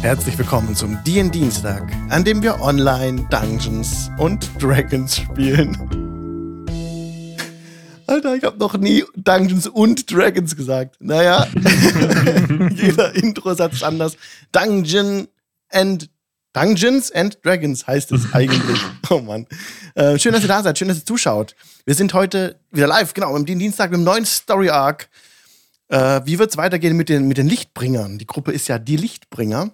Herzlich willkommen zum D&D Dienstag, an dem wir online Dungeons und Dragons spielen. Alter, ich habe noch nie Dungeons und Dragons gesagt. Naja, jeder Introsatz ist anders. Dungeon and Dungeons and Dragons heißt es eigentlich. Oh Mann. Äh, schön, dass ihr da seid, schön, dass ihr zuschaut. Wir sind heute wieder live, genau, am Dienstag mit einem neuen Story Arc. Äh, wie wird es weitergehen mit den, mit den Lichtbringern? Die Gruppe ist ja die Lichtbringer.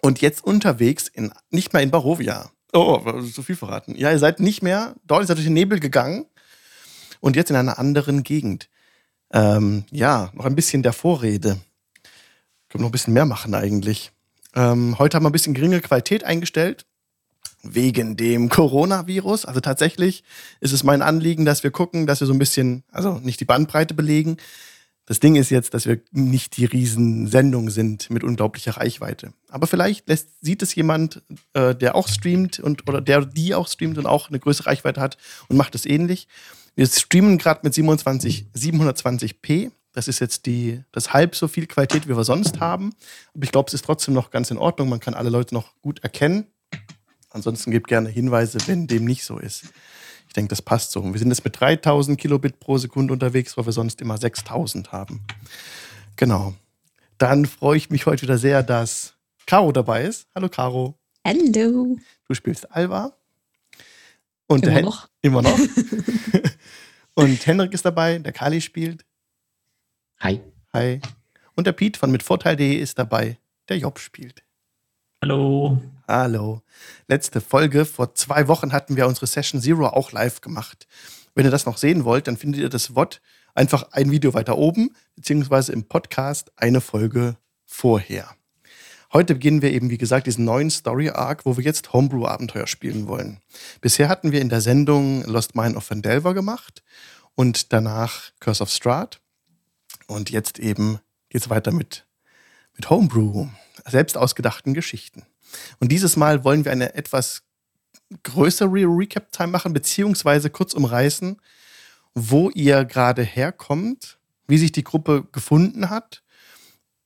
Und jetzt unterwegs, in, nicht mehr in Barovia. Oh, so viel verraten. Ja, ihr seid nicht mehr, dort ihr seid durch den Nebel gegangen und jetzt in einer anderen Gegend. Ähm, ja, noch ein bisschen der Vorrede. Können noch ein bisschen mehr machen eigentlich. Ähm, heute haben wir ein bisschen geringe Qualität eingestellt. Wegen dem Coronavirus. Also tatsächlich ist es mein Anliegen, dass wir gucken, dass wir so ein bisschen, also nicht die Bandbreite belegen. Das Ding ist jetzt, dass wir nicht die Riesensendung sind mit unglaublicher Reichweite. Aber vielleicht lässt, sieht es jemand, äh, der auch streamt und oder der die auch streamt und auch eine größere Reichweite hat und macht es ähnlich. Wir streamen gerade mit 27, 720p. Das ist jetzt die, das halb so viel Qualität, wie wir sonst haben. Aber ich glaube, es ist trotzdem noch ganz in Ordnung. Man kann alle Leute noch gut erkennen. Ansonsten gebt gerne Hinweise, wenn dem nicht so ist. Ich denke, das passt so. Wir sind jetzt mit 3000 Kilobit pro Sekunde unterwegs, weil wir sonst immer 6000 haben. Genau. Dann freue ich mich heute wieder sehr, dass Caro dabei ist. Hallo Caro. Hallo. Du spielst Alva. Und immer noch. Immer noch. Und Henrik ist dabei, der Kali spielt. Hi. Hi. Und der Piet von mitvorteil.de ist dabei, der Job spielt. Hallo. Hallo. Letzte Folge, vor zwei Wochen hatten wir unsere Session Zero auch live gemacht. Wenn ihr das noch sehen wollt, dann findet ihr das WOT einfach ein Video weiter oben, beziehungsweise im Podcast eine Folge vorher. Heute beginnen wir eben, wie gesagt, diesen neuen Story Arc, wo wir jetzt Homebrew-Abenteuer spielen wollen. Bisher hatten wir in der Sendung Lost Mine of Vandelver gemacht und danach Curse of Strahd. Und jetzt eben geht es weiter mit, mit Homebrew, selbst ausgedachten Geschichten. Und dieses Mal wollen wir eine etwas größere Recap-Time machen, beziehungsweise kurz umreißen, wo ihr gerade herkommt, wie sich die Gruppe gefunden hat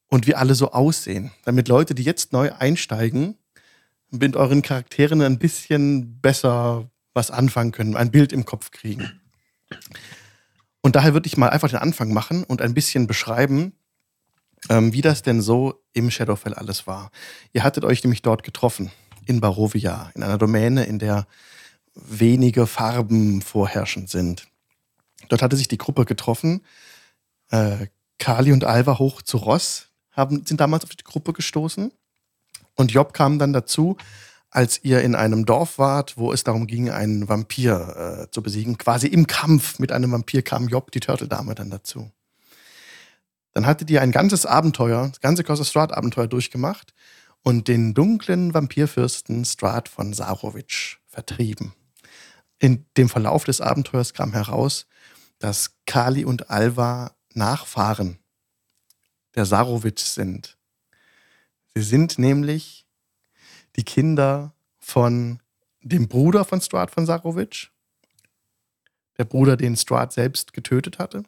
und wie alle so aussehen, damit Leute, die jetzt neu einsteigen, mit euren Charakteren ein bisschen besser was anfangen können, ein Bild im Kopf kriegen. Und daher würde ich mal einfach den Anfang machen und ein bisschen beschreiben, ähm, wie das denn so im Shadowfell alles war. Ihr hattet euch nämlich dort getroffen, in Barovia, in einer Domäne, in der wenige Farben vorherrschend sind. Dort hatte sich die Gruppe getroffen. Äh, Kali und Alva hoch zu Ross, haben, sind damals auf die Gruppe gestoßen. Und Job kam dann dazu, als ihr in einem Dorf wart, wo es darum ging, einen Vampir äh, zu besiegen. Quasi im Kampf mit einem Vampir kam Job, die Turtle-Dame, dann dazu. Dann hattet ihr ein ganzes Abenteuer, das ganze Curse Strahd-Abenteuer durchgemacht und den dunklen Vampirfürsten Strahd von Sarovic vertrieben. In dem Verlauf des Abenteuers kam heraus, dass Kali und Alva Nachfahren der Sarovic sind. Sie sind nämlich die Kinder von dem Bruder von Strahd von Sarovic, der Bruder, den Strahd selbst getötet hatte,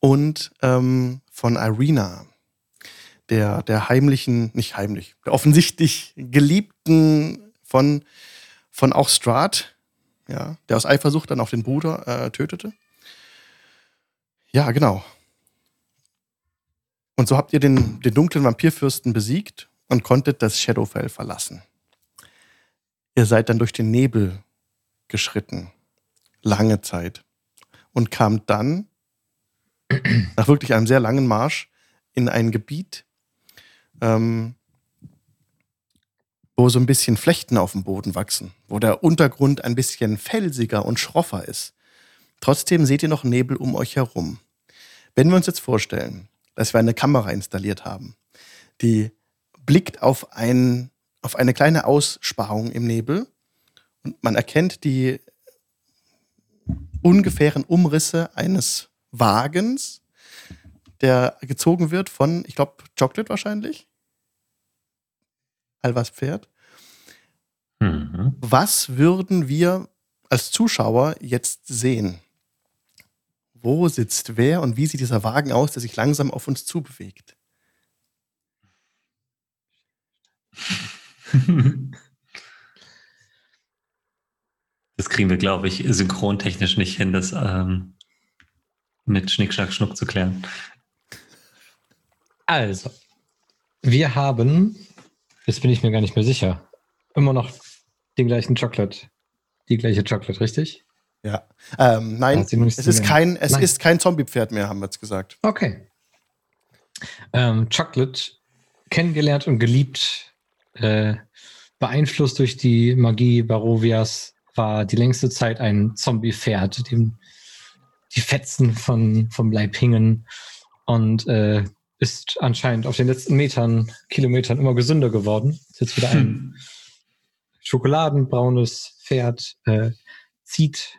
und ähm, von Irina, der, der heimlichen, nicht heimlich, der offensichtlich Geliebten von, von auch Strahd, ja, der aus Eifersucht dann auch den Bruder äh, tötete. Ja, genau. Und so habt ihr den, den dunklen Vampirfürsten besiegt und konntet das Shadowfell verlassen. Ihr seid dann durch den Nebel geschritten. Lange Zeit. Und kam dann, nach wirklich einem sehr langen Marsch, in ein Gebiet, ähm, wo so ein bisschen Flechten auf dem Boden wachsen, wo der Untergrund ein bisschen felsiger und schroffer ist. Trotzdem seht ihr noch Nebel um euch herum. Wenn wir uns jetzt vorstellen, dass wir eine Kamera installiert haben, die blickt auf, ein, auf eine kleine Aussparung im Nebel und man erkennt die ungefähren Umrisse eines Wagens, der gezogen wird von, ich glaube, Chocolate wahrscheinlich. Alvas Pferd. Mhm. Was würden wir als Zuschauer jetzt sehen? Wo sitzt wer und wie sieht dieser Wagen aus, der sich langsam auf uns zubewegt? Das kriegen wir, glaube ich, synchrontechnisch nicht hin, das ähm, mit Schnick, Schnack, Schnuck zu klären. Also, wir haben, jetzt bin ich mir gar nicht mehr sicher, immer noch den gleichen Chocolate. Die gleiche Chocolate, richtig? Ja. Ähm, nein, es ist kein, es nein. ist kein Zombie-Pferd mehr, haben wir jetzt gesagt. Okay. Ähm, Chocolate, kennengelernt und geliebt, äh, beeinflusst durch die Magie Barovias, war die längste Zeit ein Zombie-Pferd, dem die Fetzen von, vom Leib hingen und äh, ist anscheinend auf den letzten Metern, Kilometern immer gesünder geworden. Ist jetzt wieder ein hm. schokoladenbraunes Pferd, äh, zieht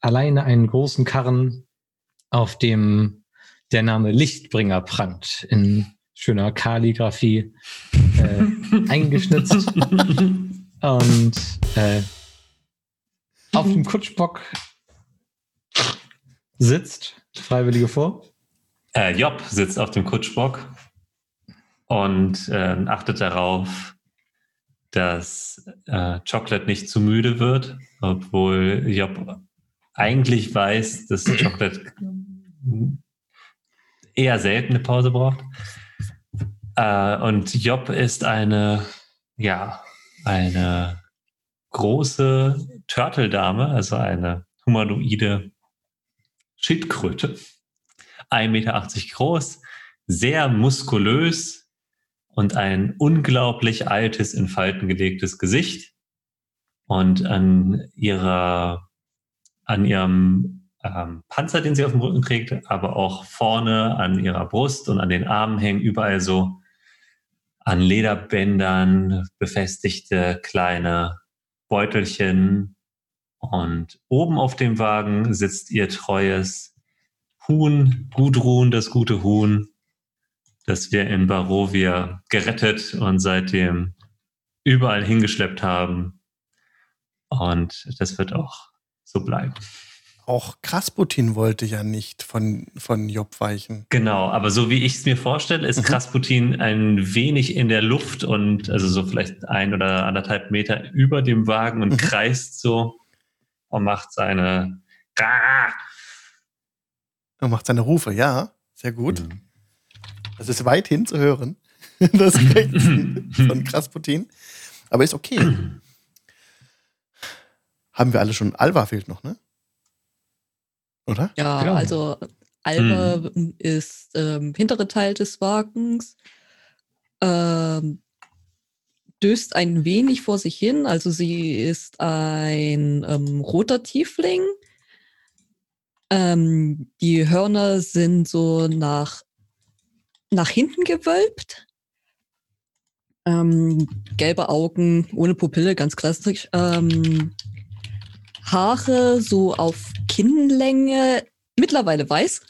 alleine einen großen Karren, auf dem der Name Lichtbringer prangt, in schöner Kalligraphie äh, eingeschnitzt. Und äh, auf dem Kutschbock sitzt Freiwillige vor. Äh, Job sitzt auf dem Kutschbock und äh, achtet darauf, dass äh, Chocolate nicht zu müde wird, obwohl Job eigentlich weiß, dass Chocolate eher selten eine Pause braucht. Äh, und Job ist eine, ja, eine große Turtle-Dame, also eine humanoide Schildkröte. 1,80 Meter groß, sehr muskulös und ein unglaublich altes, in Falten gelegtes Gesicht. Und an ihrer, an ihrem ähm, Panzer, den sie auf dem Rücken trägt, aber auch vorne an ihrer Brust und an den Armen hängen überall so an Lederbändern befestigte kleine Beutelchen. Und oben auf dem Wagen sitzt ihr treues Huhn, Gudrun, das gute Huhn, das wir in Barovia gerettet und seitdem überall hingeschleppt haben. Und das wird auch so bleiben. Auch Krasputin wollte ja nicht von, von Job weichen. Genau, aber so wie ich es mir vorstelle, ist mhm. Krasputin ein wenig in der Luft und also so vielleicht ein oder anderthalb Meter über dem Wagen und mhm. kreist so und macht seine und macht seine Rufe, ja, sehr gut. Mhm. Das ist weithin zu hören. Das von Krasputin. Aber ist okay. Haben wir alle schon. Alva fehlt noch, ne? Oder? Ja, genau. also Alva mhm. ist ähm, hintere Teil des Wagens. Ähm, döst ein wenig vor sich hin. Also sie ist ein ähm, roter Tiefling. Ähm, die Hörner sind so nach, nach hinten gewölbt. Ähm, gelbe Augen ohne Pupille, ganz klassisch. Ähm, Haare so auf Kinnlänge, mittlerweile weiß.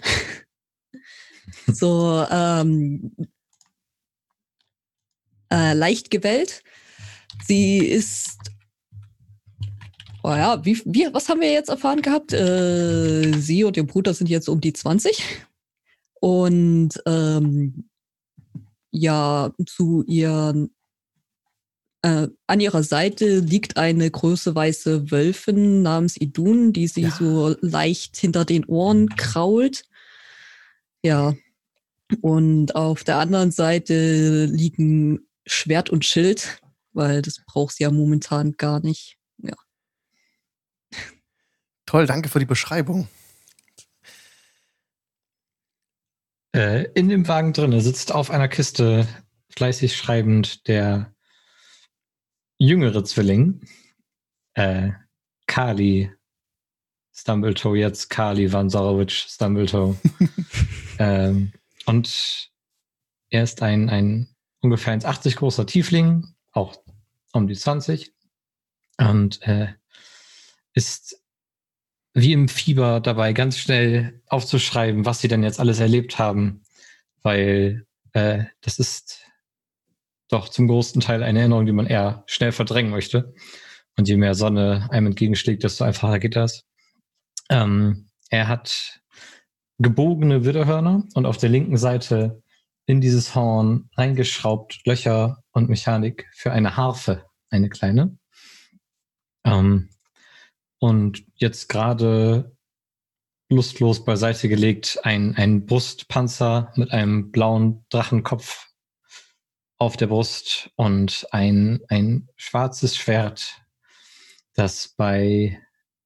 so ähm, äh, leicht gewellt. Sie ist Oh ja, wie, wie, was haben wir jetzt erfahren gehabt? Äh, sie und ihr Bruder sind jetzt um die 20. Und ähm, ja, zu ihren äh, an ihrer Seite liegt eine große weiße Wölfin namens Idun, die sie ja. so leicht hinter den Ohren krault. Ja. Und auf der anderen Seite liegen Schwert und Schild, weil das braucht sie ja momentan gar nicht. Ja. Toll, danke für die Beschreibung. Äh, in dem Wagen drin sitzt auf einer Kiste fleißig schreibend der jüngere Zwilling, äh, Kali Stumbletoe, jetzt Kali Vansarovic Stumbletoe. ähm, und er ist ein, ein ungefähr 1,80 großer Tiefling, auch um die 20. Und äh, ist wie im Fieber dabei, ganz schnell aufzuschreiben, was sie denn jetzt alles erlebt haben, weil äh, das ist doch zum großen Teil eine Erinnerung, die man eher schnell verdrängen möchte. Und je mehr Sonne einem entgegenschlägt, desto einfacher geht das. Ähm, er hat gebogene Widderhörner und auf der linken Seite in dieses Horn eingeschraubt Löcher und Mechanik für eine Harfe, eine kleine. Ähm, und jetzt gerade lustlos beiseite gelegt ein, ein Brustpanzer mit einem blauen Drachenkopf auf der Brust und ein, ein schwarzes Schwert, das bei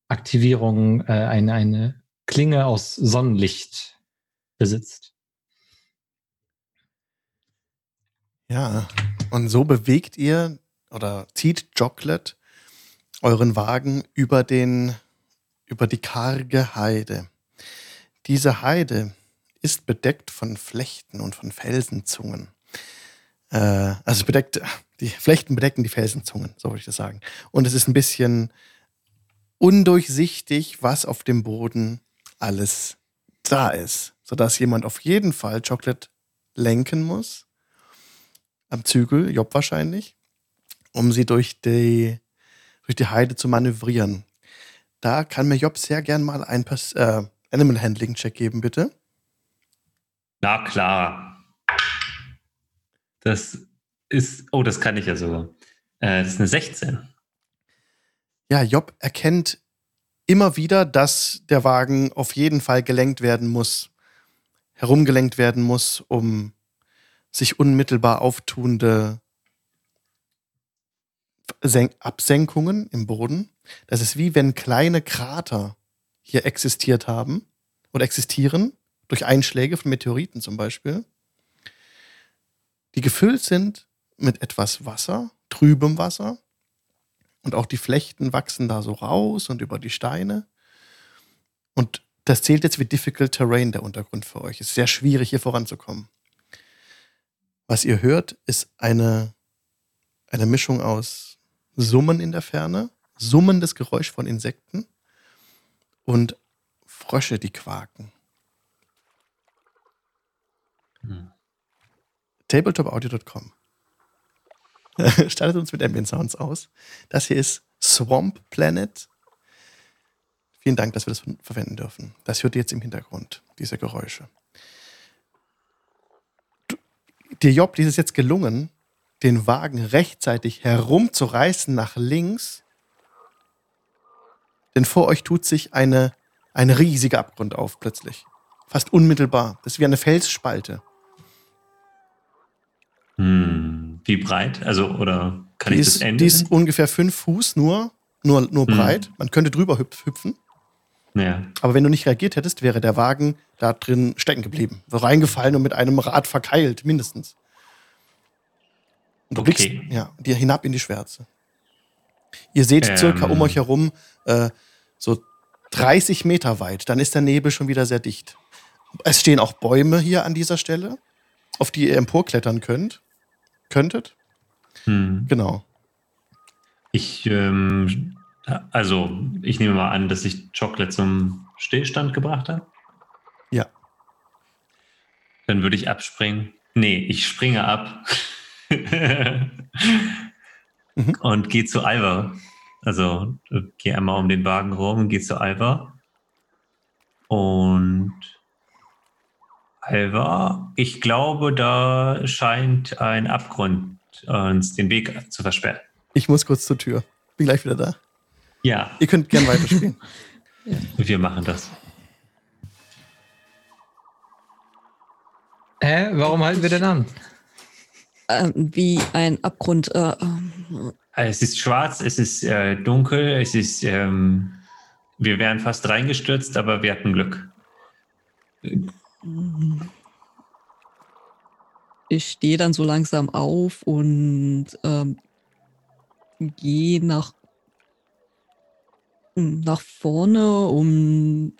Aktivierung äh, eine, eine Klinge aus Sonnenlicht besitzt. Ja, und so bewegt ihr oder zieht Chocolate euren Wagen über den über die karge Heide. Diese Heide ist bedeckt von Flechten und von Felsenzungen. Äh, also bedeckt, die Flechten bedecken die Felsenzungen, so würde ich das sagen. Und es ist ein bisschen undurchsichtig, was auf dem Boden alles da ist, sodass jemand auf jeden Fall Chocolate lenken muss am Zügel, Job wahrscheinlich, um sie durch die, durch die Heide zu manövrieren. Da kann mir Job sehr gern mal ein Pers äh, Animal Handling Check geben, bitte. Na klar. Das ist, oh, das kann ich ja sogar. Äh, das ist eine 16. Ja, Job erkennt immer wieder, dass der Wagen auf jeden Fall gelenkt werden muss, herumgelenkt werden muss, um sich unmittelbar auftuende Sen Absenkungen im Boden. Das ist wie wenn kleine Krater hier existiert haben oder existieren, durch Einschläge von Meteoriten zum Beispiel, die gefüllt sind mit etwas Wasser, trübem Wasser. Und auch die Flechten wachsen da so raus und über die Steine. Und das zählt jetzt wie Difficult Terrain, der Untergrund für euch. Es ist sehr schwierig, hier voranzukommen. Was ihr hört, ist eine, eine Mischung aus Summen in der Ferne, summendes Geräusch von Insekten und Frösche, die quaken. Hm. Tabletopaudio.com startet uns mit Ambient Sounds aus. Das hier ist Swamp Planet. Vielen Dank, dass wir das verwenden dürfen. Das hört ihr jetzt im Hintergrund, diese Geräusche dir Job dieses jetzt gelungen, den Wagen rechtzeitig herumzureißen nach links, denn vor euch tut sich eine, ein riesiger Abgrund auf plötzlich. Fast unmittelbar. Das ist wie eine Felsspalte. Hm, wie breit? Also, oder kann die ich ist, das Ende? Die ist ungefähr fünf Fuß nur, nur, nur hm. breit. Man könnte drüber hüpfen. Ja. Aber wenn du nicht reagiert hättest, wäre der Wagen da drin stecken geblieben. Reingefallen und mit einem Rad verkeilt, mindestens. Und du okay. blickst ja, dir hinab in die Schwärze. Ihr seht ähm. circa um euch herum äh, so 30 Meter weit. Dann ist der Nebel schon wieder sehr dicht. Es stehen auch Bäume hier an dieser Stelle, auf die ihr emporklettern könnt. Könntet. Hm. Genau. Ich ähm, also, ich nehme mal an, dass ich Chocolate zum Stillstand gebracht habe. Ja. Dann würde ich abspringen. Nee, ich springe ab mhm. und gehe zu Alva. Also, gehe einmal um den Wagen rum und gehe zu Alva. Und Alva, ich glaube, da scheint ein Abgrund uns den Weg zu versperren. Ich muss kurz zur Tür. Bin gleich wieder da. Ja. Ihr könnt gern weiterspielen. ja. Wir machen das. Hä? Warum halten wir denn an? Ähm, wie ein Abgrund. Äh, ähm. Es ist schwarz, es ist äh, dunkel, es ist. Ähm, wir wären fast reingestürzt, aber wir hatten Glück. Ich stehe dann so langsam auf und ähm, gehe nach nach vorne, um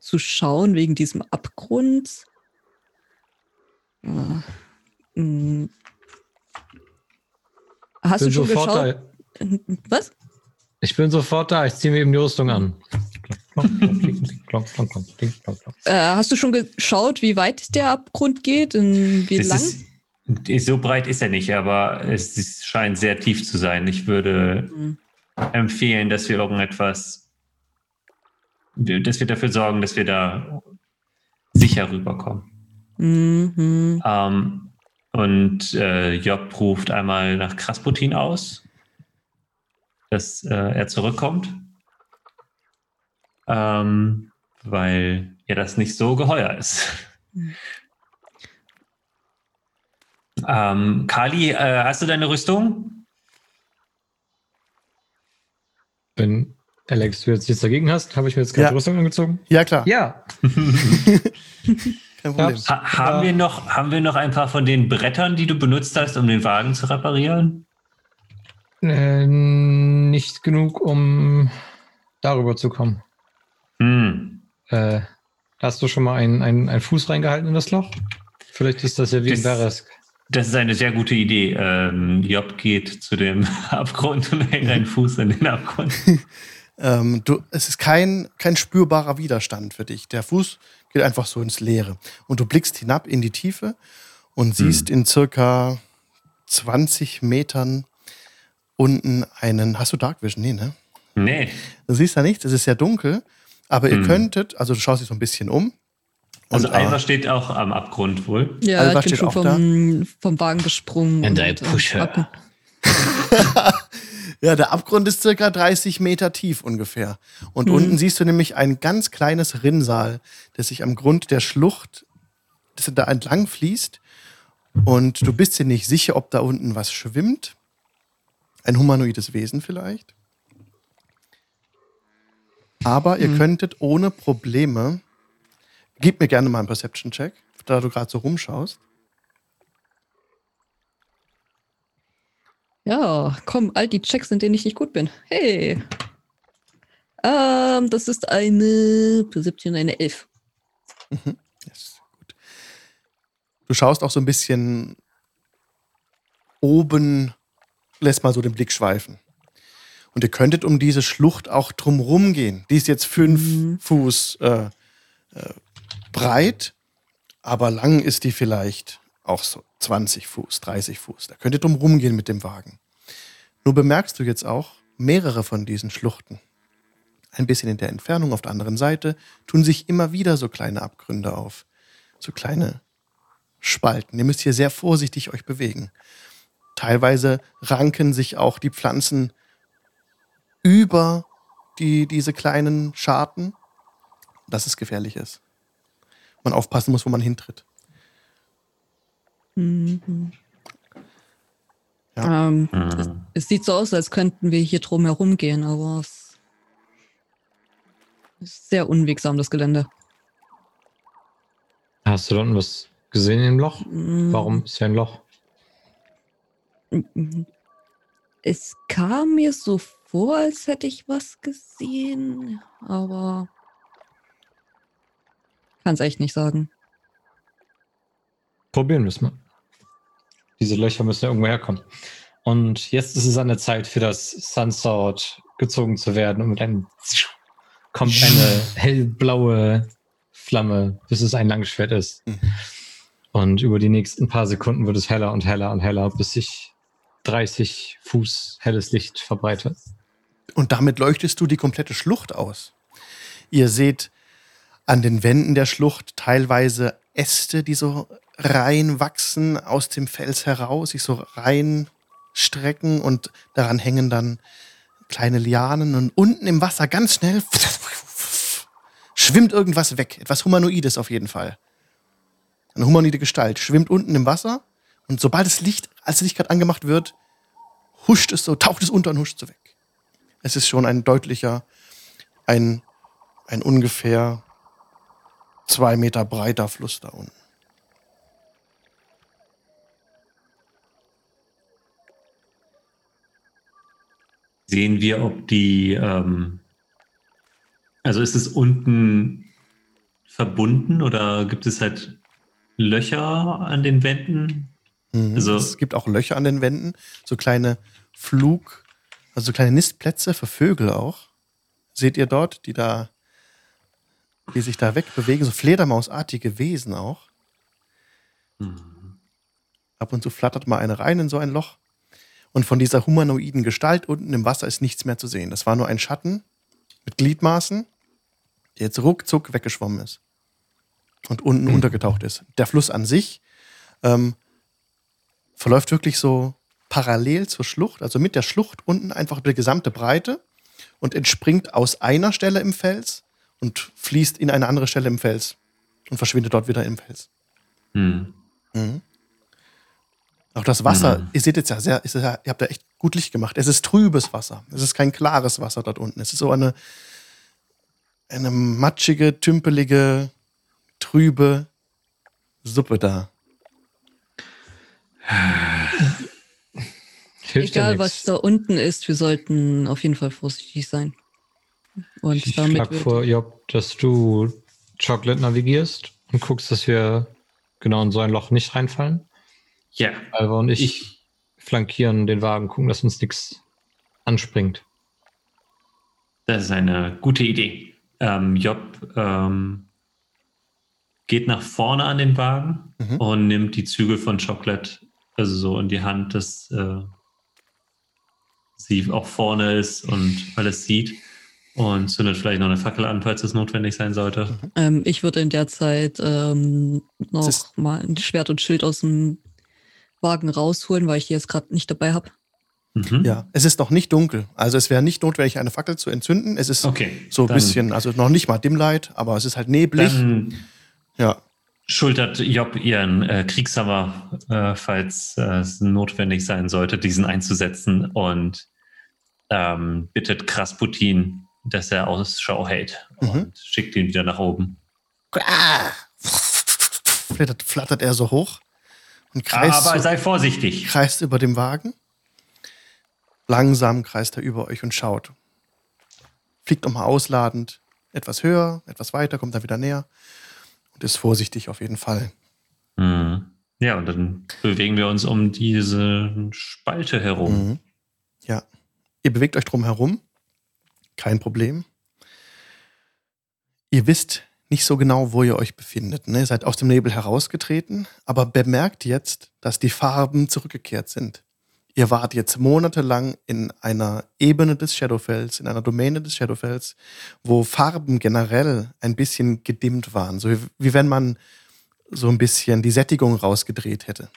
zu schauen wegen diesem Abgrund. Ja. Hm. Hast du schon geschaut? Da. Was? Ich bin sofort da. Ich ziehe mir eben die Rüstung an. äh, hast du schon geschaut, wie weit der Abgrund geht und wie das lang? Ist, so breit ist er nicht, aber es scheint sehr tief zu sein. Ich würde mhm empfehlen, dass wir irgendetwas, dass wir dafür sorgen, dass wir da sicher rüberkommen. Mhm. Ähm, Und äh, Job ruft einmal nach Krasputin aus, dass äh, er zurückkommt. Ähm, weil ja das nicht so geheuer ist. Mhm. Ähm, Kali, äh, hast du deine Rüstung? Wenn Alex, du jetzt nichts dagegen hast, habe ich mir jetzt keine Ja. Rüstung angezogen? Ja, klar. Ja. Kein Problem. Ha haben, wir noch, haben wir noch ein paar von den Brettern, die du benutzt hast, um den Wagen zu reparieren? Äh, nicht genug, um darüber zu kommen. Hm. Äh, hast du schon mal einen, einen, einen Fuß reingehalten in das Loch? Vielleicht ist das ja wie Das- in Darask. Das ist eine sehr gute Idee. Ähm, Job geht zu dem Abgrund und hängt einen Fuß in den Abgrund. Ähm, du, es ist kein, kein spürbarer Widerstand für dich. Der Fuß geht einfach so ins Leere. Und du blickst hinab in die Tiefe und siehst in circa 20 Metern unten einen. Hast du Dark Vision? Nee, ne? Nee. Du siehst da nichts, es ist sehr dunkel. Aber ihr Hm. könntet, also du schaust dich so ein bisschen um. Also Und, Alva steht auch am Abgrund wohl. Ja, Alva ich bin steht schon vom, vom Wagen gesprungen. And und, I push her. Ja, der Abgrund ist circa 30 Meter tief ungefähr. Und Mhm. unten siehst du nämlich ein ganz kleines Rinnsal, das sich am Grund der Schlucht, das da entlang fließt. Und du bist dir nicht sicher, ob da unten was schwimmt. Ein humanoides Wesen vielleicht. Aber ihr Mhm. könntet ohne Probleme, gib mir gerne mal einen Perception-Check, da du gerade so rumschaust. Ja, komm, all die Checks, in denen ich nicht gut bin. Hey. Ähm, das ist eine 17, eine 11. Yes, gut. Du schaust auch so ein bisschen oben, lässt mal so den Blick schweifen. Und ihr könntet um diese Schlucht auch drumrum gehen. Die ist jetzt fünf Mhm. Fuß äh, äh, breit, aber lang ist die vielleicht auch so 20 Fuß, 30 Fuß. Da könnt ihr drumrum gehen mit dem Wagen. Nur bemerkst du jetzt auch mehrere von diesen Schluchten. Ein bisschen in der Entfernung auf der anderen Seite tun sich immer wieder so kleine Abgründe auf. So kleine Spalten. Ihr müsst hier sehr vorsichtig euch bewegen. Teilweise ranken sich auch die Pflanzen über die, diese kleinen Scharten, dass es gefährlich ist. Man aufpassen muss, wo man hintritt. Mhm. Ja. Ähm, Hm. es sieht so aus, als könnten wir hier drum herum gehen, aber es ist sehr unwegsam, das Gelände. Hast du da unten was gesehen im Loch? Mhm. Warum ist hier ein Loch? Mhm. Es kam mir so vor, als hätte ich was gesehen, aber kann es echt nicht sagen. Probieren wir es mal. Diese Löcher müssen ja irgendwo herkommen. Und jetzt ist es an der Zeit für das Sunsword gezogen zu werden und mit einem kommt eine hellblaue Flamme, bis es ein Langschwert ist. Und über die nächsten paar Sekunden wird es heller und heller und heller, bis sich 30 Fuß helles Licht verbreitet. Und damit leuchtest du die komplette Schlucht aus. Ihr seht an den Wänden der Schlucht teilweise Äste, die so reinwachsen aus dem Fels heraus, sich so reinstrecken und daran hängen dann kleine Lianen und unten im Wasser ganz schnell schwimmt irgendwas weg. Etwas Humanoides auf jeden Fall. Eine humanoide Gestalt schwimmt unten im Wasser und sobald das Licht, als das Licht gerade angemacht wird, huscht es so, taucht es unter und huscht so weg. Es ist schon ein deutlicher, ein, ein ungefähr zwei Meter breiter Fluss da unten. Sehen wir, ob die, ähm, also ist es unten verbunden oder gibt es halt Löcher an den Wänden? Mhm. Also- es gibt auch Löcher an den Wänden, so kleine Flug, also so kleine Nistplätze für Vögel auch. Seht ihr dort, die da, die sich da wegbewegen, so Fledermausartige Wesen auch. Hm. Ab und zu flattert mal eine rein in so ein Loch. Und von dieser humanoiden Gestalt unten im Wasser ist nichts mehr zu sehen. Das war nur ein Schatten mit Gliedmaßen, der jetzt ruckzuck weggeschwommen ist. Und unten Mhm. untergetaucht ist. Der Fluss an sich ähm, verläuft wirklich so parallel zur Schlucht, also mit der Schlucht unten einfach die gesamte Breite und entspringt aus einer Stelle im Fels und fließt in eine andere Stelle im Fels und verschwindet dort wieder im Fels. Hm. Mhm. Auch das Wasser, Mhm. ihr seht jetzt ja sehr, ist ja, ihr habt da echt gut Licht gemacht. Es ist trübes Wasser. Es ist kein klares Wasser dort unten. Es ist so eine, eine matschige, tümpelige, trübe Suppe da. Ja Egal, was da unten ist, wir sollten auf jeden Fall vorsichtig sein. Und Ich schlage vor, Job, dass du Chocolate navigierst und guckst, dass wir genau in so ein Loch nicht reinfallen. Ja, Alva und ich, ich, flankieren den Wagen, gucken, dass uns nichts anspringt. das ist eine gute Idee. Ähm, Job ähm, geht nach vorne an den Wagen Mhm. und nimmt die Zügel von Chocolate also so in die Hand, dass äh, sie auch vorne ist und alles sieht und zündet vielleicht noch eine Fackel an, falls es notwendig sein sollte. ähm, ich würde in der Zeit ähm, noch mal ein Schwert und Schild aus dem Wagen rausholen, weil ich die jetzt gerade nicht dabei habe. Mhm. Ja, es ist noch nicht dunkel. Also es wäre nicht notwendig, eine Fackel zu entzünden. Es ist Okay. so ein bisschen, also noch nicht mal Dimmlight, aber es ist halt neblig. Dann ja. schultert Job ihren äh, Kriegshammer, äh, falls äh, es notwendig sein sollte, diesen einzusetzen und ähm, bittet Krasputin, dass er Ausschau hält Mhm. und schickt ihn wieder nach oben. Flattert, flattert er so hoch und kreist, Aber sei vorsichtig. kreist über dem Wagen. Langsam kreist er über euch und schaut. Fliegt nochmal ausladend, etwas höher, etwas weiter, kommt dann wieder näher und ist vorsichtig auf jeden Fall. Mhm. Ja, und dann bewegen wir uns um diese Spalte herum. Mhm. Ja. Ihr bewegt euch drum herum. Kein Problem. Ihr wisst nicht so genau, wo ihr euch befindet. Ne? Ihr seid aus dem Nebel herausgetreten, aber bemerkt jetzt, dass die Farben zurückgekehrt sind. Ihr wart jetzt monatelang in einer Ebene des Shadowfells, in einer Domäne des Shadowfells, wo Farben generell ein bisschen gedimmt waren. So wie, wie wenn man so ein bisschen die Sättigung rausgedreht hätte.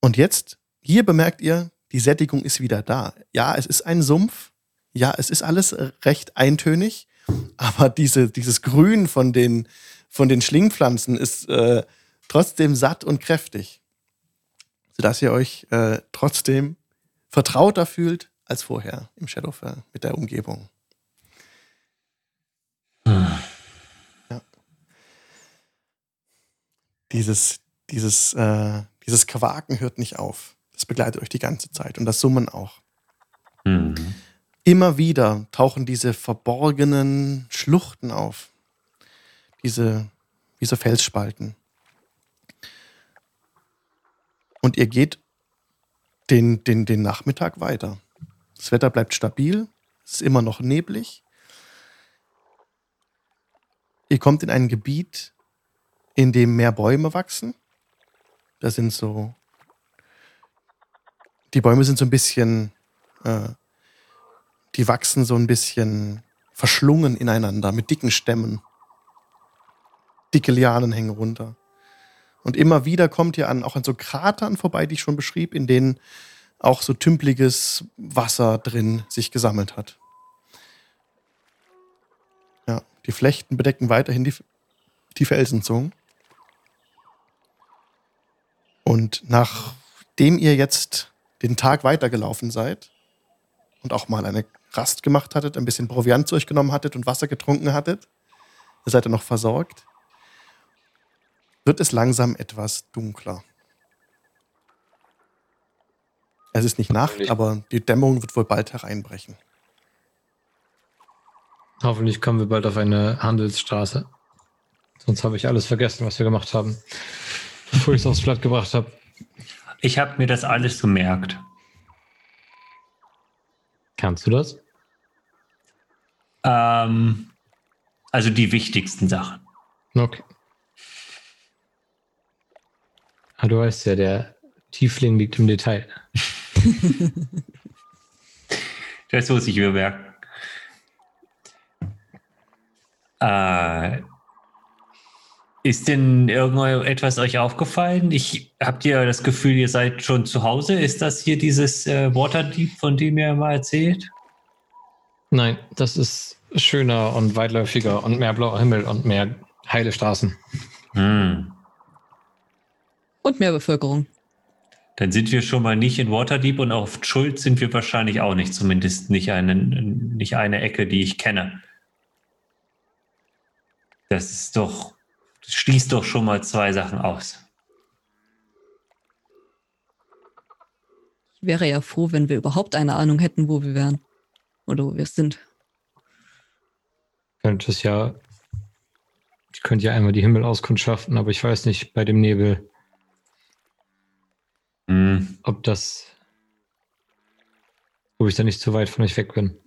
Und jetzt, hier bemerkt ihr, die Sättigung ist wieder da. Ja, es ist ein Sumpf. Ja, es ist alles recht eintönig. Aber diese, dieses Grün von den, von den Schlingpflanzen ist äh, trotzdem satt und kräftig. Sodass ihr euch äh, trotzdem vertrauter fühlt als vorher im Shadowfell mit der Umgebung. Dieses, dieses, äh, dieses Quaken hört nicht auf. Das begleitet euch die ganze Zeit und das Summen auch. Mhm. Immer wieder tauchen diese verborgenen Schluchten auf. Diese, diese Felsspalten. Und ihr geht den, den, den Nachmittag weiter. Das Wetter bleibt stabil, es ist immer noch neblig. Ihr kommt in ein Gebiet, in dem mehr Bäume wachsen. Da sind so. Die Bäume sind so ein bisschen. Äh, die wachsen so ein bisschen verschlungen ineinander mit dicken Stämmen. Dicke Lianen hängen runter. Und immer wieder kommt ihr an, auch an so Kratern vorbei, die ich schon beschrieb, in denen auch so tümpeliges Wasser drin sich gesammelt hat. Ja, die Flechten bedecken weiterhin die, die Felsenzungen. Und nachdem ihr jetzt den Tag weitergelaufen seid und auch mal eine Rast gemacht hattet, ein bisschen Proviant zu euch genommen hattet und Wasser getrunken hattet, ihr seid ja noch versorgt, wird es langsam etwas dunkler. Es ist nicht Nacht, aber die Dämmerung wird wohl bald hereinbrechen. Hoffentlich kommen wir bald auf eine Handelsstraße. Sonst habe ich alles vergessen, was wir gemacht haben, bevor ich es aufs Blatt gebracht habe. Ich habe mir das alles gemerkt. Kannst du das? Ähm, also die wichtigsten Sachen. Okay. Ah, du weißt ja, der Tiefling liegt im Detail. Das muss ich mir merken. Äh, Ist denn irgendetwas euch aufgefallen? Ich habt ihr das Gefühl, ihr seid schon zu Hause? Ist das hier dieses äh, Waterdeep, von dem ihr mal erzählt? Nein, das ist schöner und weitläufiger und mehr blauer Himmel und mehr heile Straßen. Hm. Und mehr Bevölkerung. Dann sind wir schon mal nicht in Waterdeep und auf Schuld sind wir wahrscheinlich auch nicht, zumindest nicht eine, nicht eine Ecke, die ich kenne. Das ist doch, das schließt doch schon mal zwei Sachen aus. Ich wäre ja froh, wenn wir überhaupt eine Ahnung hätten, wo wir wären. Oder wo wir sind. Könnte es ja. Ich könnte ja einmal die Himmel auskundschaften, aber ich weiß nicht, bei dem Nebel, Hm. ob das. Ob ich da nicht zu weit von euch weg bin.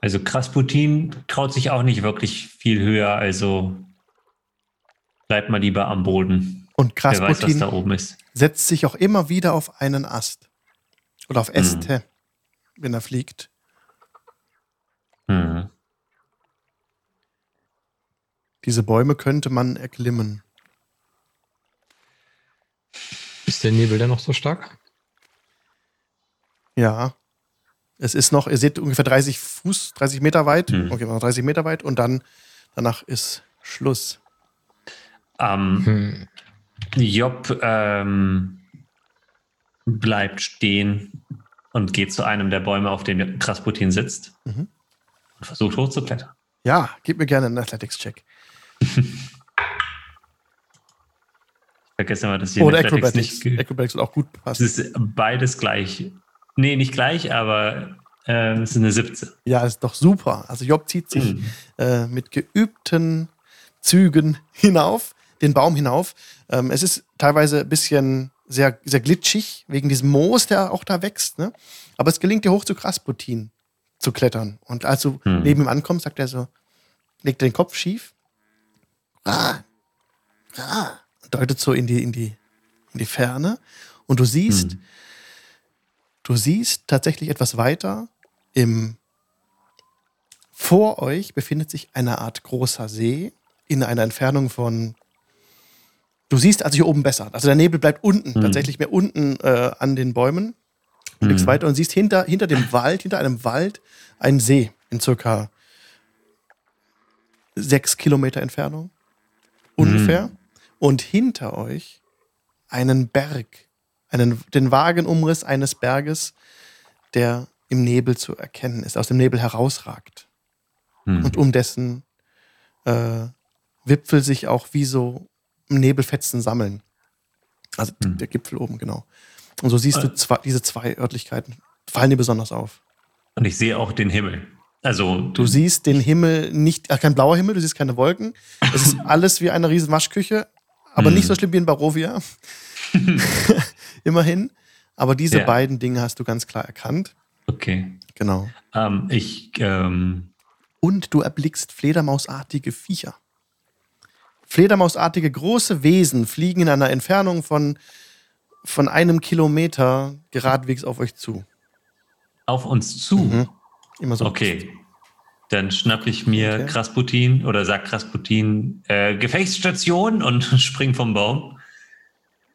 Also Krasputin traut sich auch nicht wirklich viel höher, also bleibt mal lieber am Boden. Und weiß, Krasputin da oben ist. setzt sich auch immer wieder auf einen Ast. Oder auf. Äste, wenn er fliegt. Diese Bäume könnte man erklimmen. Ist der Nebel denn noch so stark? Ja. Es ist noch, ihr seht ungefähr 30 Fuß, 30 Meter weit. Hm. Okay, noch 30 Meter weit und dann danach ist Schluss. Ähm, Hm. Job ähm, bleibt stehen und geht zu einem der Bäume, auf dem Krasputin sitzt Mhm. und versucht hochzuklettern. Ja, gib mir gerne einen Athletics-Check. Vergessen wir, dass hier Oder Acrobatics. nicht ge- Acrobatics wird auch gut Es passen. ist beides gleich. Nee, nicht gleich, aber äh, es ist eine 17. Ja, ist doch super. Also Job zieht sich Mhm. äh, mit geübten Zügen hinauf, den Baum hinauf. Ähm, es ist teilweise ein bisschen sehr, sehr glitschig, wegen diesem Moos, der auch da wächst. Ne? Aber es gelingt dir hoch zu Krasputin zu klettern. Und als du Hm. neben ihm ankommst, sagt er so, legt den Kopf schief. Ah, ah, deutet so in die, in die, in die Ferne. Und du siehst, Hm. du siehst tatsächlich etwas weiter im vor euch befindet sich eine Art großer See in einer Entfernung von. Du siehst also hier oben besser. Also der Nebel bleibt unten, Hm. tatsächlich mehr unten äh, an den Bäumen. Du blickst Hm. weiter und siehst hinter, hinter dem Wald, hinter einem Wald, einen See in circa sechs Kilometer Entfernung. Ungefähr. Und hinter euch einen Berg, einen, den vagen Umriss eines Berges, der im Nebel zu erkennen ist, aus dem Nebel herausragt Hm. und um dessen äh, Wipfel sich auch wie so Nebelfetzen sammeln. Also Hm. der Gipfel oben, genau. Und so siehst du Äh. zwei, diese zwei Örtlichkeiten. Fallen dir besonders auf. Und ich sehe auch den Himmel. Also, Du siehst den Himmel nicht, ach, kein blauer Himmel, du siehst keine Wolken. Es ist alles wie eine riesen Waschküche, aber Hm. nicht so schlimm wie in Barovia. Immerhin. Aber diese Ja. beiden Dinge hast du ganz klar erkannt. okay. Genau. Ähm, ich, ähm, Und du erblickst fledermausartige Viecher. Fledermausartige große Wesen fliegen in einer Entfernung von, von einem Kilometer geradwegs auf euch zu. auf uns zu. Mhm. Immer so. Okay. Dann schnapp ich mir Okay. Krasputin oder sag Krasputin äh, Gefechtsstation und spring vom Baum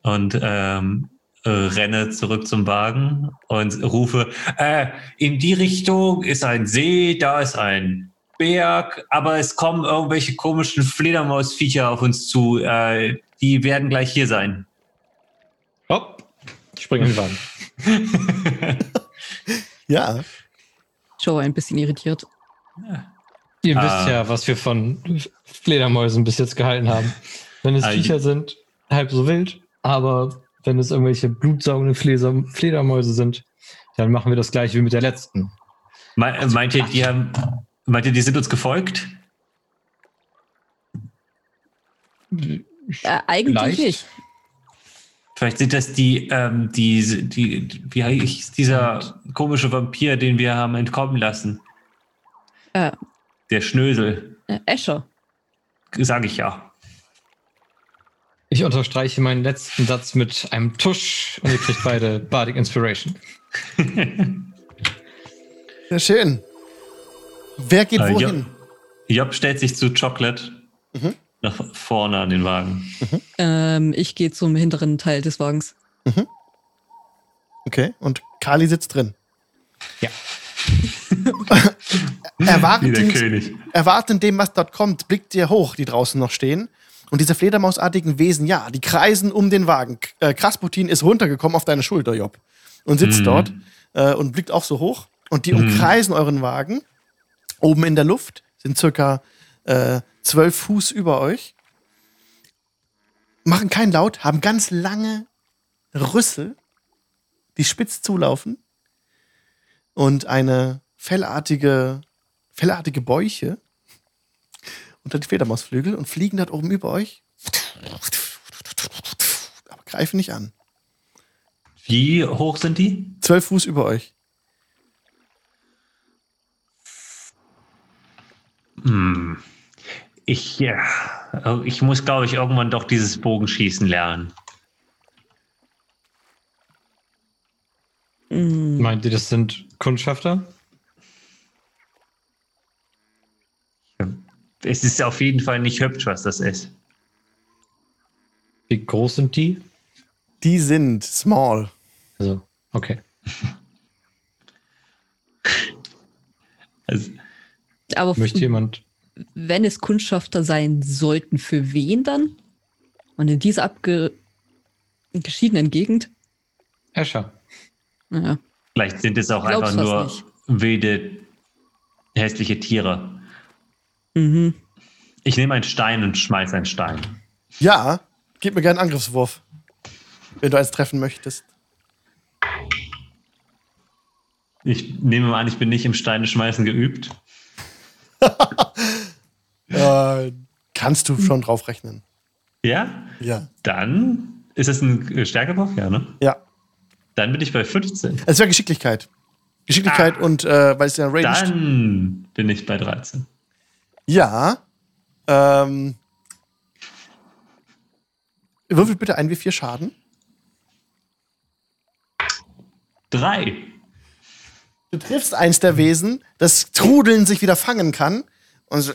und ähm, äh, renne zurück zum Wagen und rufe, äh, in die Richtung ist ein See, da ist ein Berg, aber es kommen irgendwelche komischen Fledermausviecher auf uns zu. Äh, die werden gleich hier sein. Hopp, ich springe in den Wagen. Ja, Joe ein bisschen irritiert. Ihr Ah. wisst ja, was wir von Fledermäusen bis jetzt gehalten haben. Wenn es Ah, Viecher sind, halb so wild, aber wenn es irgendwelche blutsaugende Fleder Fledermäuse sind, dann machen wir das gleich wie mit der letzten. Me meint ihr, die haben, meint ihr, die sind uns gefolgt? Äh, eigentlich Vielleicht. nicht. Vielleicht sind das die, ähm, die, die, die wie hieß dieser komische Vampir, den wir haben entkommen lassen. Äh, Der Schnösel, äh, Escher. sage ich ja. Ich unterstreiche meinen letzten Satz mit einem Tusch und ihr kriegt beide Bardic Inspiration. sehr schön. Wer geht Äh, wohin? Job stellt sich zu Chocolate Mhm. Nach vorne an den Wagen. Ähm, ich gehe zum hinteren Teil des Wagens. Okay, und Kali sitzt drin. Ja. Wie der Erwartend, König. erwartend dem, was dort kommt, blickt ihr hoch, die draußen noch stehen. Und diese fledermausartigen Wesen, ja, die kreisen um den Wagen. K- Äh, Krasputin ist runtergekommen auf deine Schulter, Job. Und sitzt Mhm. dort äh, und blickt auch so hoch. Und die Mhm. umkreisen euren Wagen. Oben in der Luft sind circa äh, zwölf Fuß über euch. Machen keinen Laut, haben ganz lange Rüssel, die spitz zulaufen. Und eine fellartige, fellartige Bäuche unter die Fledermausflügel und fliegen dort oben über euch. Aber greifen nicht an. Wie hoch sind die? Zwölf Fuß über euch. Hm. Ich, ja, ich muss, glaube ich, irgendwann doch dieses Bogenschießen lernen. Mm, Meint ihr, das sind Kundschafter? Es ist auf jeden Fall nicht hübsch, was das ist. Wie groß sind die? Die sind small. Also, okay. Also, Aber Möchte jemand. Wenn es Kundschafter sein sollten, für wen dann? Und in dieser abgeschiedenen Gegend? Escher. Naja. vielleicht sind es auch einfach nur nicht. wilde, hässliche Tiere. Mhm. Ich nehme einen Stein und schmeiß einen Stein. Ja, gib mir gerne einen Angriffswurf. Wenn du eins treffen möchtest. Ich nehme mal an, ich bin nicht im Steine schmeißen geübt. Äh, kannst du schon drauf rechnen. Ja? Ja. Dann ist es ein äh, Stärkewurf, ja, ne? Ja. Dann bin ich bei 15. Es wäre Geschicklichkeit. Geschicklichkeit und äh, weil es ja Range. Dann bin ich bei 13. Ja. Ähm, würfel bitte ein wie vier Schaden. Drei. Du triffst eins der Wesen, das Trudeln sich wieder fangen kann und so,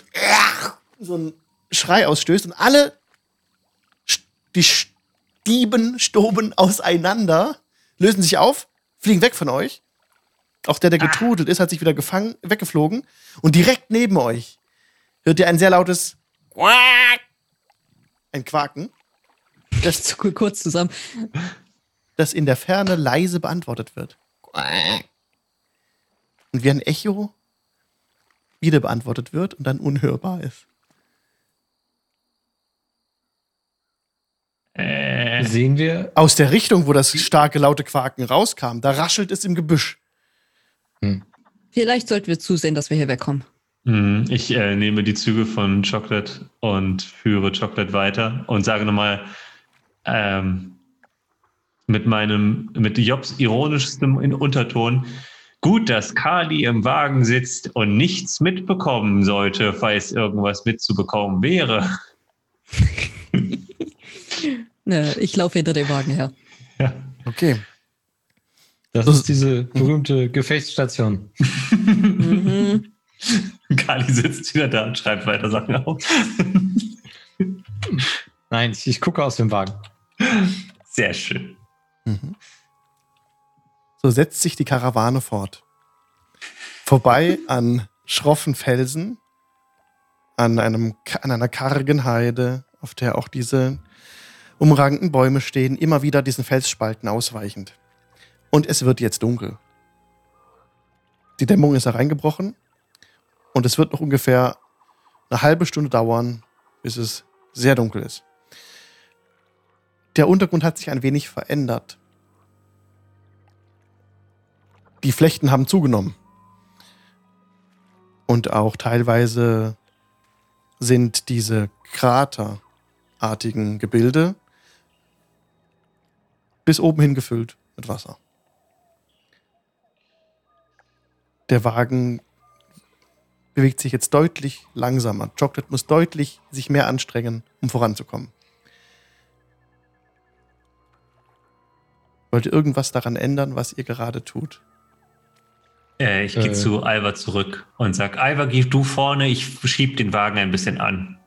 so ein Schrei ausstößt und alle die Stieben, Stoben auseinander, lösen sich auf, fliegen weg von euch. Auch der, der getrudelt ist, hat sich wieder gefangen, weggeflogen. Und direkt neben euch hört ihr ein sehr lautes Quack. Ein Quaken, Das zucke kurz zusammen. das in der Ferne leise beantwortet wird. Quack. Und wie ein Echo wieder beantwortet wird und dann unhörbar ist. Äh, Sehen wir. Aus der Richtung, wo das starke, laute Quaken rauskam, da raschelt es im Gebüsch. Vielleicht sollten wir zusehen, dass wir hier wegkommen. mh, ich äh, nehme die Züge von Chocolate und führe Chocolate weiter und sage nochmal ähm, mit meinem, mit Jobs ironischstem in Unterton, gut, dass Kali im Wagen sitzt und nichts mitbekommen sollte, falls irgendwas mitzubekommen wäre. Ne, ich laufe hinter dem Wagen her. Ja. Okay. Das Das- ist diese berühmte Gefechtsstation. Mhm. Kali sitzt wieder da und schreibt weiter Sachen auf. Nein, ich, ich gucke aus dem Wagen. Sehr schön. Mhm. So setzt sich die Karawane fort. Vorbei an schroffen Felsen, an, einem, an einer kargen Heide, auf der auch diese umragenden Bäume stehen, immer wieder diesen Felsspalten ausweichend. Und es wird jetzt dunkel. Die Dämmerung ist hereingebrochen und es wird noch ungefähr eine halbe Stunde dauern, bis es sehr dunkel ist. Der Untergrund hat sich ein wenig verändert. Die Flechten haben zugenommen. Und auch teilweise sind diese kraterartigen Gebilde bis oben hin gefüllt mit Wasser. Der Wagen bewegt sich jetzt deutlich langsamer. Chocolate muss deutlich sich mehr anstrengen, um voranzukommen. Wollt ihr irgendwas daran ändern, was ihr gerade tut? Äh, ich gehe Äh. zu Alva zurück und sag, Alva, geh du vorne, ich schieb den Wagen ein bisschen an.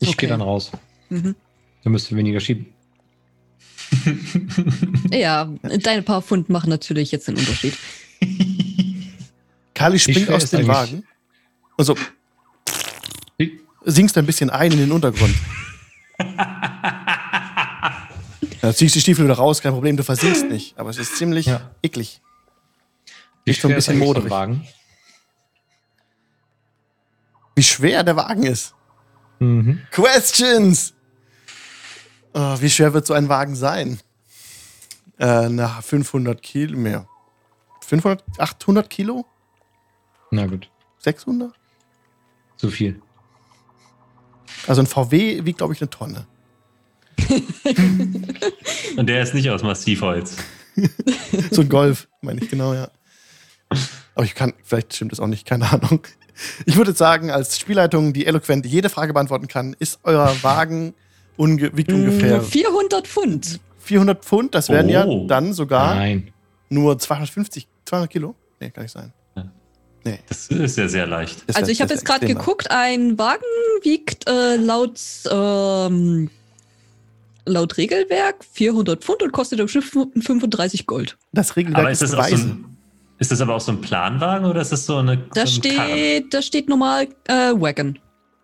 Ich Okay. gehe dann raus. Mhm. Dann müsst ihr weniger schieben. Ja, deine paar Pfund machen natürlich jetzt den Unterschied. Kali springt aus dem Wagen und so Wie- sinkst ein bisschen ein in den Untergrund. Da ziehst die Stiefel wieder raus, kein Problem, du versinkst nicht. Aber es ist ziemlich Ja. eklig. Wie schon ein bisschen so moderig. Wagen? Wie schwer der Wagen ist. Mhm. Questions! Oh, wie schwer wird so ein Wagen sein? Äh, na, 500 Kilo mehr. 500, 800 Kilo? Na gut, 600? zu viel. Also ein VW wiegt, glaube ich, eine Tonne. Und der ist nicht aus Massivholz. So ein Golf, meine ich genau, ja. Aber ich kann, vielleicht stimmt das auch nicht, keine Ahnung. Ich würde sagen, als Spielleitung, die eloquent jede Frage beantworten kann, ist euer Wagen unge wiegt ungefähr 400 Pfund. 400 Pfund. Das wären ja Oh. dann sogar Nein. nur 250, 200 Kilo. Nee, kann nicht sein. Das ist ja sehr leicht. Das Also ich habe jetzt gerade geguckt, ein Wagen wiegt äh, laut, ähm, laut Regelwerk 400 Pfund und kostet im Schiff 35 Gold. Das Regelwerk Aber ist ist das, auch so ein, ist das aber auch so ein Planwagen oder ist das so eine. Da so ein Karren? steht, da steht normal äh, Wagon.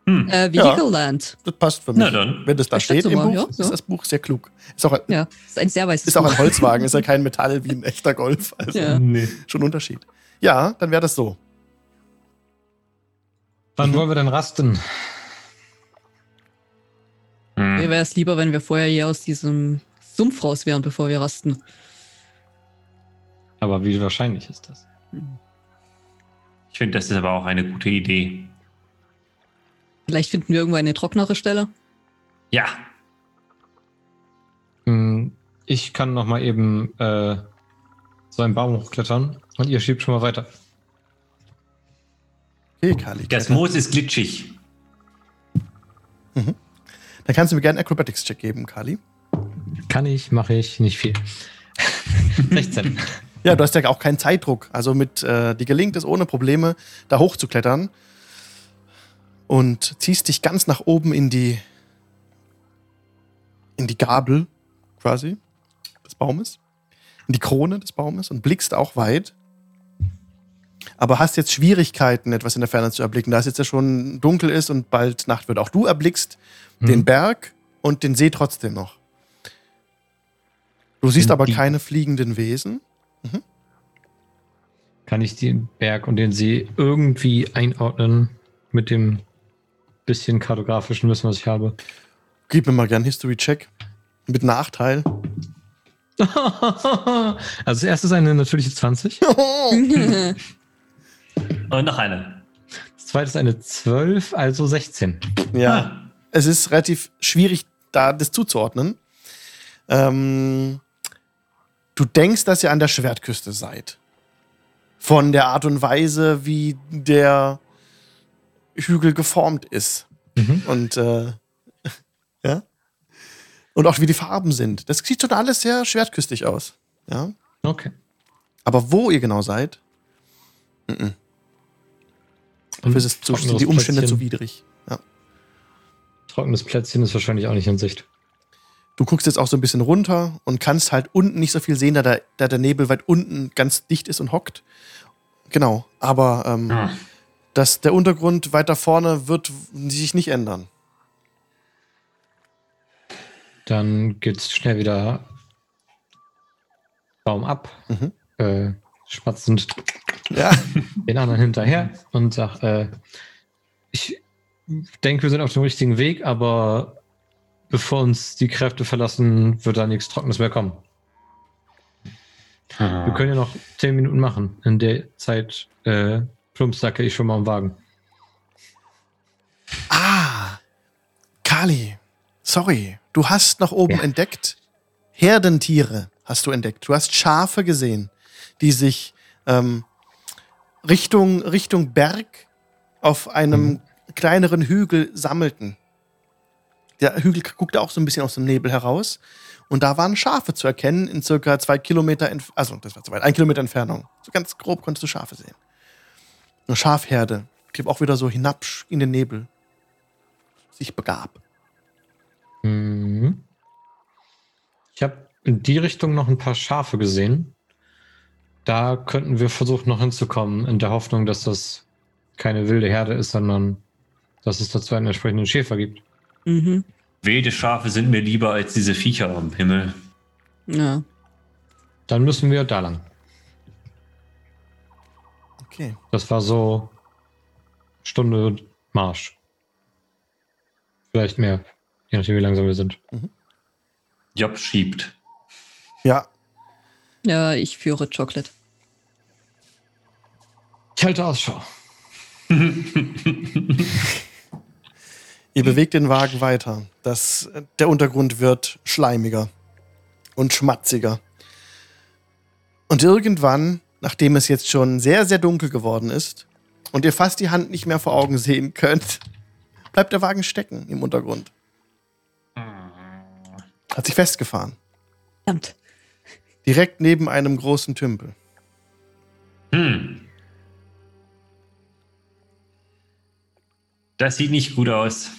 Hm. Äh, Vehicle Land. Das passt für mich. Na dann. Wenn das da Das steht im so mal, Buch, ja, ist ja. das Buch sehr klug. Ist auch, ein- Ja, ist ein sehr weißes ist auch ein Holzwagen, ist ja kein Metall wie ein echter Golf. Also Ja. Nee. schon ein Unterschied. Ja, dann wäre das so. Wann Mhm. wollen wir denn rasten? Mir Hm. wäre es lieber, wenn wir vorher hier aus diesem Sumpf raus wären, bevor wir rasten. Aber wie wahrscheinlich ist das? Ich finde, das ist aber auch eine gute Idee. Vielleicht finden wir irgendwo eine trocknere Stelle. Ja. Hm, Ich kann noch mal eben äh, so einen Baum hochklettern und ihr schiebt schon mal weiter. Okay, Kali. Das. Moos ist glitschig. Dann kannst du mir gerne einen Acrobatics-Check geben, Kali. Kann ich, mache ich, nicht viel. 16. Ja, du hast ja auch keinen Zeitdruck. Also mit, äh, dir gelingt es ohne Probleme, da hochzuklettern. Und ziehst dich ganz nach oben in die, in die Gabel quasi des Baumes. In die Krone des Baumes und blickst auch weit. Aber hast jetzt Schwierigkeiten, etwas in der Ferne zu erblicken. Da es jetzt ja schon dunkel ist und bald Nacht wird. Auch du erblickst den Hm. Berg und den See trotzdem noch. Du siehst Sind aber die- keine fliegenden Wesen. Kann ich den Berg und den See irgendwie einordnen mit dem bisschen kartografischen Wissen, was ich habe? Gib mir mal gern History-Check. Mit Nachteil. also das erste ist eine natürliche 20, Und noch eine. das zweite ist eine 12, also 16. ja. Ah. Es ist relativ schwierig, da das zuzuordnen. Ähm, du denkst, dass ihr an der Schwertküste seid. Von der Art und Weise, wie der Hügel geformt ist. Mhm. Und äh, ja. Und auch wie die Farben sind. Das sieht schon alles sehr schwertküstig aus. Ja. Okay. Aber wo ihr genau seid, mhm. dafür ist es zu, die Umstände Plätzchen. zu widrig. Ja. Trockenes Plätzchen ist wahrscheinlich auch nicht in Sicht. Du guckst jetzt auch so ein bisschen runter und kannst halt unten nicht so viel sehen, da der, da der Nebel weit unten ganz dicht ist und hockt. Genau, aber ähm, Ah. das, der Untergrund weiter vorne wird sich nicht ändern. Dann geht's schnell wieder Baum ab, Mhm. äh, schmatzend Ja, den anderen hinterher und sag, äh, ich denke, wir sind auf dem richtigen Weg, aber bevor uns die Kräfte verlassen, wird da nichts Trockenes mehr kommen. Wir können ja noch zehn Minuten machen. In der Zeit äh, plumpsacke ich schon mal am Wagen. Ah, Kali, sorry, du hast nach oben Ja. entdeckt, Herdentiere hast du entdeckt. Du hast Schafe gesehen, die sich ähm, Richtung, Richtung Berg auf einem Mhm. kleineren Hügel sammelten. Der Hügel guckte auch so ein bisschen aus dem Nebel heraus. Und da waren Schafe zu erkennen in circa zwei Kilometer, Entf also das war zu weit, ein Kilometer Entfernung. So ganz grob konntest du Schafe sehen. Eine Schafherde. Die auch wieder so hinab in den Nebel. sich begab. Mhm. Ich habe in die Richtung noch ein paar Schafe gesehen. Da könnten wir versuchen, noch hinzukommen, in der Hoffnung, dass das keine wilde Herde ist, sondern dass es dazu einen entsprechenden Schäfer gibt. Mhm. Wilde Schafe sind mir lieber als diese Viecher am Himmel. Ja. Dann müssen wir da lang. Okay. Das war so Stunde Marsch. Vielleicht mehr, je nachdem, wie langsam wir sind. Job schiebt. Ja, Ja, ich führe Chocolate. Ich halte Ausschau. ihr bewegt den Wagen weiter. Das, der Untergrund wird schleimiger und schmatziger. Und irgendwann, nachdem es jetzt schon sehr, sehr dunkel geworden ist und ihr fast die Hand nicht mehr vor Augen sehen könnt, bleibt der Wagen stecken im Untergrund. Hat sich festgefahren. Verdammt. Direkt neben einem großen Tümpel. Hm. Das sieht nicht gut aus.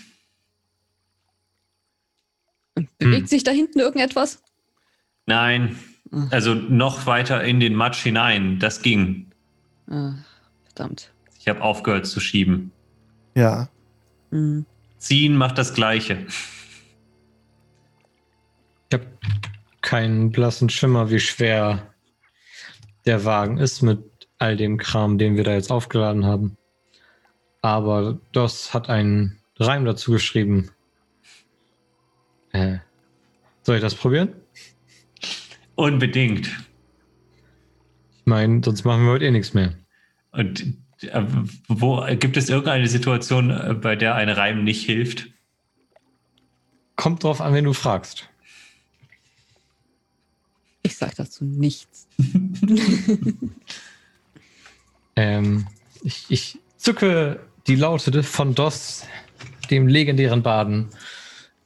Bewegt Hm. sich da hinten irgendetwas? Nein. Also noch weiter in den Matsch hinein. Das ging. Ah, verdammt. Ich habe aufgehört zu schieben. Ja. Hm. Ziehen macht das Gleiche. Ich habe keinen blassen Schimmer, wie schwer der Wagen ist mit all dem Kram, den wir da jetzt aufgeladen haben. Aber das hat einen Reim dazu geschrieben. Äh, soll ich das probieren? Unbedingt. Ich meine, sonst machen wir heute eh nichts mehr. Und äh, wo gibt es irgendeine Situation, äh, bei der ein Reim nicht hilft? Kommt drauf an, wen du fragst. Ich sag dazu nichts. Ähm, ich, ich zucke die Laute von DOS, dem legendären Baden,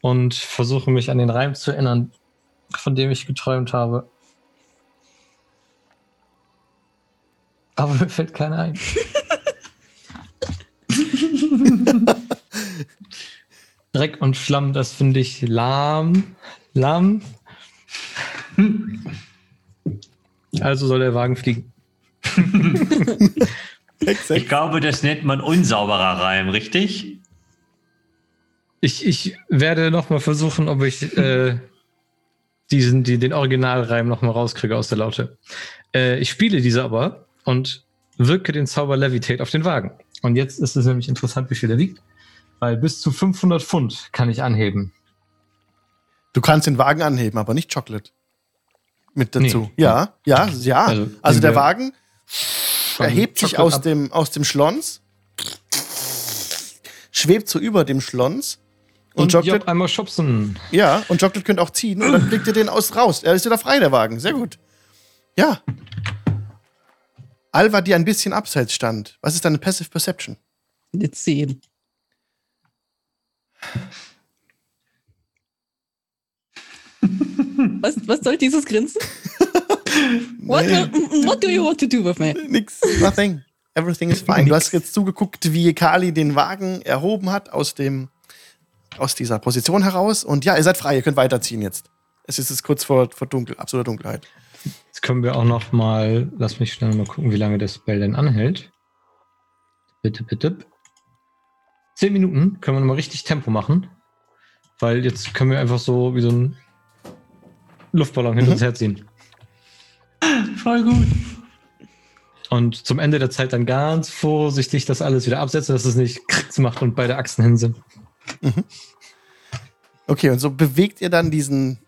und versuche mich an den Reim zu erinnern, von dem ich geträumt habe. Aber mir fällt keiner ein. Dreck und Schlamm, das finde ich lahm. Lahm. Also soll der Wagen fliegen. Ich glaube, das nennt man unsauberer Reim, richtig? Ich, ich werde nochmal versuchen, ob ich äh, diesen, die, den Originalreim nochmal rauskriege aus der Laute. Äh, ich spiele diese aber und wirke den Zauber Levitate auf den Wagen. Und jetzt ist es nämlich interessant, wie viel der wiegt. Weil bis zu 500 Pfund kann ich anheben. Du kannst den Wagen anheben, aber nicht Chocolate. Mit dazu. Nee. Ja, ja, ja. Also, Also, der Wagen erhebt sich Chocolate aus ab- dem, aus dem Schlons, schwebt so über dem Schlons. Und, Und Job einmal schubsen. ja, und Chocolate könnt auch ziehen und dann kriegt ihr den aus raus. Er ist wieder frei, der Wagen. Sehr gut. Ja. Alva, die ein bisschen abseits stand. Was ist deine Passive Perception? Eine 10. was, was soll dieses Grinsen? What, what do you want to do with me? Nix, nothing. Everything is fine. Du hast jetzt zugeguckt, wie Kali den Wagen erhoben hat aus dem, aus dieser Position heraus. Und ja, ihr seid frei, ihr könnt weiterziehen jetzt. Es ist jetzt kurz vor, vor Dunkel, absoluter Dunkelheit. Jetzt können wir auch noch mal, lass mich schnell mal gucken, wie lange der Spell denn anhält. Bitte, bitte. Zehn Minuten können wir noch mal richtig Tempo machen. Weil jetzt können wir einfach so wie so ein Luftballon hinter Mhm. uns herziehen. Voll gut. Und zum Ende der Zeit dann ganz vorsichtig das alles wieder absetzen, dass es nicht kricks macht und beide Achsen hin sind. Okay, und so bewegt ihr dann diesen,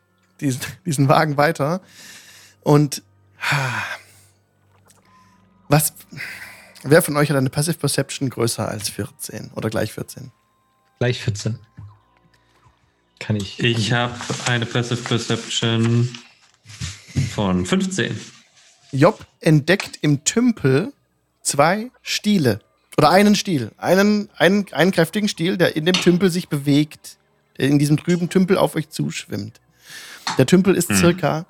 diesen, diesen Wagen weiter. Und was, wer von euch hat eine Passive Perception größer als 14 oder gleich 14? Gleich 14. Kann ich. Ich habe eine Passive Perception von 15. Job entdeckt im Tümpel zwei Stiele. Oder einen Stiel. Einen, einen, einen kräftigen Stiel, der in dem Tümpel sich bewegt. Der in diesem trüben Tümpel auf euch zuschwimmt. Der Tümpel ist Hm. circa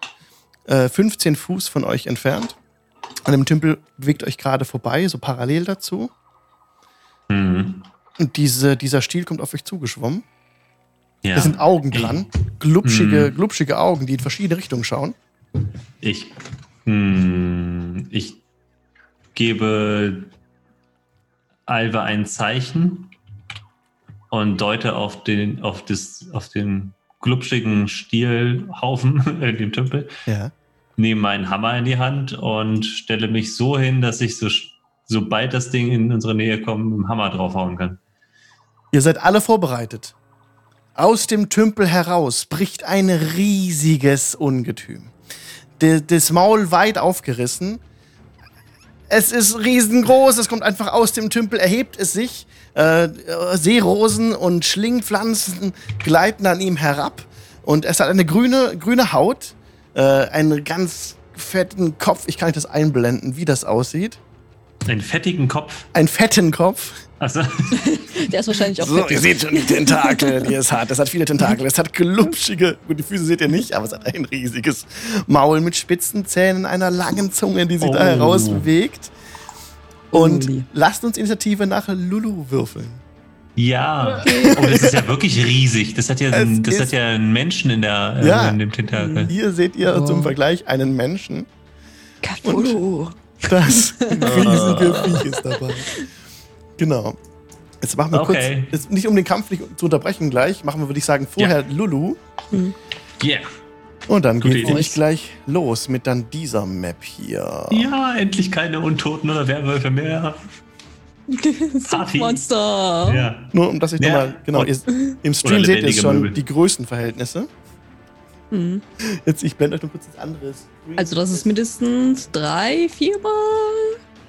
äh, 15 Fuß von euch entfernt. An dem Tümpel bewegt euch gerade vorbei, so parallel dazu. Mhm. Und diese, dieser Stiel kommt auf euch zugeschwommen. Ja. Da sind Augen dran. Glubschige, Mhm. glubschige Augen, die in verschiedene Richtungen schauen. Ich, hm, ich gebe Alva ein Zeichen und deute auf den, auf das, auf den glubschigen Stielhaufen in dem Tümpel, Ja. nehme meinen Hammer in die Hand und stelle mich so hin, dass ich so, sobald das Ding in unsere Nähe kommt, mit dem Hammer draufhauen kann. Ihr seid alle vorbereitet. Aus dem Tümpel heraus bricht ein riesiges Ungetüm. De, das Maul weit aufgerissen. Es ist riesengroß, es kommt einfach aus dem Tümpel, erhebt es sich. Äh, äh, Seerosen und Schlingpflanzen gleiten an ihm herab. Und es hat eine grüne, grüne Haut, äh, einen ganz fetten Kopf. Ich kann euch das einblenden, wie das aussieht. Einen fettigen Kopf. Einen fetten Kopf. Also, Der ist wahrscheinlich auch So, fett. ihr seht schon die Tentakel, die es hat. Es hat viele Tentakel. Es hat glubschige, gut, die Füße seht ihr nicht, aber es hat ein riesiges Maul mit spitzen Zähnen, einer langen Zunge, die sich da Oh. heraus bewegt. Und Uli. lasst uns Initiative nach Lulu würfeln. ja. Oh, das ist ja wirklich riesig. Das hat ja, einen, das ist- hat ja einen Menschen in, der, äh, Ja. in dem Tentakel. Hier seht ihr Oh. zum Vergleich einen Menschen. Cthulhu. Das riesige Viech ist dabei. Genau. Jetzt machen wir Okay. kurz, jetzt nicht um den Kampf nicht zu unterbrechen gleich, machen wir, würde ich sagen, vorher Lulu. Yeah. Und dann Gute geht Idee. nämlich gleich los mit dann dieser Map hier. Ja, endlich keine Untoten oder Werwölfe mehr. Monster. Ja. Nur um das ich Ja. nochmal, genau, ihr, im Stream seht ihr schon Möbel. die Größenverhältnisse. Mhm. Jetzt, ich blende euch noch kurz das andere Screen. Also das ist mindestens drei, viermal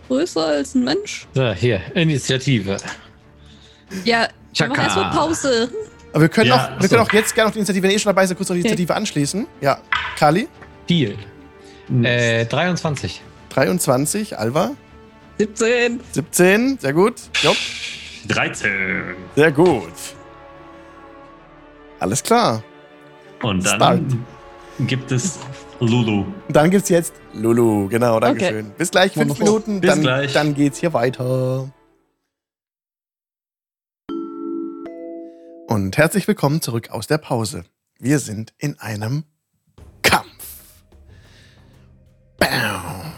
größer als ein Mensch. So, hier, Initiative. Ja, wir machen erstmal Pause. Aber wir können, Ja, auch, wir können auch jetzt gerne noch die Initiative, wenn ihr schon dabei seid, kurz noch die Initiative anschließen. Ja, Kali, Deal. Äh, 23. 23, Alva, 17. 17, sehr gut. Job, 13. sehr gut. Alles klar. Und dann Start. gibt es Lulu. Dann gibt's jetzt Lulu, genau, Dankeschön. Bis gleich, fünf Wonderful. Minuten, Bis dann, gleich. dann geht's hier weiter. Und herzlich willkommen zurück aus der Pause. Wir sind in einem Kampf. Bam,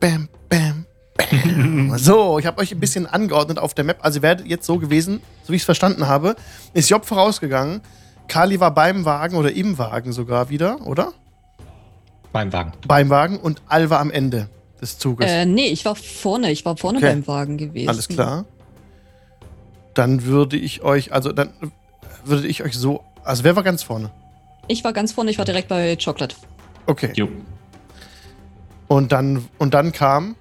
bam, bam, bam. So, ich habe euch ein bisschen angeordnet auf der Map. Also ihr werdet jetzt so gewesen, so wie ich es verstanden habe, ist Job vorausgegangen. Kali war beim Wagen oder im Wagen sogar wieder, oder? Beim Wagen. beim Wagen und Al war am Ende des Zuges. Äh, nee, ich war vorne. Ich war vorne Okay. beim Wagen gewesen. Alles klar. Dann würde ich euch, also dann würde ich euch so, also wer war ganz vorne? Ich war ganz vorne, ich war direkt bei Chocolate. Okay. Jo. Und dann, und dann kam,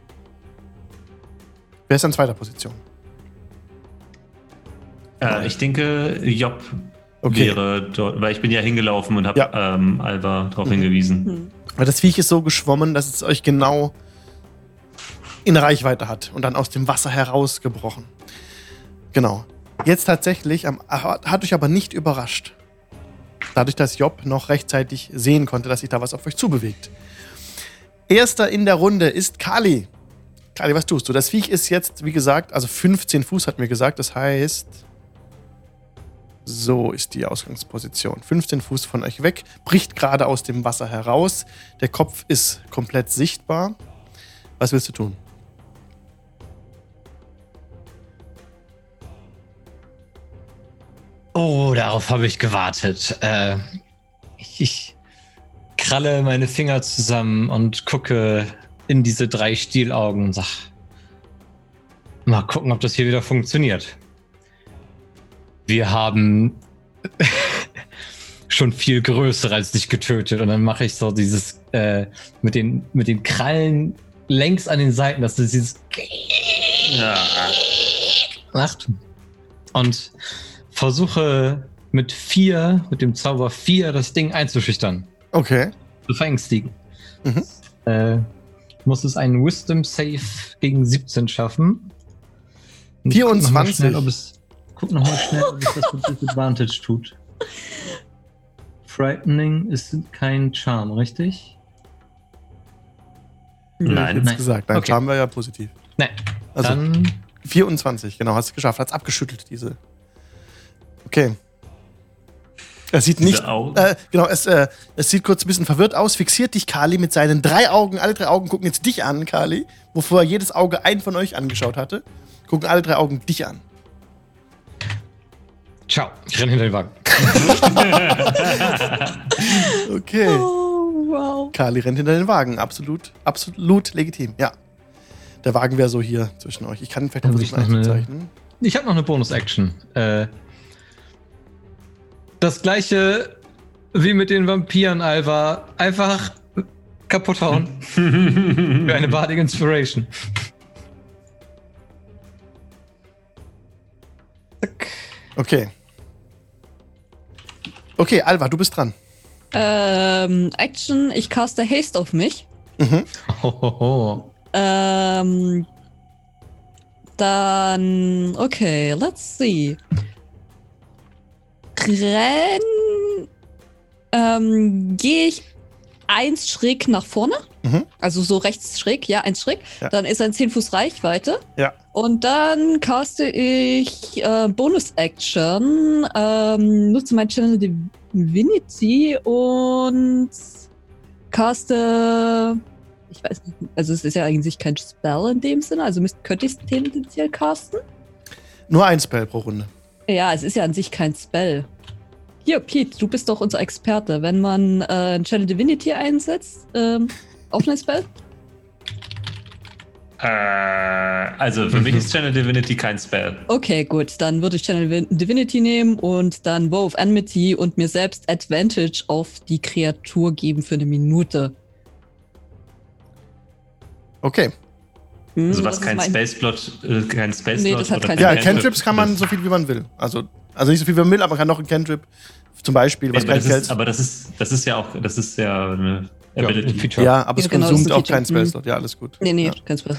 wer ist an zweiter Position? Äh, ich denke, Job Okay. wäre dort, weil ich bin ja hingelaufen und habe Ja. ähm, Alba darauf Mhm. hingewiesen. Hm. Weil das Viech ist so geschwommen, dass es euch genau in Reichweite hat und dann aus dem Wasser herausgebrochen. Genau. Jetzt tatsächlich, am, hat hat euch aber nicht überrascht. Dadurch, dass Job noch rechtzeitig sehen konnte, dass sich da was auf euch zubewegt. Erster in der Runde ist Kali. Kali, was tust du? Das Viech ist jetzt, wie gesagt, also 15 Fuß hat mir gesagt. Das heißt, so ist die Ausgangsposition. 15 Fuß von euch weg, bricht gerade aus dem Wasser heraus. Der Kopf ist komplett sichtbar. Was willst du tun? Oh, darauf habe ich gewartet. Äh, ich, kralle meine Finger zusammen und gucke in diese drei Stielaugen und sag, mal gucken, ob das hier wieder funktioniert. Wir haben schon viel größere als dich getötet und dann mache ich so dieses äh, mit den mit den Krallen längs an den Seiten, dass das dieses Ja. macht und versuche mit vier, mit dem Zauber vier, das Ding einzuschüchtern, Okay. zu verängstigen. Mhm. Äh, muss es einen Wisdom Save gegen 17 schaffen. Und ich guck noch mal 24. Schnell, ob es, guck nochmal schnell, ob es das mit Disadvantage tut. Frightening ist kein Charm, richtig? Nein. Jetzt Nein. gesagt. Nein, Okay. Charme wäre ja positiv. Nein. Also, Dann 24, genau, hast es geschafft. Hat es abgeschüttelt, diese. Okay. Es sieht Diese nicht. Augen. Äh, genau, es, äh, es sieht kurz ein bisschen verwirrt aus. Fixiert dich Kali mit seinen drei Augen. Alle drei Augen gucken jetzt dich an, Kali. Wovor jedes Auge einen von euch angeschaut hatte. Gucken alle drei Augen dich an. Ciao. Ich renne hinter den Wagen. Okay. Oh, wow. Kali rennt hinter den Wagen. Absolut, absolut legitim. Ja. Der Wagen wäre so hier zwischen euch. Ich kann ihn vielleicht noch versuchen noch eine- einzuzeichnen. Ich habe noch eine Bonus-Action. Äh, das gleiche wie mit den Vampiren, Alva. Einfach kaputt hauen. Für eine Bardic Inspiration. Zack. Okay. Okay, Alva, du bist dran. Ähm, Action, ich caste Haste auf mich. Mhm. Hohoho. Ähm, dann, okay, let's see. Renn, ähm, gehe ich eins schräg nach vorne. Mhm. Also so rechts schräg, ja, eins schräg. Ja. Dann ist ein 10 Fuß Reichweite. Ja. Und dann caste ich äh, Bonus-Action, ähm, nutze mein Channel Divinity und caste. Ich weiß nicht, also es ist ja eigentlich kein Spell in dem Sinne, also müsst, könnte ich es tendenziell casten? Nur ein Spell pro Runde. Ja, es ist ja an sich kein Spell. Hier, Pete, du bist doch unser Experte. Wenn man äh, Channel Divinity einsetzt, ähm, auf ein Spell? äh, also für mich ist Channel Divinity kein Spell. Okay, gut. Dann würde ich Channel Divin- Divinity nehmen und dann Bow of Enmity und mir selbst Advantage auf die Kreatur geben für eine Minute. Okay. Hm, Also das was kein mein- Space Plot, äh, kein Space Nee, das hat oder kein Ja, Cantrip. Cantrips kann man so viel wie man will. Also, also nicht so viel wie man will, aber man kann noch ein Cantrip zum Beispiel, was aber, kein das ist, Fels. aber das ist, das ist ja auch, das ist ja eine Ja, Ability. ein Feature. Ja, aber es Ja, genau, das konsumt auch keinen Feature. Spellslot. Ja, alles gut. Nee, nee, Ja. kein Spell.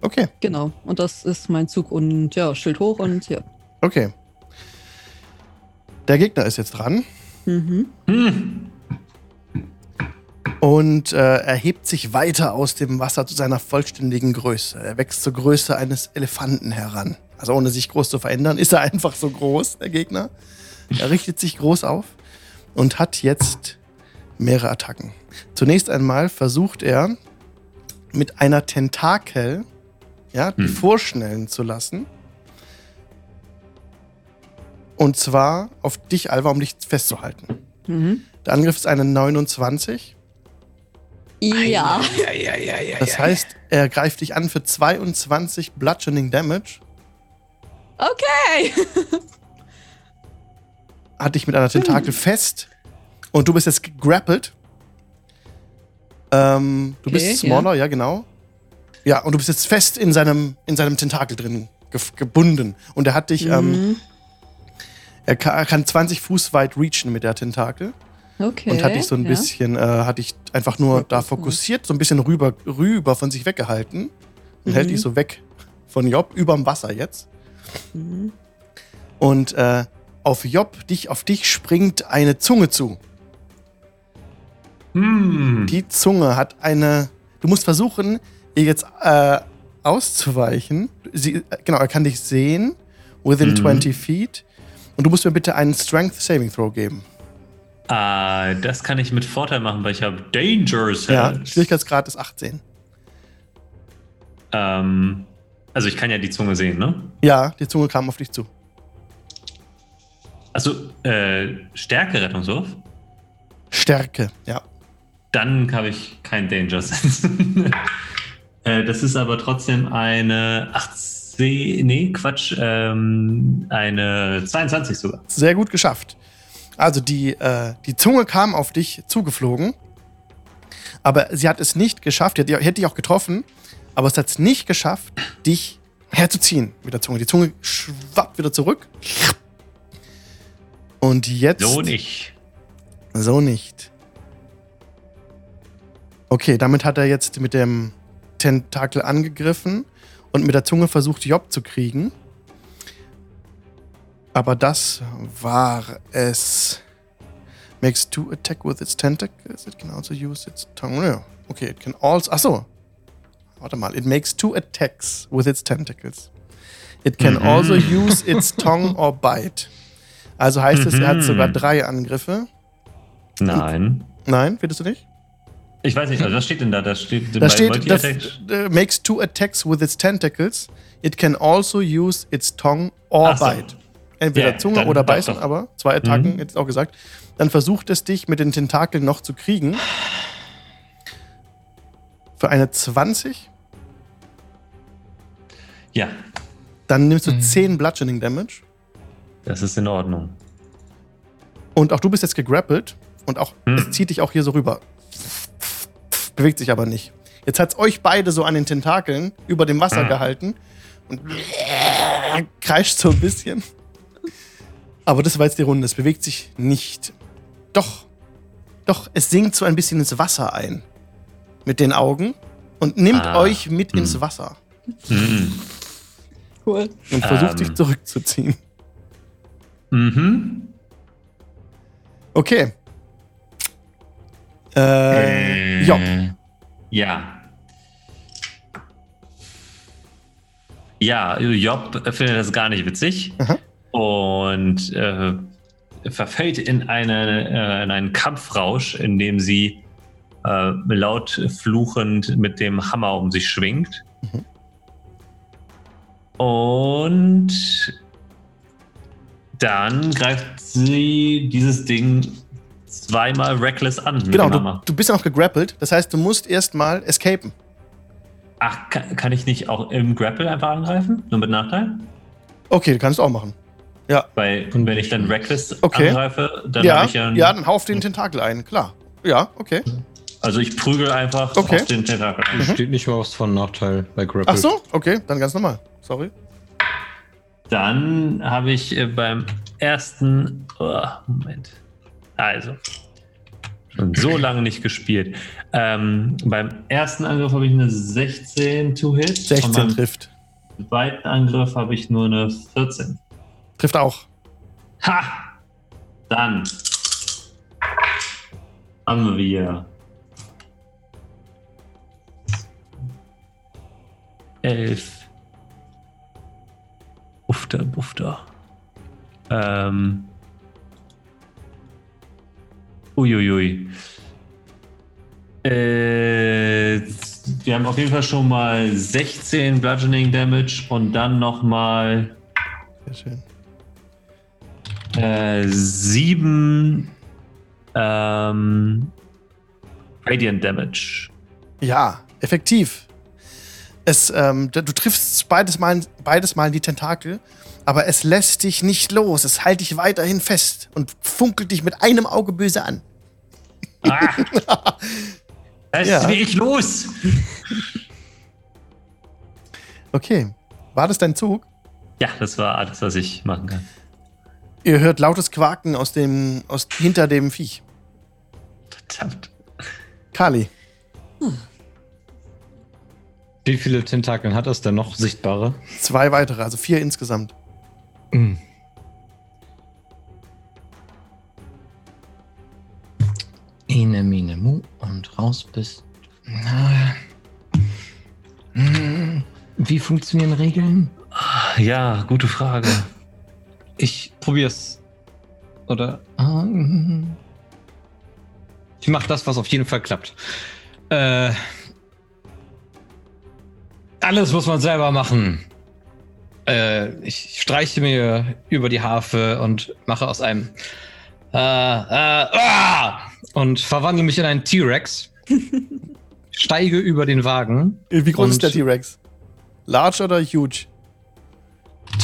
Okay, Genau. Und das ist mein Zug und ja, Schild hoch und ja. okay. Der Gegner ist jetzt dran Mhm. Hm. und äh, erhebt sich weiter aus dem Wasser zu seiner vollständigen Größe. Er wächst zur Größe eines Elefanten heran. Also ohne sich groß zu verändern, ist er einfach so groß, der Gegner. Er richtet sich groß auf und hat jetzt mehrere Attacken. Zunächst einmal versucht er mit einer Tentakel ja, die Hm. vorschnellen zu lassen. Und zwar auf dich, Alva, um dich festzuhalten. Mhm. Der Angriff ist eine 29. Ja. Ja, ja, ja, ja. Das heißt, er greift dich an für 22 Bludgeoning Damage, Okay. hat dich mit einer Tentakel fest und du bist jetzt gegrappelt. Ähm, du Okay, bist smaller, ja. genau. Ja, und du bist jetzt fest in seinem, in seinem Tentakel drin gef- gebunden. Und er hat dich, ähm, Mhm. er kann, er kann 20 Fuß weit reachen mit der Tentakel. Okay. und hat dich so ein ja. bisschen, äh, hat dich einfach nur Ja, da fokussiert, so ein bisschen rüber, rüber von sich weggehalten und Mhm. hält dich so weg von Job, überm Wasser jetzt. Mhm. Und äh, auf Job, dich, auf dich springt eine Zunge zu. Hm. Die Zunge hat eine. Du musst versuchen, ihr jetzt äh, auszuweichen. Sie, äh, genau, er kann dich sehen. Within Mhm. 20 feet. Und du musst mir bitte einen Strength Saving Throw geben. Ah, das kann ich mit Vorteil machen, weil ich habe Dangerous Ja. Schwierigkeitsgrad ist 18. Ähm, also ich kann ja die Zunge sehen, ne? Ja, die Zunge kam auf dich zu. Also äh, Stärke Rettungswurf. Stärke, ja. Dann habe ich kein Danger Sense. äh, das ist aber trotzdem eine 18, nee, Quatsch, ähm, eine 22 sogar. Sehr gut geschafft. Also die, äh, die Zunge kam auf dich zugeflogen, aber sie hat es nicht geschafft, hätte dich auch getroffen, aber es hat es nicht geschafft, dich herzuziehen mit der Zunge. Die Zunge schwappt wieder zurück. Und jetzt. So nicht. So nicht. Okay, damit hat er jetzt mit dem Tentakel angegriffen und mit der Zunge versucht, Job zu kriegen. Aber das war es. Makes two attack with its tentacles. It can also use its tongue. Okay, it can also. Achso. Warte mal. It makes two attacks with its tentacles. It can Mhm. also use its tongue or bite. Also heißt es, er hat Mhm. sogar drei Angriffe. Nein. Nein, findest du nicht? Ich weiß nicht, also was steht denn da? Da steht, Da bei steht, das, äh, makes two attacks with its tentacles. It can also use its tongue or so. bite. Entweder Ja, Zunge oder beißen, doch. aber zwei Attacken, Mhm. jetzt auch gesagt. Dann versucht es dich mit den Tentakeln noch zu kriegen. Für eine 20, Ja, dann nimmst du Mhm. 10 Bludgeoning Damage. das ist in Ordnung. Und auch du bist jetzt gegrappelt und auch Hm. es zieht dich auch hier so rüber. Bewegt sich aber nicht. Jetzt hat es euch beide so an den Tentakeln über dem Wasser Hm. gehalten und kreischt so ein bisschen. Aber das war jetzt die Runde. Es bewegt sich nicht. Doch, doch, es sinkt so ein bisschen ins Wasser ein. Mit den Augen und nimmt Ah. euch mit Hm. ins Wasser Mhm. Cool. und versucht Ähm. sich zurückzuziehen. Mhm. Okay. Äh, Job. Ja. Ja, Job findet das gar nicht witzig Aha. und äh, verfällt in, eine, äh, in einen Kampfrausch, in dem sie äh, laut fluchend mit dem Hammer um sich schwingt. Mhm. Und dann greift sie dieses Ding zweimal reckless an Genau, du, du bist ja noch gegrappelt. Das heißt, du musst erstmal escapen. Ach, kann, kann ich nicht auch im Grapple einfach angreifen? Nur mit Nachteil? Okay, du kannst es auch machen. Weil, wenn ich dann Reckless Okay. angreife, dann ja, habe ich ja. ja, dann hau auf den Tentakel ein. Klar. Ja, okay. Also ich prügel einfach Okay. auf den Tentakel. Steht nicht mal was von Nachteil bei Grapple. Ach so, okay, dann ganz normal. Sorry. Dann habe ich äh, beim ersten. Oh, Moment. Also. Schon so lange nicht gespielt. Ähm, beim ersten Angriff habe ich eine 16 to hit. 16 Und beim trifft. zweiten Angriff habe ich nur eine 14. Trifft auch. Ha! Dann haben wir elf. Bufter, Bufter. Ähm. Uiuiui. Äh, wir haben auf jeden Fall schon mal 16 Bludgeoning Damage und dann nochmal Sehr schön. äh, sieben ähm, Radiant Damage. Ja, effektiv. Es, ähm, du triffst beides mal, beides mal in die Tentakel, aber es lässt dich nicht los. Es hält dich weiterhin fest und funkelt dich mit einem Auge böse an. Ah! Lass Ja. mich los! Okay. War das dein Zug? Ja, das war alles, was ich machen kann. Ihr hört lautes Quaken aus dem, aus, hinter dem Viech. Verdammt. Kali. Wie viele Tentakeln hat das denn noch sichtbare? Zwei weitere, also vier insgesamt. Mhm. Ine, Mine, Mu und raus bist. Na. Hm, Wie funktionieren Regeln? Ja, gute Frage. Ich probier's. Oder? Ah, mhm. Ich mach das, was auf jeden Fall klappt. Äh, alles muss man selber machen. Äh, ich streiche mir über die Harfe und mache aus einem äh, äh, ah! und verwandle mich in einen T-Rex. steige über den Wagen. Wie groß ist der T-Rex? Large oder huge?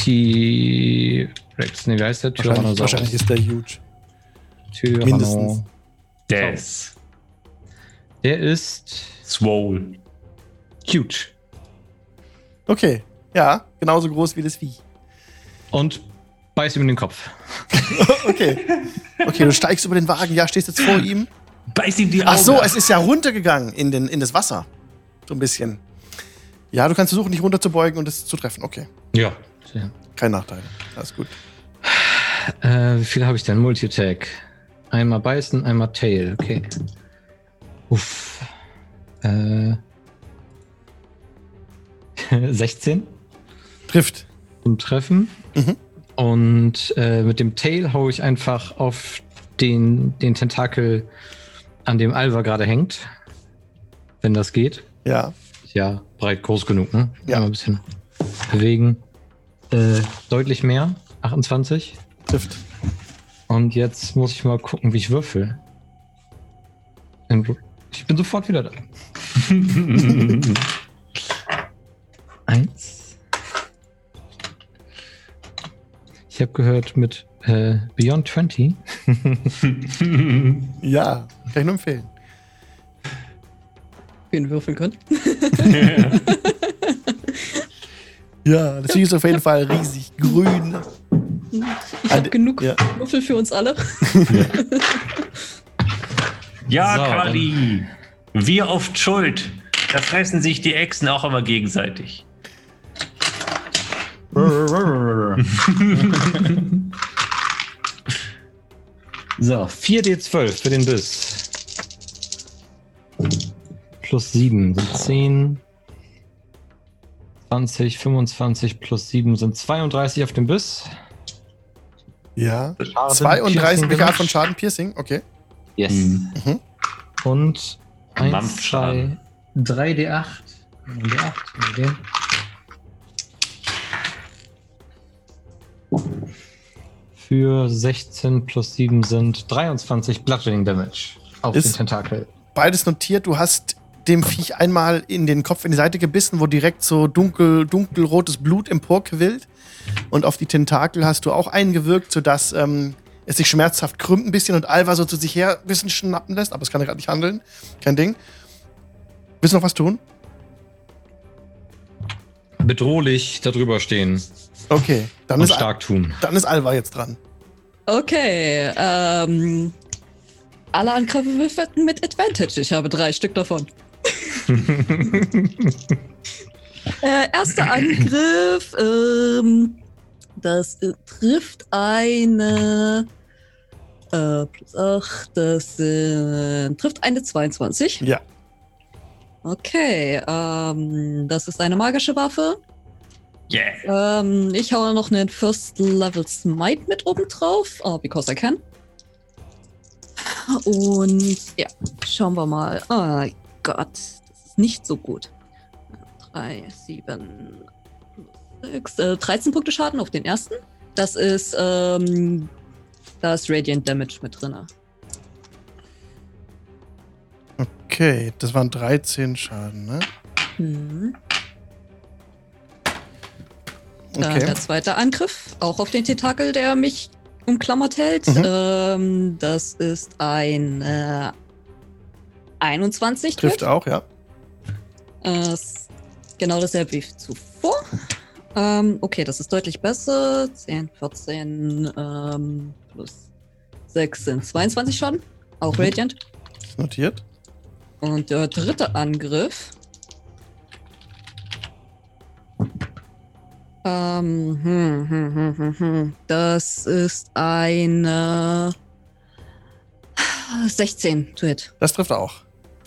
T-Rex, nee, wie heißt der? Wahrscheinlich, Tyrannosaurus. wahrscheinlich ist der huge. Tyranno- mindestens. Des. Der ist Swole. huge. Okay. Ja, genauso groß wie das Viech. Und beißt ihm in den Kopf. Okay. Okay, du steigst über den Wagen, ja, stehst jetzt vor ihm. Beiß ihm die Augen. Ach so, es ist ja runtergegangen in, den, in das Wasser. So ein bisschen. Ja, du kannst versuchen, dich runterzubeugen und es zu treffen. Okay. Ja. Kein Nachteil. Alles gut. Äh, wie viel habe ich denn? Multi-Attack. Einmal beißen, einmal Tail. Okay. Uff. Äh. 16 Trifft. zum Treffen. Mhm. Und äh, mit dem Tail hau ich einfach auf den, den Tentakel, an dem Alva gerade hängt. Wenn das geht. Ja. Ist ja breit groß genug, ne? Ja. Einmal ein bisschen bewegen. Äh, deutlich mehr. 28. Trifft. Und jetzt muss ich mal gucken, wie ich würfel. Ich bin sofort wieder da. Eins. Ich habe gehört mit äh, Beyond 20. Ja, kann ich nur empfehlen. Wen würfeln können. Ja, das Vieh ist auf jeden Fall riesig grün. Ich habe genug ja. Würfel für uns alle. ja, So, Kali. Wie oft schuld? Da fressen sich die Echsen auch immer gegenseitig. So, 4d12 für den Biss. Plus 7 sind 10. 20, 25 plus 7 sind 32 auf dem Biss. Ja. Schaden, 32 Piercing Grad von. Schaden Piercing, okay. Yes. Mhm. Und 1, 2, Mampfschaden. 3d8. 3d8. Für 16 plus 7 sind 23 Bludgeoning Damage auf Ist- den Tentakel. Beides notiert, du hast dem Viech einmal in den Kopf, in die Seite gebissen, wo direkt so dunkel, dunkelrotes Blut emporquillt. Und auf die Tentakel hast du auch eingewirkt, sodass ähm, es sich schmerzhaft krümmt ein bisschen und Alva so zu sich her ein bisschen schnappen lässt, aber es kann gerade nicht handeln. Kein Ding. Willst du noch was tun? Bedrohlich darüber stehen Okay, dann und ist, stark tun. dann ist Alva jetzt dran. Okay, ähm. Alle Angriffe würfeln mit Advantage. Ich habe drei Stück davon. Äh, erster Angriff, ähm, das äh, trifft eine äh, plus 8, das äh, trifft eine 22. Ja. Okay, ähm, das ist eine magische Waffe. Yeah. Ähm, ich hau noch einen First Level Smite mit oben drauf, oh, because I can. Und ja, schauen wir mal. Oh Gott, das ist nicht so gut. 3, 7, 6, äh, 13 Punkte Schaden auf den ersten. Das ist, ähm, da ist Radiant Damage mit drin. Okay, das waren 13 Schaden, ne? Mhm. Dann Okay. der zweite Angriff, auch auf den Tentakel, der mich umklammert hält. Mhm. Ähm, das ist ein äh, 21 Trifft auch, ja. Äh, genau dasselbe wie zuvor. Ähm, okay, das ist deutlich besser. 10, 14 ähm, plus 6 sind 22 Schaden. Auch Mhm. Radiant. Notiert. Und der dritte Angriff. Ähm, hm, hm, hm, hm, hm. Das ist eine 16 to hit. Das trifft auch.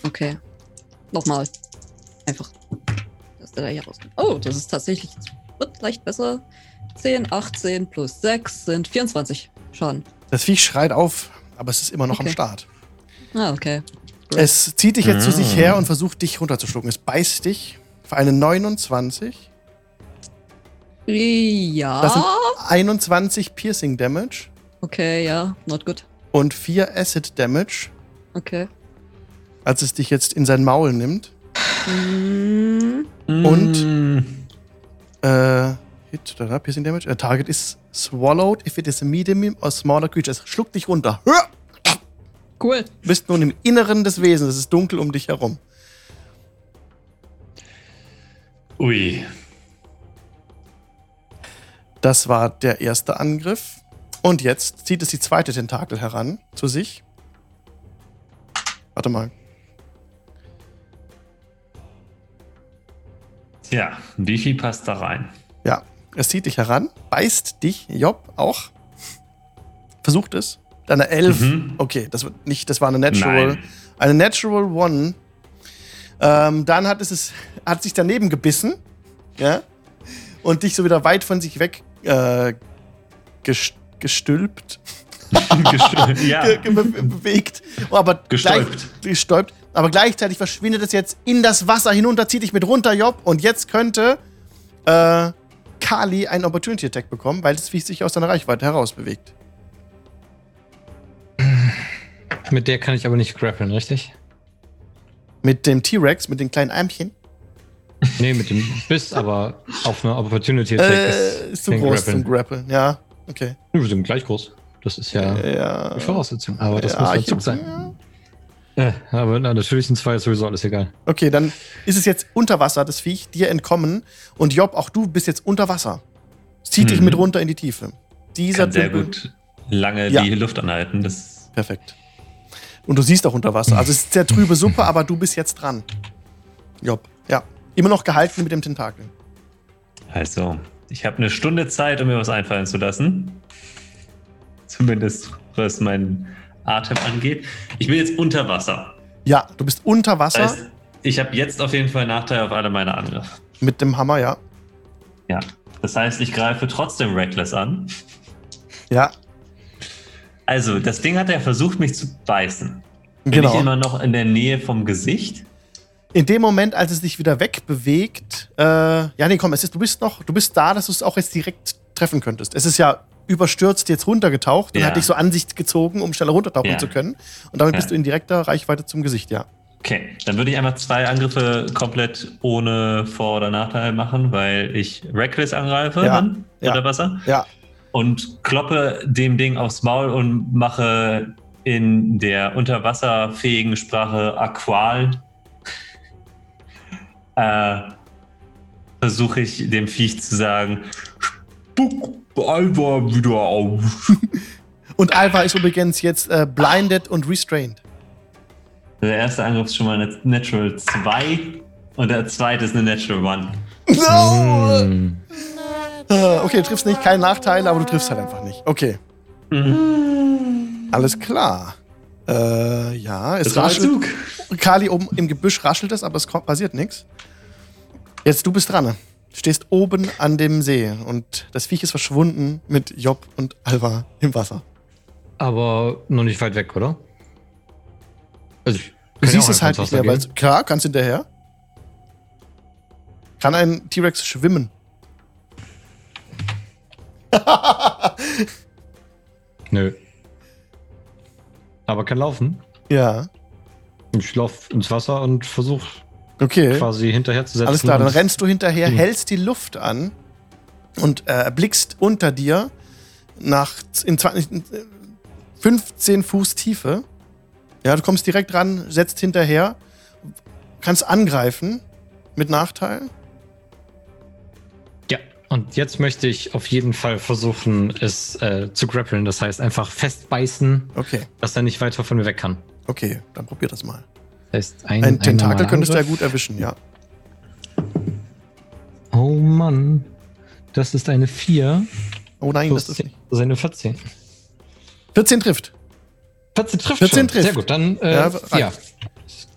Okay. Nochmal. Einfach. Dass der da hier rauskommt. Oh, das ist tatsächlich. Wird leicht besser. 10, 18 plus 6 sind 24 Schaden. Das Viech schreit auf, aber es ist immer noch am Okay. Start. Ah, okay. Es zieht dich jetzt zu sich Mm. her und versucht dich runterzuschlucken. Es beißt dich für eine 29. Ja. Das sind 21 Piercing Damage Okay, ja. Not good. und 4 Acid Damage, Okay. als es dich jetzt in sein Maul nimmt. Mm, Und? Äh, Hit, da, Piercing Damage. A target is swallowed if it is a medium or smaller creature. Es schluckt dich runter. Hör! cool. Du bist nun im Inneren des Wesens. Es ist dunkel um dich herum. Ui. Das war der erste Angriff. Und jetzt zieht es die zweite Tentakel heran zu sich. Warte mal. Tja, wie viel passt da rein? Ja, es zieht dich heran, beißt dich, Job, auch. Versucht es. Deine Elf. Mhm. Okay, das wird nicht, das war eine Natural. Nein. Eine Natural One. Ähm, dann hat es, es hat sich daneben gebissen ja, und dich so wieder weit von sich weg äh, gest gestülpt, ja, be bewegt. Oh, aber Gestäubt. Gleich, gestäubt. Aber gleichzeitig verschwindet es jetzt in das Wasser hinunter, zieht dich mit runter, Job. Und jetzt könnte äh, Kali einen Opportunity Attack bekommen, weil das Viech sich aus seiner Reichweite heraus bewegt. Mit der kann ich aber nicht grappeln, richtig? Mit dem T-Rex, mit den kleinen Ärmchen. Nee, mit dem Biss, aber auf eine Opportunity Attack Äh, ist zu kein groß Grappeln. zum Grappeln. Ja, okay. Wir sind gleich groß. Das ist ja Ja. die Voraussetzung. Aber das ja, muss ich- Verzug sein. ja. Äh, aber na, natürlich sind zwei ist sowieso alles egal. Okay, dann ist es jetzt unter Wasser, das Viech, dir entkommen. Und Job, auch du bist jetzt unter Wasser. Es zieht dich Mhm. mit runter in die Tiefe. Dieser kann sehr gut lange Ja. die Luft anhalten. Das Perfekt. Und du siehst auch unter Wasser. Also es ist sehr trübe Suppe, aber du bist jetzt dran. Job. Ja. Immer noch gehalten mit dem Tentakel. Also, ich habe eine Stunde Zeit, um mir was einfallen zu lassen. Zumindest was meinen Atem angeht. Ich bin jetzt unter Wasser. Ja, du bist unter Wasser Das heißt, ich habe jetzt auf jeden Fall Nachteil auf alle meine Angriffe. mit dem Hammer, ja. Ja. Das heißt, ich greife trotzdem Reckless an. Ja, Also, das Ding hat ja versucht, mich zu beißen. Bin ich genau. immer noch in der Nähe vom Gesicht? In dem Moment, als es dich wieder wegbewegt, äh, ja, nee, komm, es ist, du bist noch, du bist da, dass du es auch jetzt direkt treffen könntest. Es ist ja überstürzt jetzt runtergetaucht und Ja. hat dich so an sich gezogen, um schneller runtertauchen Ja. zu können. Und damit Ja. bist du in direkter Reichweite zum Gesicht, ja. Okay, dann würde ich einmal zwei Angriffe komplett ohne Vor- oder Nachteil machen, weil ich Reckless angreife Ja, dann unter Wasser Ja, und kloppe dem Ding aufs Maul und mache in der unterwasserfähigen Sprache Aqual. Äh, versuche ich dem Viech zu sagen, spuck Alva wieder auf. Und Alva ist übrigens jetzt äh, blinded und restrained. Der erste Angriff ist schon mal eine Natural 2 und der zweite ist eine Natural 1. No! Hm. Äh, Okay, du triffst nicht, kein Nachteil, aber du triffst halt einfach nicht. Okay, alles klar. Äh, ja, es raschelt. Kali oben im Gebüsch raschelt es, aber es kommt, passiert nichts. Jetzt du bist dran. Du stehst oben an dem See und das Viech ist verschwunden mit Job und Alva im Wasser. Aber noch nicht weit weg, oder? Also ich Du siehst es halt nicht mehr, weil klar, kannst hinterher. Kann ein T-Rex schwimmen? Nö. Aber kann laufen. ja, Ich laufe ins Wasser und versuche okay. quasi hinterherzusetzen. Alles klar, dann rennst du hinterher, Hm. hältst die Luft an und äh, blickst unter dir nach in 20, in, äh, 15 Fuß Tiefe. Ja, du kommst direkt ran, setzt hinterher, kannst angreifen mit Nachteil. Und jetzt möchte ich auf jeden Fall versuchen, es äh, zu grappeln. Das heißt, einfach festbeißen, Okay, dass er nicht weiter von mir weg kann. okay, dann probier das mal. Das heißt, ein, Ein Tentakel könntest du ja gut erwischen, ja. Oh Mann. Das ist eine 4. Oh nein, plus das ist 10. nicht. Das ist eine 14. 14 trifft. 14 trifft 14 schon. trifft. Sehr gut, dann äh, Ja, ja.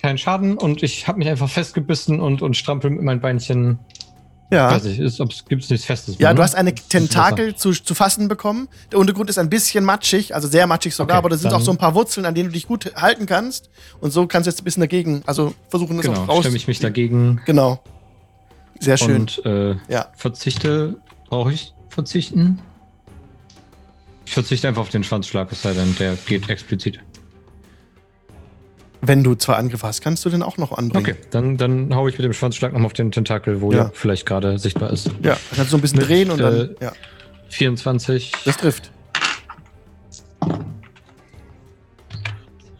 Kein Schaden und ich habe mich einfach festgebissen und, und strampel mit meinen Beinchen. Ja. Weiß ich, ist, gibt's nichts Festes. Ja, ne? du hast eine Tentakel zu, zu fassen bekommen. Der Untergrund ist ein bisschen matschig, also sehr matschig sogar, Okay, aber da sind auch so ein paar Wurzeln, an denen du dich gut halten kannst. Und so kannst du jetzt ein bisschen dagegen, also versuchen, das Genau, raus. stemme ich mich dagegen Genau. Sehr schön. und äh, ja. verzichte. Brauche ich verzichten? Ich verzichte einfach auf den Schwanzschlag, es sei denn, der geht explizit. Wenn du zwei Angriffe hast, kannst du den auch noch anbringen. Okay, dann, dann hau ich mit dem Schwanzschlag nochmal auf den Tentakel, wo Ja. ja, vielleicht gerade sichtbar ist. Ja, dann kannst du so ein bisschen Mit, drehen und dann. äh, ja, 24. das trifft.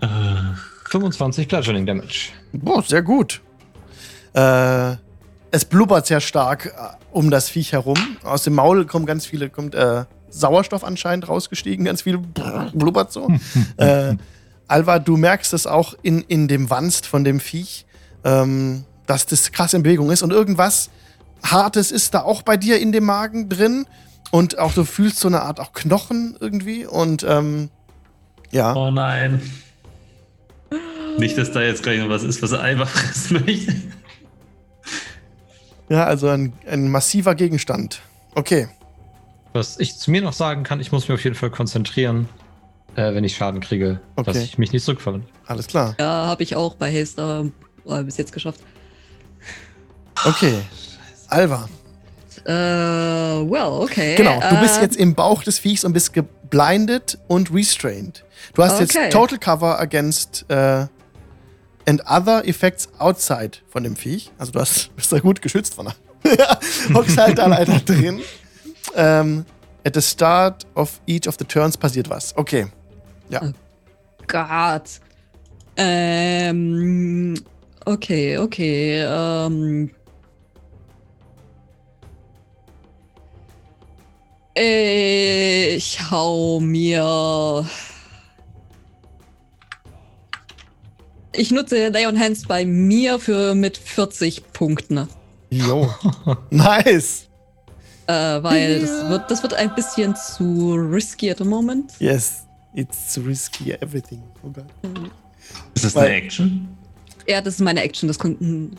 Äh, 25 Bludgeoning Damage. Boah, sehr gut. Äh, es blubbert sehr stark äh, um das Viech herum. Aus dem Maul kommt ganz viele, kommt äh, Sauerstoff anscheinend rausgestiegen, ganz viel blubbert so. äh, Alva, du merkst es auch in, in dem Wanst von dem Viech, ähm, dass das krass in Bewegung ist und irgendwas Hartes ist da auch bei dir in dem Magen drin und auch du fühlst so eine Art auch Knochen irgendwie und ähm, ja. Oh nein. Nicht, dass da jetzt gleich noch was ist, was er einfach fressen möchte. Ja, also ein, ein massiver Gegenstand. Okay. Was ich zu mir noch sagen kann, ich muss mich auf jeden Fall konzentrieren, äh, wenn ich Schaden kriege, dass Okay. ich mich nicht zurückfalle. Alles klar. Ja, habe ich auch bei Haste äh, bis jetzt geschafft. Okay. Alva. Äh, well, okay. Genau, du bist äh, jetzt im Bauch des Viechs und bist geblindet und restrained. Du hast Okay. jetzt Total Cover against äh, and other effects outside von dem Viech. Also du hast, bist da gut geschützt von der. Halt da leider drin. Ähm, at the start of each of the turns passiert was. Okay. Gott. Ähm, okay, okay. Ähm, ich hau mir. Ich nutze Lay on Hands bei mir für mit 40 Punkten. Jo. nice. Äh, weil das, wird, das wird ein bisschen zu risky at the moment. Yes. It's too risky everything. Oh Gott. Ist das Weil- eine Action? Ja, das ist meine Action. Das kommt. Du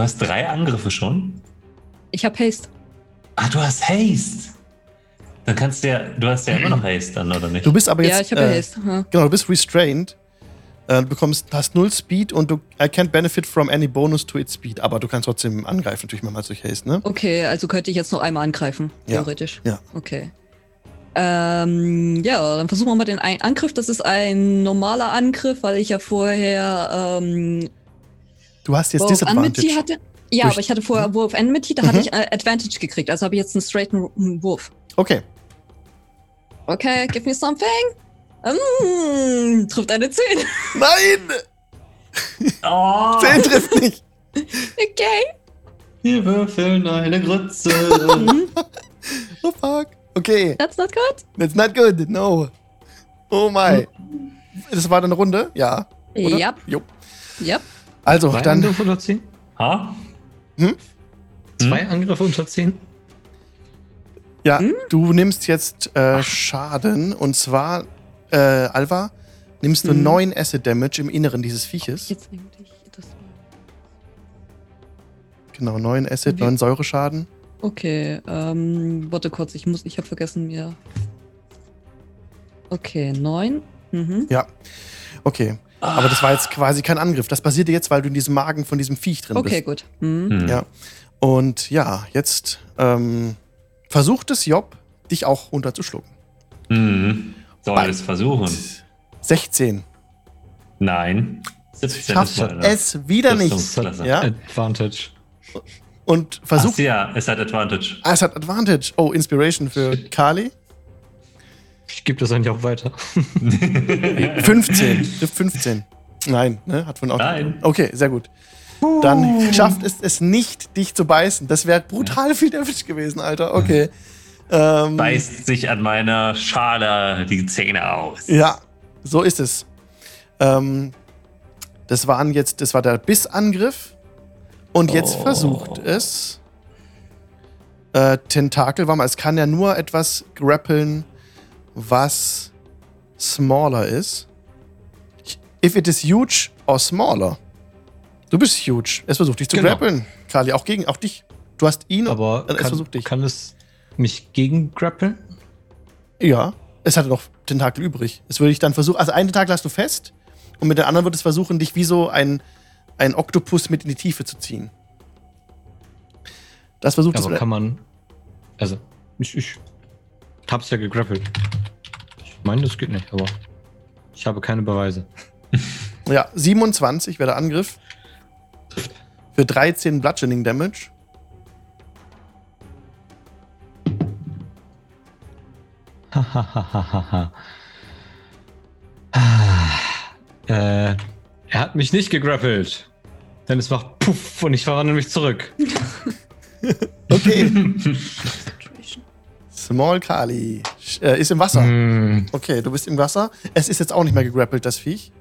hast drei Angriffe schon? Ich habe Haste. Ah, du hast Haste. Dann kannst du ja, du hast ja immer noch Haste dann, oder nicht? Du bist aber jetzt. ja, ich habe äh, Haste. Ja. Genau, du bist restrained. Äh, Du bekommst, hast null Speed und du I can't benefit from any bonus to its speed, aber du kannst trotzdem angreifen, natürlich mehrmals durch Haste, ne? Okay, also könnte ich jetzt noch einmal angreifen, Ja, theoretisch. ja. Okay. Ähm, ja, dann versuchen wir mal den einen Angriff. Das ist ein normaler Angriff, weil ich ja vorher ähm, Du hast jetzt Disadvantage. hatte. Ja, aber ich hatte vorher Mhm. Wurf Enmity, da Mhm. hatte ich äh, Advantage gekriegt. Also habe ich jetzt einen straighten Wurf. Okay. Okay, give me something. Mm, trifft eine 10. Nein! Oh, 10 trifft nicht! Okay. wir würfeln eine Grütze. Oh fuck. Okay, That's not good. that's not good, no. Oh my. Das war eine Runde? Ja. Oder? Ja, Jo. ja. Also, Zwei dann. Angriffe unter 10? ha? Zwei Angriffe unter 10? Ja, Hm? du nimmst jetzt äh, Schaden und zwar, äh, Alva, nimmst du Mhm. 9 Acid Damage im Inneren dieses Vieches. Jetzt eigentlich das. Genau, 9 Acid, Wie- 9 Säureschaden. Okay, ähm, warte kurz, ich muss, ich habe vergessen mir. Okay, neun. Mhm. Ja. Okay. Aber das war jetzt quasi kein Angriff. Das passierte jetzt, weil du in diesem Magen von diesem Viech drin Okay, bist. gut. Mhm. Hm. Ja. Und ja, jetzt ähm, versucht es Job, dich auch runterzuschlucken. Hm. Soll Bei- es versuchen? 16. Nein. 17 Schafft es wieder nicht. Rüstungsklasse. Ja. Advantage. Und Ach, versucht. ja, es hat Advantage. Ah, es hat Advantage. Oh, Inspiration für Kali. Ich gebe das eigentlich auch weiter. 15. Trifft 15. Nein, ne? Hat von auch. Nein. Okay, sehr gut. Dann schafft es es nicht, dich zu beißen. Das wäre brutal viel Damage gewesen, Alter. Okay. Ähm, Beißt sich an meiner Schale die Zähne aus. Ja, so ist es. Ähm, das waren jetzt, das war der Bissangriff. Und jetzt Oh. versucht es. Äh, Tentakel, warte mal, es kann ja nur etwas grappeln, was smaller ist. If it is huge or smaller. Du bist huge. Es versucht dich zu Genau. grappeln. Kali, auch gegen, auch dich. Du hast ihn. Aber es kann, versucht dich. kann es mich gegen grappeln? Ja, es hatte noch Tentakel übrig. Es würde ich dann versuchen, also einen Tentakel hast du fest und mit der anderen wird es versuchen, dich wie so ein, ein Oktopus mit in die Tiefe zu ziehen. Das versucht es. Aber kann man. Also, ich, ich hab's ja gegrappelt. Ich meine, das geht nicht, aber ich habe keine Beweise. Ja, 27 wäre der Angriff. Für 13 Bludgeoning Damage. Hahaha. äh, er hat mich nicht gegrappelt. Denn es macht Puff und ich verwandle mich zurück. Okay. Small Kali. Äh, ist im Wasser. Hm, Okay, du bist im Wasser. Es ist jetzt auch nicht mehr gegrappelt, das Viech.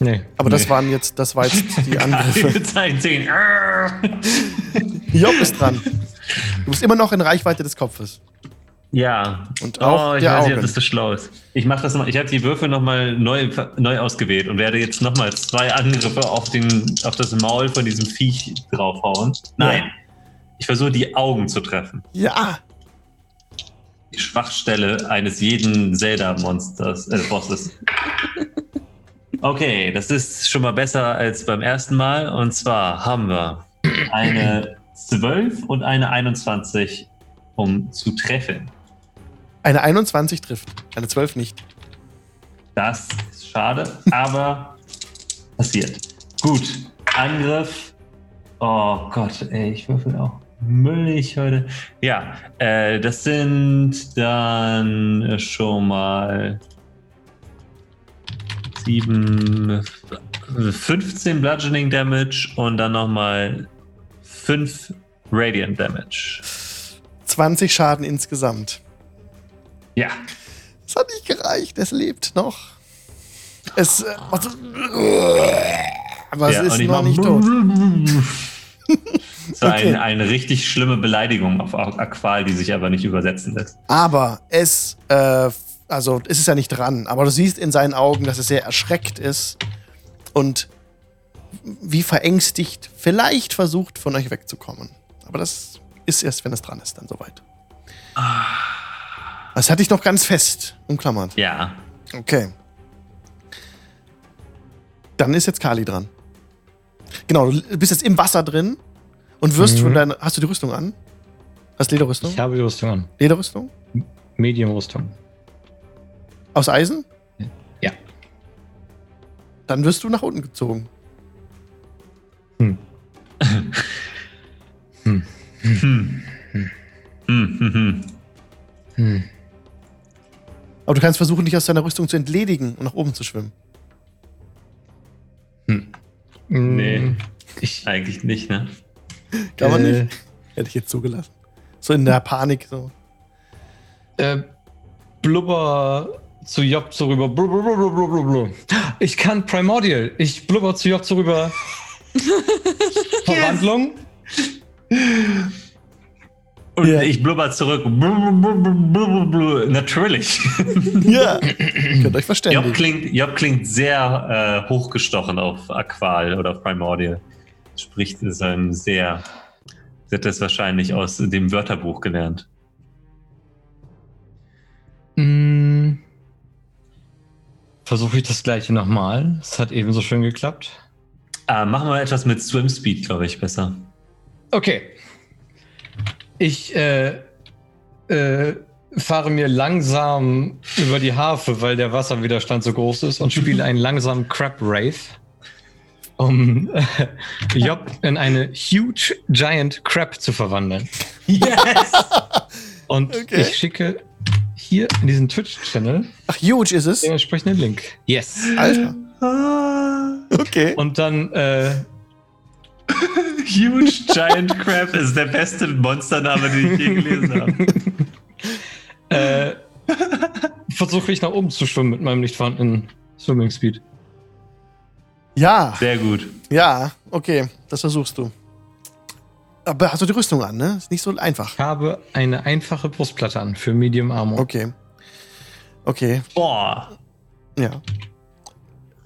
nee. Aber das Nee. waren jetzt, das war jetzt die Angriffe. Zähnen. Arr. Job ist dran. Du bist immer noch in Reichweite des Kopfes. Ja. Und auch oh, ich weiß nicht, ob das so schlau ist. Ich mache das mal. Ich habe die Würfel nochmal neu, neu ausgewählt und werde jetzt nochmal zwei Angriffe auf, den, auf das Maul von diesem Viech draufhauen. Nein. Ich versuche die Augen zu treffen. Ja. Die Schwachstelle eines jeden Zelda-Monsters, äh, Bosses. Okay, das ist schon mal besser als beim ersten Mal. Und zwar haben wir eine 12 und eine 21, um zu treffen. Eine 21 trifft, eine 12 nicht. Das ist schade, aber passiert. Gut, Angriff. Oh Gott, ey, ich würfel auch müllig heute. Ja, äh, das sind dann schon mal 7, 15 Bludgeoning Damage und dann nochmal 5 Radiant Damage. 20 Schaden insgesamt. Ja, Es hat nicht gereicht, es lebt noch. Es. Äh, also, aber ja, es ist noch nicht tot. War Okay. ein, eine richtig schlimme Beleidigung auf Aqual, die sich aber nicht übersetzen lässt. Aber es, äh, also es ist ja nicht dran, aber du siehst in seinen Augen, dass es sehr erschreckt ist und wie verängstigt vielleicht versucht, von euch wegzukommen. Aber das ist erst, wenn es dran ist, dann soweit. Das hatte ich noch ganz fest umklammert. Ja, Okay. Dann ist jetzt Kali dran. Genau, du bist jetzt im Wasser drin und wirst Mhm. von deiner. Hast du die Rüstung an? Hast du Lederrüstung? Ich habe die Rüstung an. Lederrüstung? Medium-Rüstung. Aus Eisen? Ja. Dann wirst du nach unten gezogen. Hm. Hm. Hm, hm, hm. Hm. Aber du kannst versuchen, dich aus deiner Rüstung zu entledigen und nach oben zu schwimmen. Hm. Nee. Ich, Eigentlich nicht, ne? Kann man äh, nicht? Hätte ich jetzt zugelassen. So in der Panik. So. Äh, blubber zu Job so rüber. Blub, blub, blub, blub, blub, blub. Ich kann Primordial. Ich blubber zu Job so rüber. Verwandlung. Und Ja. ich blubber zurück. Natürlich. Ja. Könnt euch Job verständigen. klingt, Job klingt sehr äh, hochgestochen auf Aqual oder auf Primordial. Spricht ist ein sehr. Sie hat das wahrscheinlich aus dem Wörterbuch gelernt. Mm. Versuche ich das gleiche nochmal. Es hat ebenso schön geklappt. Äh, machen wir etwas mit Swim Speed, glaube ich, besser. Okay. Ich äh, äh, fahre mir langsam über die Harfe, weil der Wasserwiderstand so groß ist und spiele einen langsamen Crab Rave, um äh, Job in eine Huge Giant Crab zu verwandeln. Yes! Und Okay. ich schicke hier in diesen Twitch-Channel Ach, huge ist es. den entsprechenden Link. Yes. Alter. Okay. Und dann äh, Huge Giant Crab ist der beste Monstername, den ich je gelesen habe. äh, versuche ich nach oben zu schwimmen mit meinem nicht vorhandenen Swimming Speed. Ja, Sehr gut. ja, okay. Das versuchst du. Aber hast du die Rüstung an, ne? Ist nicht so einfach. Ich habe eine einfache Brustplatte an für Medium Armor. Okay. Okay, Boah. ja.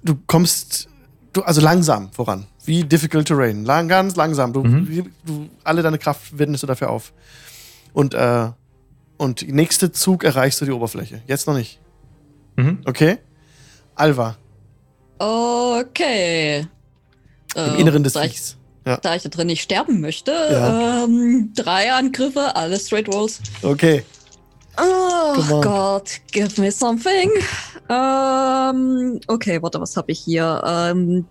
Du kommst, du, also langsam voran. Wie Difficult Terrain. Lang, ganz langsam. Du, Mhm. du, alle deine Kraft wendest du dafür auf. Und, äh, und nächste Zug erreichst du die Oberfläche. Jetzt noch nicht. Mhm. Okay? Alva, Okay. im Äh, Inneren des Viechs. Ja. da ich da drin nicht sterben möchte, Ja. ähm, drei Angriffe, alle Straight Rolls. Okay. Oh. Gott, give me something. Ähm, okay, warte, was habe ich hier? Ähm,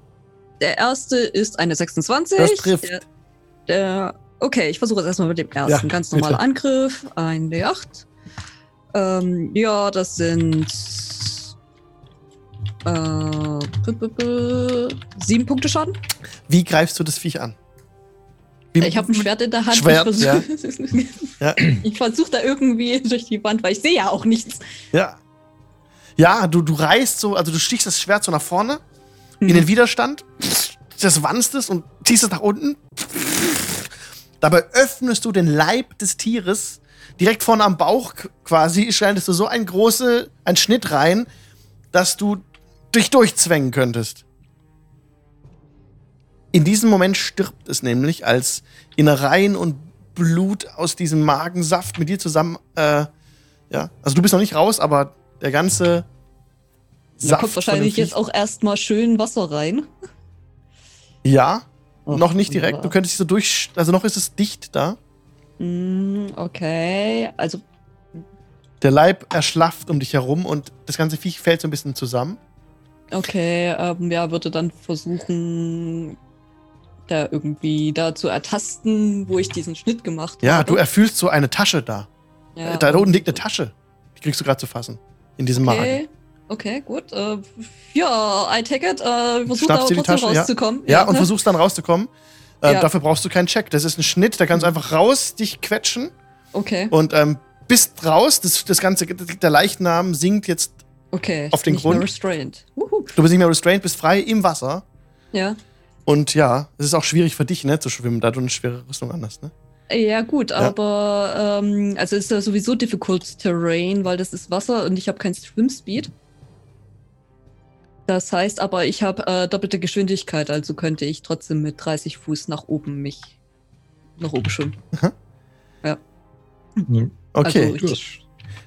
der erste ist eine 26. Das trifft. Der, der, okay, ich versuche es erstmal mit dem ersten. Ja, Ganz normaler bitte. Angriff. Ein D8. Ähm, ja, das sind äh, sieben Punkte Schaden. Wie greifst du das Viech an? Wie, Ich habe ein Schwert in der Hand. Schwert, ich versuche Ja. ich versuch da irgendwie durch die Wand, weil ich sehe ja auch nichts. Ja. Ja, du, du reißt so, also du stichst das Schwert so nach vorne in Mhm. den Widerstand, das wandst es und ziehst es nach unten. Dabei öffnest du den Leib des Tieres direkt vorne am Bauch quasi schneidest du so ein große, ein Schnitt rein, dass du dich durchzwängen könntest. In diesem Moment stirbt es nämlich, als Innereien und Blut aus diesem Magensaft mit dir zusammen, äh, ja, also du bist noch nicht raus, aber der ganze Da kommt wahrscheinlich jetzt auch erstmal schön Wasser rein. Ja, Oh, noch nicht direkt. Du könntest dich so durch, also noch ist es dicht da. Mm, Okay, also Der Leib erschlafft um dich herum und das ganze Viech fällt so ein bisschen zusammen. Okay, ähm, ja, würde dann versuchen, da irgendwie da zu ertasten, wo ich diesen Schnitt gemacht Ja, habe. du erfüllst so eine Tasche da. Ja, Äh, da unten liegt eine Tasche. Die kriegst du gerade zu fassen. In diesem Magen. Okay, gut. Äh, ja, I take it. Äh, versuch da trotzdem Tasche, ja. rauszukommen. Ja, und ne? versuchst dann rauszukommen. Äh, Ja. Dafür brauchst du keinen Check. Das ist ein Schnitt, da kannst du einfach raus, dich quetschen Okay, und ähm, bist raus. Das, das ganze, der Leichnam sinkt jetzt. okay. auf den nicht mehr Grund. restrained. Wuhu. Du bist nicht mehr restrained, bist frei im Wasser. Ja. Und ja, es ist auch schwierig für dich, ne, zu schwimmen, da du eine schwere Rüstung an hast, ne? Ja, gut, aber ähm, also ist ja sowieso difficult terrain, weil das ist Wasser und ich habe kein Swim-Speed. Das heißt aber, ich habe äh, doppelte Geschwindigkeit, also könnte ich trotzdem mit 30 Fuß nach oben mich nach oben schwimmen. Okay. Also, Du ich-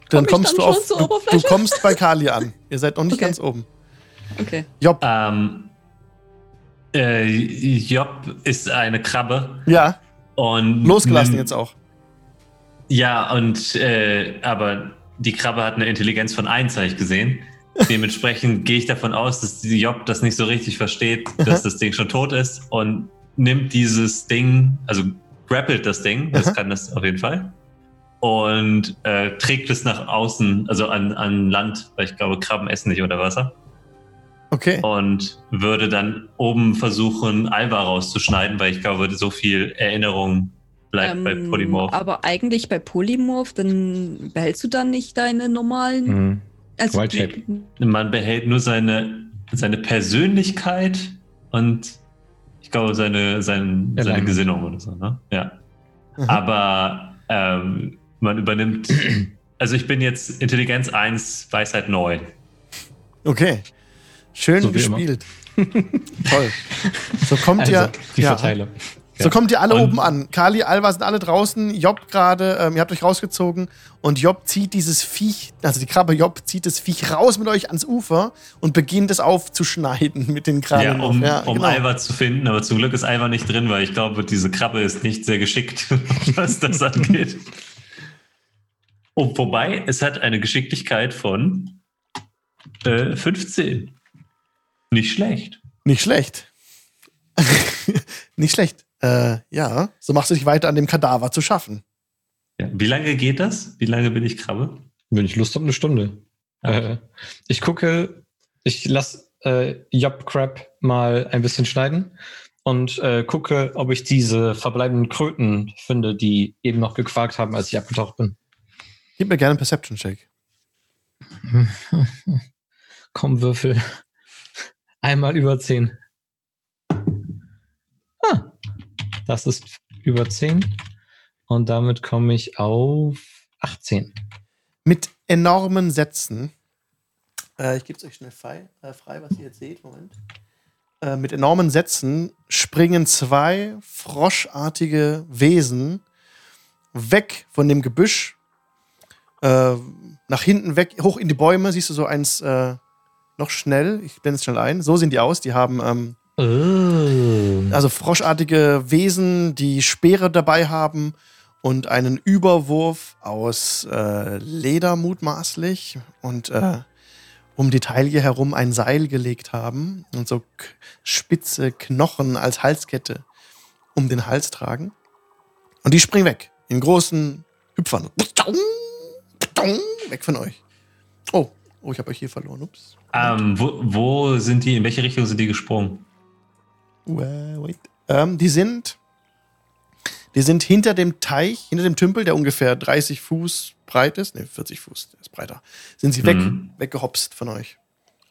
dann kommst dann du auf. Du, du Oberfläche? kommst bei Kali an. Ihr seid noch nicht Okay. ganz oben. Okay. Job. Ähm, äh, Job ist eine Krabbe Ja, und losgelassen jetzt auch. Ja, und äh, aber die Krabbe hat eine Intelligenz von 1, habe ich gesehen. Dementsprechend gehe ich davon aus, dass die Job das nicht so richtig versteht, dass das Ding schon tot ist und nimmt dieses Ding, also grappelt das Ding, das Aha. kann das auf jeden Fall, und äh, trägt es nach außen, also an, an Land, weil ich glaube, Krabben essen nicht unter Wasser. Okay. Und würde dann oben versuchen, Alba rauszuschneiden, weil ich glaube, so viel Erinnerung bleibt bei Ähm, Polymorph. Aber eigentlich bei Polymorph, dann behältst du dann nicht deine normalen. Mhm. Also, Wild Shape. Man behält nur seine, seine Persönlichkeit und ich glaube seine, sein, seine. Gesinnung oder so. Ne? Ja. Mhm. Aber ähm, man übernimmt. Also ich bin jetzt Intelligenz 1, Weisheit 9. Okay. Schön So gespielt. Toll. So kommt Also, ihr. die ja, Verteile. So kommt ihr alle Und- oben an. Kali, Alva sind alle draußen. Job gerade, ähm, ihr habt euch rausgezogen. Und Job zieht dieses Viech, also die Krabbe Job zieht das Viech raus mit euch ans Ufer und beginnt es aufzuschneiden mit den Kranen. Ja, um, ja, um genau. Alva zu finden, aber zum Glück ist Alva nicht drin, weil ich glaube, diese Krabbe ist nicht sehr geschickt, was das angeht. Oh, wobei, es hat eine Geschicklichkeit von äh, 15. Nicht schlecht. Nicht schlecht. Nicht schlecht. Äh, ja, so machst du dich weiter an dem Kadaver zu schaffen. Ja. Wie lange geht das? Wie lange bin ich Krabbe? Wenn ich Lust habe, eine Stunde. Äh, ich gucke, ich lasse äh, Job Crab mal ein bisschen schneiden und äh, gucke, ob ich diese verbleibenden Kröten finde, die eben noch gequakt haben, als ich abgetaucht bin. Gib mir gerne einen Perception-Check. Komm, Würfel. Einmal über 10. Ah, das ist über 10. Und damit komme ich auf 18. Mit enormen Sätzen. Äh, ich gebe es euch schnell frei, äh, frei, was ihr jetzt seht. Moment. Äh, mit enormen Sätzen springen zwei froschartige Wesen weg von dem Gebüsch. Äh, nach hinten weg, hoch in die Bäume. Siehst du so eins äh, noch schnell. Ich blende es schnell ein. So sehen die aus. Die haben ähm, Oh. also froschartige Wesen, die Speere dabei haben und einen Überwurf aus äh, Leder mutmaßlich und äh, um die Taille herum ein Seil gelegt haben und so spitze Knochen als Halskette um den Hals tragen. Und die springen weg in großen Hüpfern. Weg von euch. Oh, oh, ich habe euch hier verloren. Ups. Ähm, wo, wo sind die, in welche Richtung sind die gesprungen? Wait. Ähm, die sind, die sind hinter dem Teich, hinter dem Tümpel, der ungefähr 30 Fuß breit ist, ne, 40 Fuß, der ist breiter, sind sie weg, Mhm. weggehopst von euch.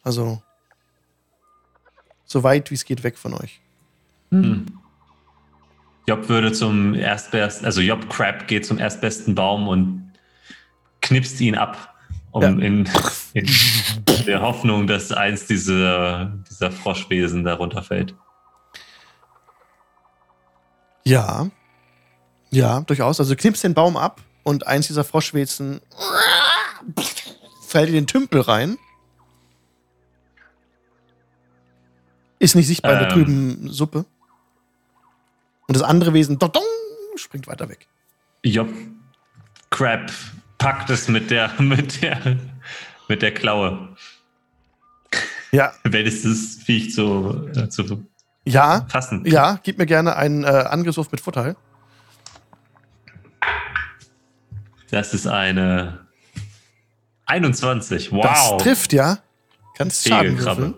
Also so weit wie es geht weg von euch. Hm. Job würde zum erstbesten, also Job Crab geht zum erstbesten Baum und knipst ihn ab, um Ja. in, in der Hoffnung, dass eins dieser, dieser Froschwesen darunter fällt. Ja. Ja, durchaus. Also du knippst den Baum ab und eins dieser Froschwesen fällt in den Tümpel rein. Ist nicht sichtbar in der Ähm. trüben Suppe. Und das andere Wesen dodong, springt weiter weg. Job Crab packt es mit der, mit der, mit der Klaue. Ja, Wenn es das Viech zu, äh, zu ja, fassen. ja, gib mir gerne einen äh, Angriffswurf mit Vorteil. Das ist eine 21. Wow. Das trifft, ja. Kannst Schaden würfeln,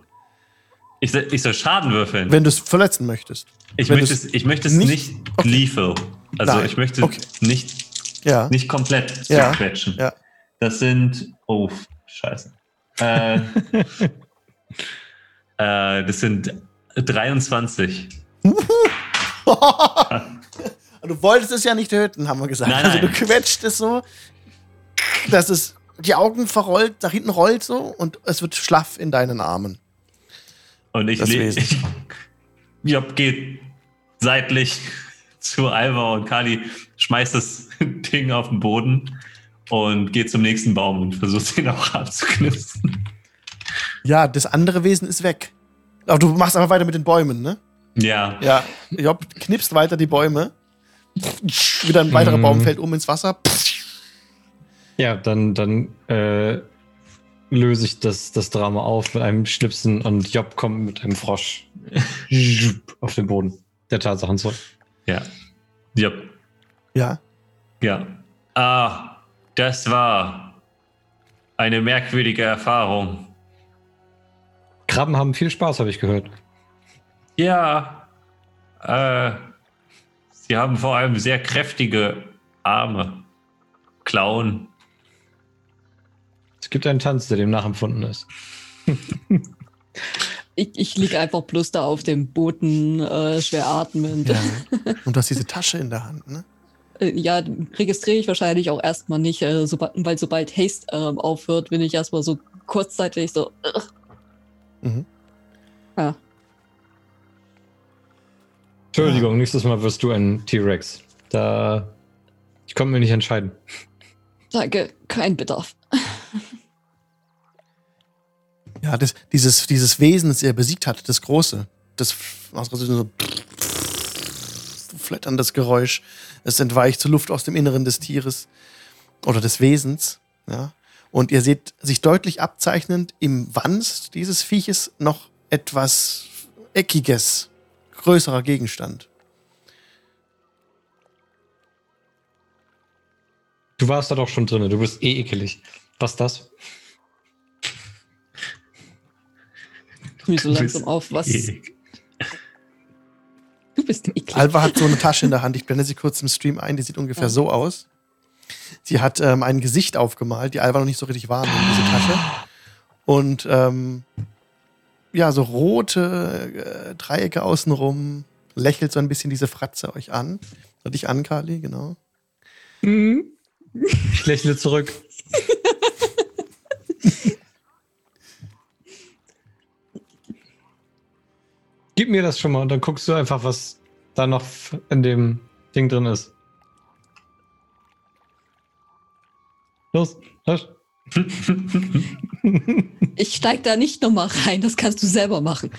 Ich, soll- ich soll Schaden würfeln. wenn du es verletzen möchtest. ich, wenn möchte es, ich möchte es nicht- nicht, okay. lethal. Also Nein. ich möchte Okay. nicht, Ja. nicht komplett Ja. zerquetschen. Ja. Das sind. Oh, scheiße. Äh, äh, das sind 23. du wolltest es ja nicht töten, haben wir gesagt. Nein, Also du nein. quetscht es so, dass es die Augen verrollt, nach hinten rollt so und es wird schlaff in deinen Armen. Und ich, ich Job geht seitlich zu Alva und Kali, schmeißt das Ding auf den Boden und geht zum nächsten Baum und versucht ihn auch abzuknipsen. Ja, das andere Wesen ist weg. Aber du machst einfach weiter mit den Bäumen, ne? Ja, Ja, Job knipst weiter die Bäume. Wieder ein weiterer Mhm. Baum fällt um ins Wasser. Ja, dann, dann äh, löse ich das, das Drama auf mit einem Schnipsen und Job kommt mit einem Frosch auf den Boden der Tatsachen zurück. ja. Job, Ja. ja. Ah, das war eine merkwürdige Erfahrung. Krabben haben viel Spaß, habe ich gehört. Ja, äh, sie haben vor allem sehr kräftige Arme, Klauen. Es gibt einen Tanz, der dem nachempfunden ist. Ich, ich liege einfach bloß da auf dem Boden, äh, schwer atmend. ja. Und du hast diese Tasche in der Hand, ne? Äh, Ja, registriere ich wahrscheinlich auch erstmal nicht, äh, sobald, weil sobald Haste ähm, aufhört, bin ich erstmal so kurzzeitig so. äh, Mhm. ja. Entschuldigung, nächstes Mal wirst du ein T-Rex. Da. Ich konnte mir nicht entscheiden. Danke, kein Bedarf. Ja, das, dieses, dieses Wesen, das er besiegt hat, das große, das macht so flatterndes Geräusch. Es entweicht zur Luft aus dem Inneren des Tieres oder des Wesens. Ja. Und ihr seht sich deutlich abzeichnend im Wanst dieses Vieches noch etwas Eckiges, größerer Gegenstand. Du warst da doch schon drin, du bist eh ekelig. Was das? Tu mich so Du langsam bist auf, was. eklig. Du bist eklig. Alva hat so eine Tasche in der Hand. Ich blende sie kurz im Stream ein. Die sieht ungefähr Ja. so aus. Sie hat ähm, ein Gesicht aufgemalt, die Alva noch nicht so richtig wahrnimmt, diese Tasche. Und ähm, ja, so rote äh, Dreiecke außenrum. Lächelt so ein bisschen diese Fratze euch an. Oder dich an, Kali, genau. Mhm. Ich lächle zurück. Gib mir das schon mal und dann guckst du einfach, was da noch in dem Ding drin ist. Los, los. Ich steig da nicht nochmal rein, das kannst du selber machen.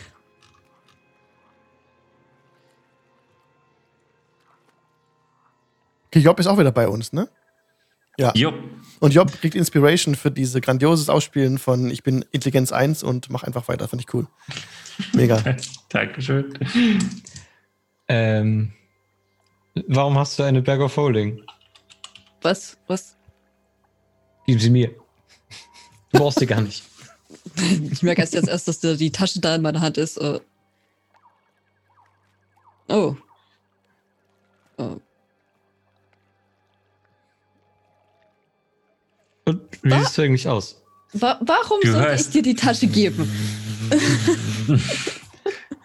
Okay, Job ist auch wieder bei uns, ne? Ja. Jupp. Und Job kriegt Inspiration für diese grandioses Ausspielen von Ich bin Intelligenz 1 und mach einfach weiter. Finde ich cool. Mega. Dankeschön. Ähm, warum hast du eine Bag of Holding? Was? Was? Gib sie mir. Du brauchst sie gar nicht. Ich merke erst jetzt erst, dass da die Tasche da in meiner Hand ist. Äh. Oh. Oh. Und wie siehst du eigentlich aus? Wa warum Du sollte ich dir die Tasche geben?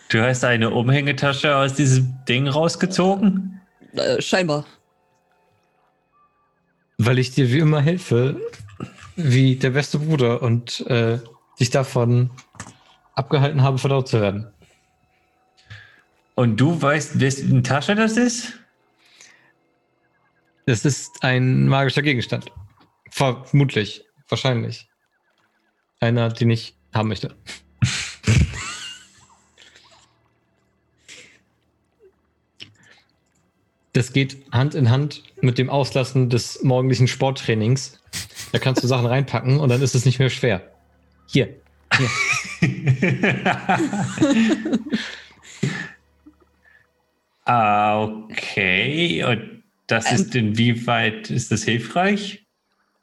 Du hast eine Umhängetasche aus diesem Ding rausgezogen? Äh, scheinbar. Weil ich dir wie immer helfe, wie der beste Bruder und äh, dich davon abgehalten habe, verdaut zu werden. Und du weißt, wessen Tasche das ist? Das ist ein magischer Gegenstand. Vermutlich. Wahrscheinlich. Einer, den ich haben möchte. Das geht Hand in Hand mit dem Auslassen des morgendlichen Sporttrainings. Da kannst du Sachen reinpacken und dann ist es nicht mehr schwer. Hier. ah, okay. Und das ist inwieweit ist das hilfreich?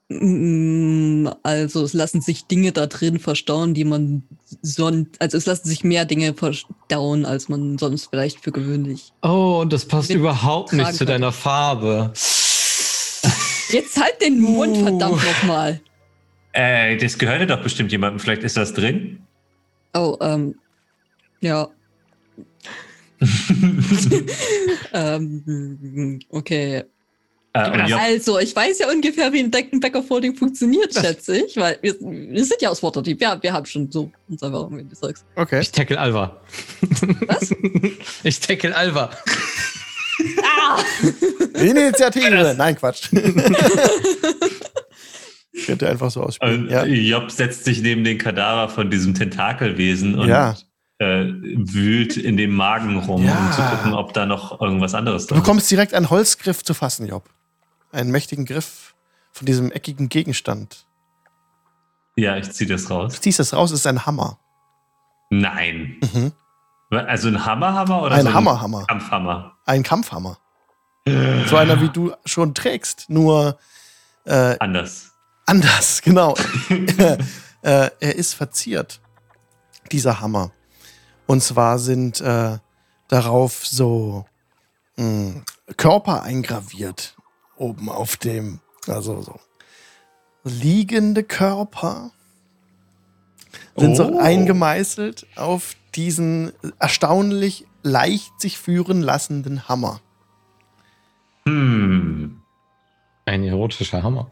Mm, Also es lassen sich Dinge da drin verstauen, die man sonst, also es lassen sich mehr Dinge verstauen, als man sonst vielleicht für gewöhnlich. Oh, und das passt überhaupt nicht zu deiner Farbe. Jetzt halt den Mund, Uh. verdammt nochmal. Äh, das gehörte doch bestimmt jemandem. Vielleicht ist das drin. Oh, ähm, ja. ähm, okay. Äh, Also, ich weiß ja ungefähr, wie ein Deckenbäcker-Folding funktioniert, Das- schätze ich, weil wir, wir sind ja aus Waterdeep. Ja, wir haben schon so uns einfach irgendwie Zeugs. Okay. Ich tackle Alva. Was? Ich tackle Alva. Ah! Initiative. Nein, Quatsch. Könnte einfach so ausspielen. und Ja. Job setzt sich neben den Kadaver von diesem Tentakelwesen und Ja. äh, wühlt in dem Magen rum, Ja. um zu gucken, ob da noch irgendwas anderes Du drin ist. bekommst direkt einen Holzgriff zu fassen, Job. Einen mächtigen Griff von diesem eckigen Gegenstand. Ja, ich ziehe das Du raus. ziehst das raus, es ist ein Hammer. Nein. Mhm. Also ein Hammerhammer oder Ein so Hammerhammer. Kampfhammer? Ein Kampfhammer. So einer, wie du schon trägst, nur äh, Anders. anders, genau. äh, er ist verziert, dieser Hammer. Und zwar sind äh, darauf so mh, Körper eingraviert, oben auf dem, also so liegende Körper sind so Oh. eingemeißelt auf diesen erstaunlich leicht sich führen lassenden Hammer. Hm. Ein erotischer Hammer.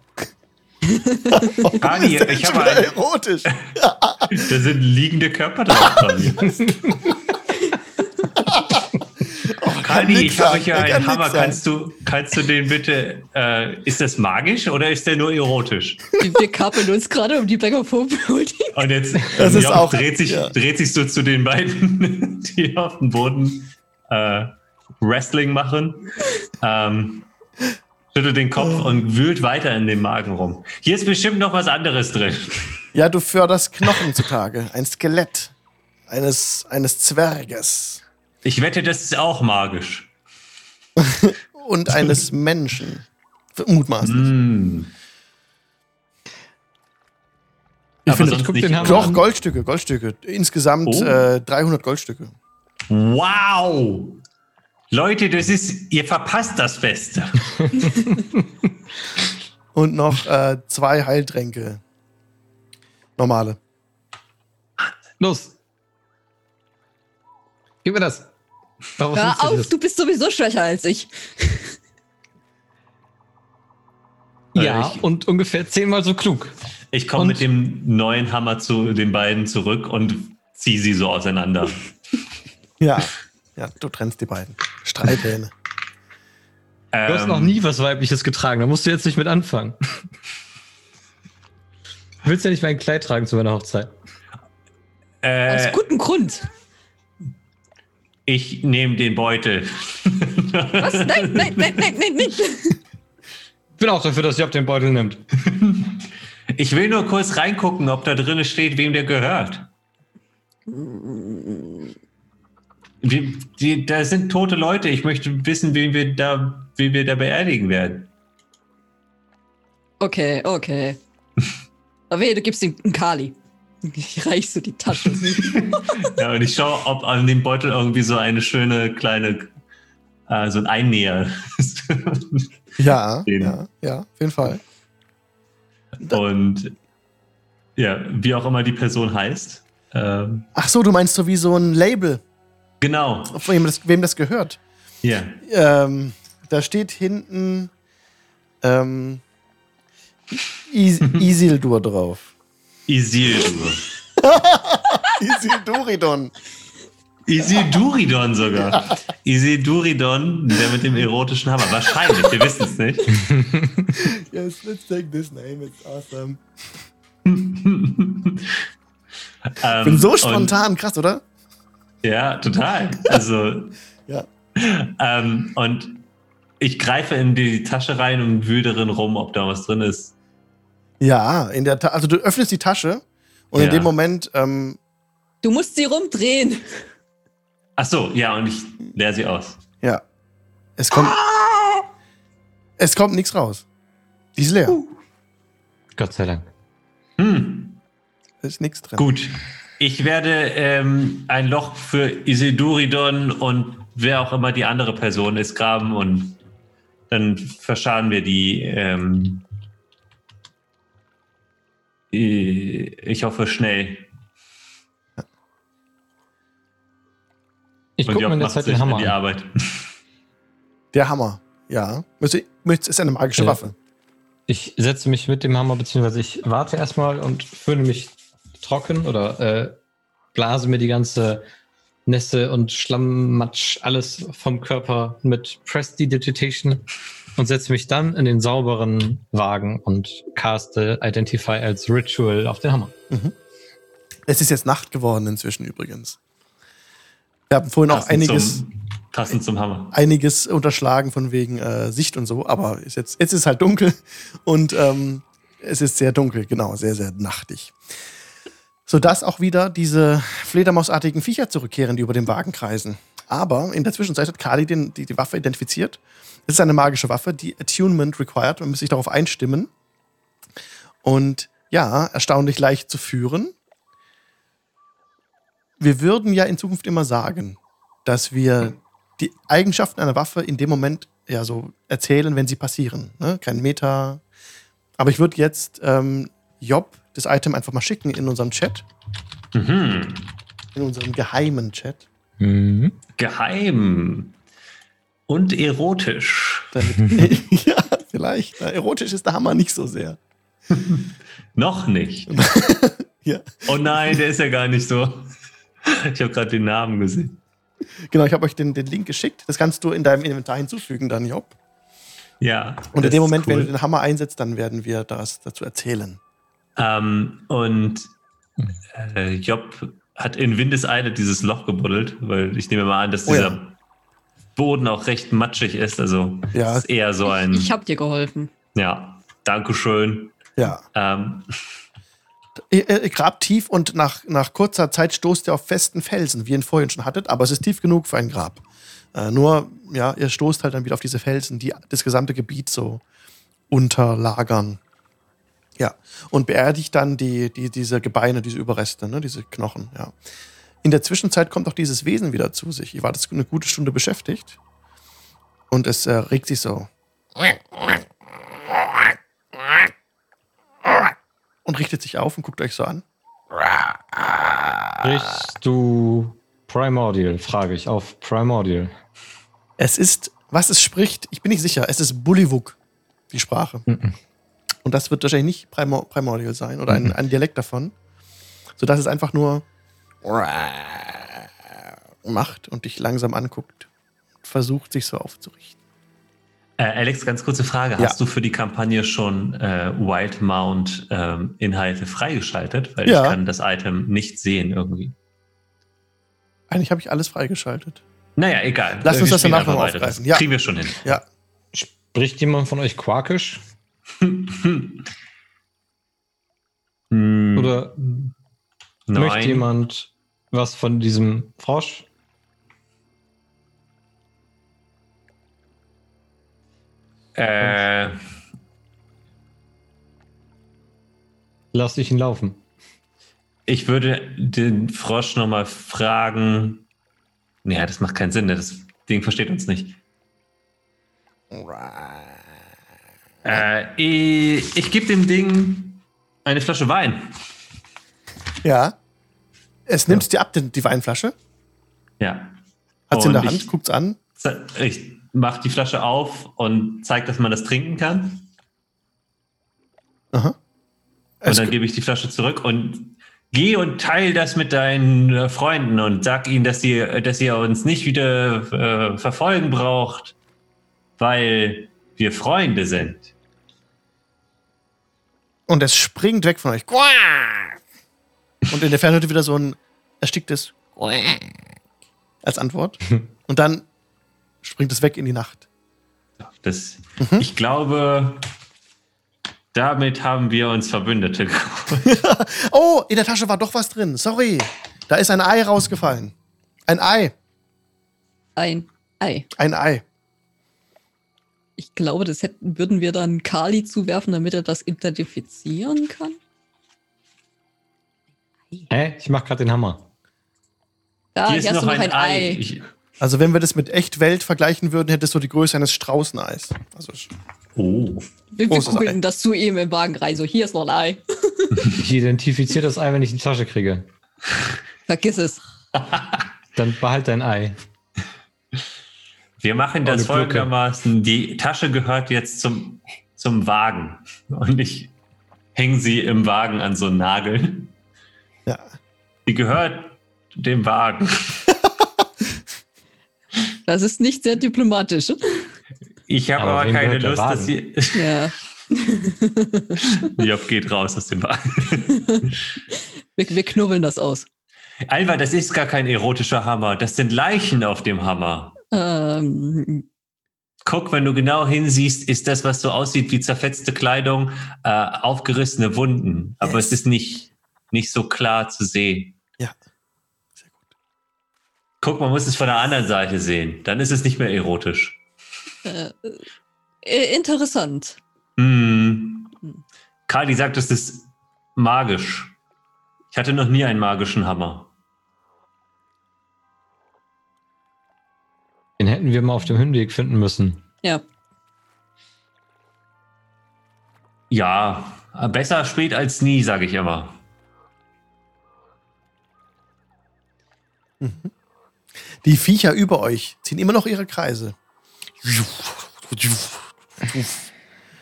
Der ich habe erotisch. da sind liegende Körper drauf. Nix ich habe hier kann einen Hammer. Kannst du, kannst du den bitte, äh, ist das magisch oder ist der nur erotisch? Wir, wir kappeln uns gerade um die Bäcker-Folding. Und jetzt Das ist auch- dreht, sich, ja. dreht sich so zu den beiden, die auf dem Boden äh, Wrestling machen. Ähm, schüttelt den Kopf Oh. und wühlt weiter in dem Magen rum. Hier ist bestimmt noch was anderes drin. Ja, du förderst Knochen zutage. Ein Skelett eines, eines Zwerges Ich wette, das ist auch magisch. und eines Menschen. Mutmaßlich. Mm. Ich Aber finde, sonst guck nicht den Hammer Doch, an. Goldstücke, Goldstücke. Insgesamt Oh. äh, 300 Goldstücke. Wow! Leute, das ist, ihr verpasst das Beste. Und noch äh, zwei Heiltränke. Normale. Los. Gib mir das. Daraus Hör auf, das. du bist sowieso schwächer als ich. Ja, Ich- und ungefähr zehnmal so klug. Ich komme mit dem neuen Hammer zu den beiden zurück und ziehe sie so auseinander. Ja. Ja, du trennst die beiden. Streithähne. Du hast Ähm, noch nie was Weibliches getragen. Da musst du jetzt nicht mit anfangen. Du willst ja nicht mein Kleid tragen zu meiner Hochzeit. Aus Äh, gutem Grund. Ich nehme den Beutel. Was? Nein, nein, nein, nein, nein, nein. Ich bin auch dafür, dass Job den Beutel nimmt. Ich will nur kurz reingucken, ob da drin steht, wem der gehört. Wie, die, da sind tote Leute. Ich möchte wissen, wen wir da, wen wir da beerdigen werden. Okay, okay. Aber wehe, du gibst ihm einen Kali. Ich reich so die Tasche. Ja, und ich schaue, ob an dem Beutel irgendwie so eine schöne kleine, äh, so ein Einnäher ist. Ja, ja, ja, auf jeden Fall. und ja, wie auch immer die Person heißt. Ähm, Ach so, du meinst so wie so ein Label. Genau. Von wem das, wem das gehört. Ja. Ähm, da steht hinten ähm, Is Isildur drauf. Isildur. Isilduridon. Isiduridon sogar. Isiduridon, der mit dem erotischen Hammer. Wahrscheinlich, wir wissen es nicht. Yes, let's take this name, it's awesome. Ähm, Ich bin so spontan, krass, oder? Und, ja, total. Also, Ja. ähm, und ich greife in die Tasche rein und wühle darin rum, ob da was drin ist. Ja, in der Ta also du öffnest die Tasche und in Ja. dem Moment, ähm, Du musst sie rumdrehen. Ach so, ja, und ich leere sie aus. ja, es kommt, es kommt nichts raus. Die ist leer. Gott sei Dank. Hm, Da ist nichts drin. gut. Ich werde ähm, ein Loch für Isiduridon und wer auch immer die andere Person ist graben und dann verscharen wir die. Ähm, äh, ich hoffe schnell. Ich gucke mir in der Zeit den an Hammer die an. Arbeit. Der Hammer. Ja. Ist eine magische Ja. Waffe. Ich setze mich mit dem Hammer, beziehungsweise ich warte erstmal und föhne mich trocken oder äh, blase mir die ganze Nässe und Schlammmatsch, alles vom Körper mit Prestidigitation und setze mich dann in den sauberen Wagen und caste Identify als Ritual auf den Hammer. Es ist jetzt Nacht geworden inzwischen übrigens. Wir haben vorhin auch Passend einiges, Zum, passend zum Hammer. einiges unterschlagen von wegen äh, Sicht und so, aber ist jetzt, jetzt ist es halt dunkel und ähm, es ist sehr dunkel, genau, sehr, sehr nachtig. Sodass auch wieder diese Fledermausartigen Viecher zurückkehren, die über dem Wagen kreisen. Aber in der Zwischenzeit hat Kali den, die, die Waffe identifiziert. Es ist eine magische Waffe, die Attunement required. Man muss sich darauf einstimmen. Und ja, erstaunlich leicht zu führen. Wir würden ja in Zukunft immer sagen, dass wir die Eigenschaften einer Waffe in dem Moment ja so erzählen, wenn sie passieren. Ne? Kein Meta. Aber ich würde jetzt ähm, Job das Item einfach mal schicken in unserem Chat, Mhm. in unserem geheimen Chat. Mhm. Geheim. Und erotisch. Ja, vielleicht. Na, erotisch ist der Hammer nicht so sehr. Noch nicht. Ja. Oh nein, der ist ja gar nicht so. Ich habe gerade den Namen gesehen. Genau, ich habe euch den, den Link geschickt. Das kannst du in deinem Inventar hinzufügen, dann Job. Ja. Und in dem ist Moment, wenn cool. du den Hammer einsetzt, dann werden wir das dazu erzählen. Ähm, und äh, Job hat in Windeseile dieses Loch gebuddelt, weil ich nehme mal an, dass Oh dieser ja. Boden auch recht matschig ist. Also Ja. es ist eher so ein. Ich hab dir geholfen. ja, Dankeschön. Ja. Ähm, Ihr, ihr grabt tief und nach, nach kurzer Zeit stoßt ihr auf festen Felsen, wie ihr ihn vorhin schon hattet, aber es ist tief genug für ein Grab. Äh, nur, ja, ihr stoßt halt dann wieder auf diese Felsen, die das gesamte Gebiet so unterlagern. Ja, und beerdigt dann die, die, diese Gebeine, diese Überreste, ne, diese Knochen, ja. In der Zwischenzeit kommt auch dieses Wesen wieder zu sich. Ihr wart jetzt eine gute Stunde beschäftigt und es äh, regt sich so. Und richtet sich auf und guckt euch so an. Sprichst du Primordial, frage ich auf Primordial. Es ist, was es spricht, ich bin nicht sicher, es ist Bullywug, die Sprache. Und das wird wahrscheinlich nicht Primor Primordial sein oder ein, ein Dialekt davon, sodass es einfach nur macht und dich langsam anguckt, versucht sich so aufzurichten. äh, Alex, ganz kurze Frage. Ja. Hast du für die Kampagne schon äh, Wild Mount ähm, Inhalte freigeschaltet? Weil Ja. ich kann das Item nicht sehen irgendwie. Eigentlich habe ich alles freigeschaltet. Naja, egal. Lass uns das danach einfach noch aufgreifen. Ja. Kriegen wir schon hin. Ja, Spricht jemand von euch Quarkisch? Hm, Oder möchte nein. jemand was von diesem Frosch? Äh, Lass ich ihn laufen. ich würde den Frosch nochmal fragen. Ja, das macht keinen Sinn. ne? Das Ding versteht uns nicht. Äh, ich ich gebe dem Ding eine Flasche Wein. ja. Es nimmt dir ab, die, die Weinflasche. Ja. Hat sie in Und der ich- Hand, guckt's an. Ich mache die Flasche auf und zeige, dass man das trinken kann. Aha. Und Es- dann gebe ich die Flasche zurück und geh und teil das mit deinen äh, Freunden und sag ihnen, dass ihr, dass ihr uns nicht wieder äh, verfolgen braucht, weil wir Freunde sind. Und es springt weg von euch. Und in der Ferne hört ihr wieder so ein ersticktes als Antwort. Und dann springt es weg in die Nacht. Das, Mhm. Ich glaube, damit haben wir uns Verbündete. Oh, in der Tasche war doch was drin. Sorry. Da ist ein Ei rausgefallen. Ein Ei. Ein Ei. Ein Ei. Ich glaube, das hätten, würden wir dann Kali zuwerfen, damit er das identifizieren kann. Hä? Ich mach gerade den Hammer. Da, Hier ist noch ein, Ei. Ei. Ich, Also, wenn wir das mit echt Welt vergleichen würden, hätte es so die Größe eines Straußeneis. Also, oh. Wir, gucken Ei. das zu ihm im Wagen rein. So, hier ist noch ein Ei. Ich identifiziere das Ei, wenn ich die Tasche kriege. Vergiss es. Dann behalt dein Ei. Wir machen das folgendermaßen. Die Tasche gehört jetzt zum, zum Wagen. Und ich hänge sie im Wagen an so einen Nagel. Die gehört dem Wagen. Das ist nicht sehr diplomatisch. Ich habe Aber aber, keine Lust, dass sie. Ja. Job geht raus aus dem Wagen. Wir, wir knubbeln das aus. Alva, das ist gar kein erotischer Hammer. Das sind Leichen auf dem Hammer. Ähm, Guck, wenn du genau hinsiehst, ist das, was so aussieht wie zerfetzte Kleidung, äh, aufgerissene Wunden. Aber Yes. es ist nicht, nicht so klar zu sehen. Guck, man muss es von der anderen Seite sehen. Dann ist es nicht mehr erotisch. äh, äh, interessant. Hm. Kali sagt, es ist magisch. Ich hatte noch nie einen magischen Hammer. Den hätten wir mal auf dem Hinweg finden müssen. Ja. Ja, besser spät als nie, sage ich immer. Die Viecher über euch ziehen immer noch ihre Kreise.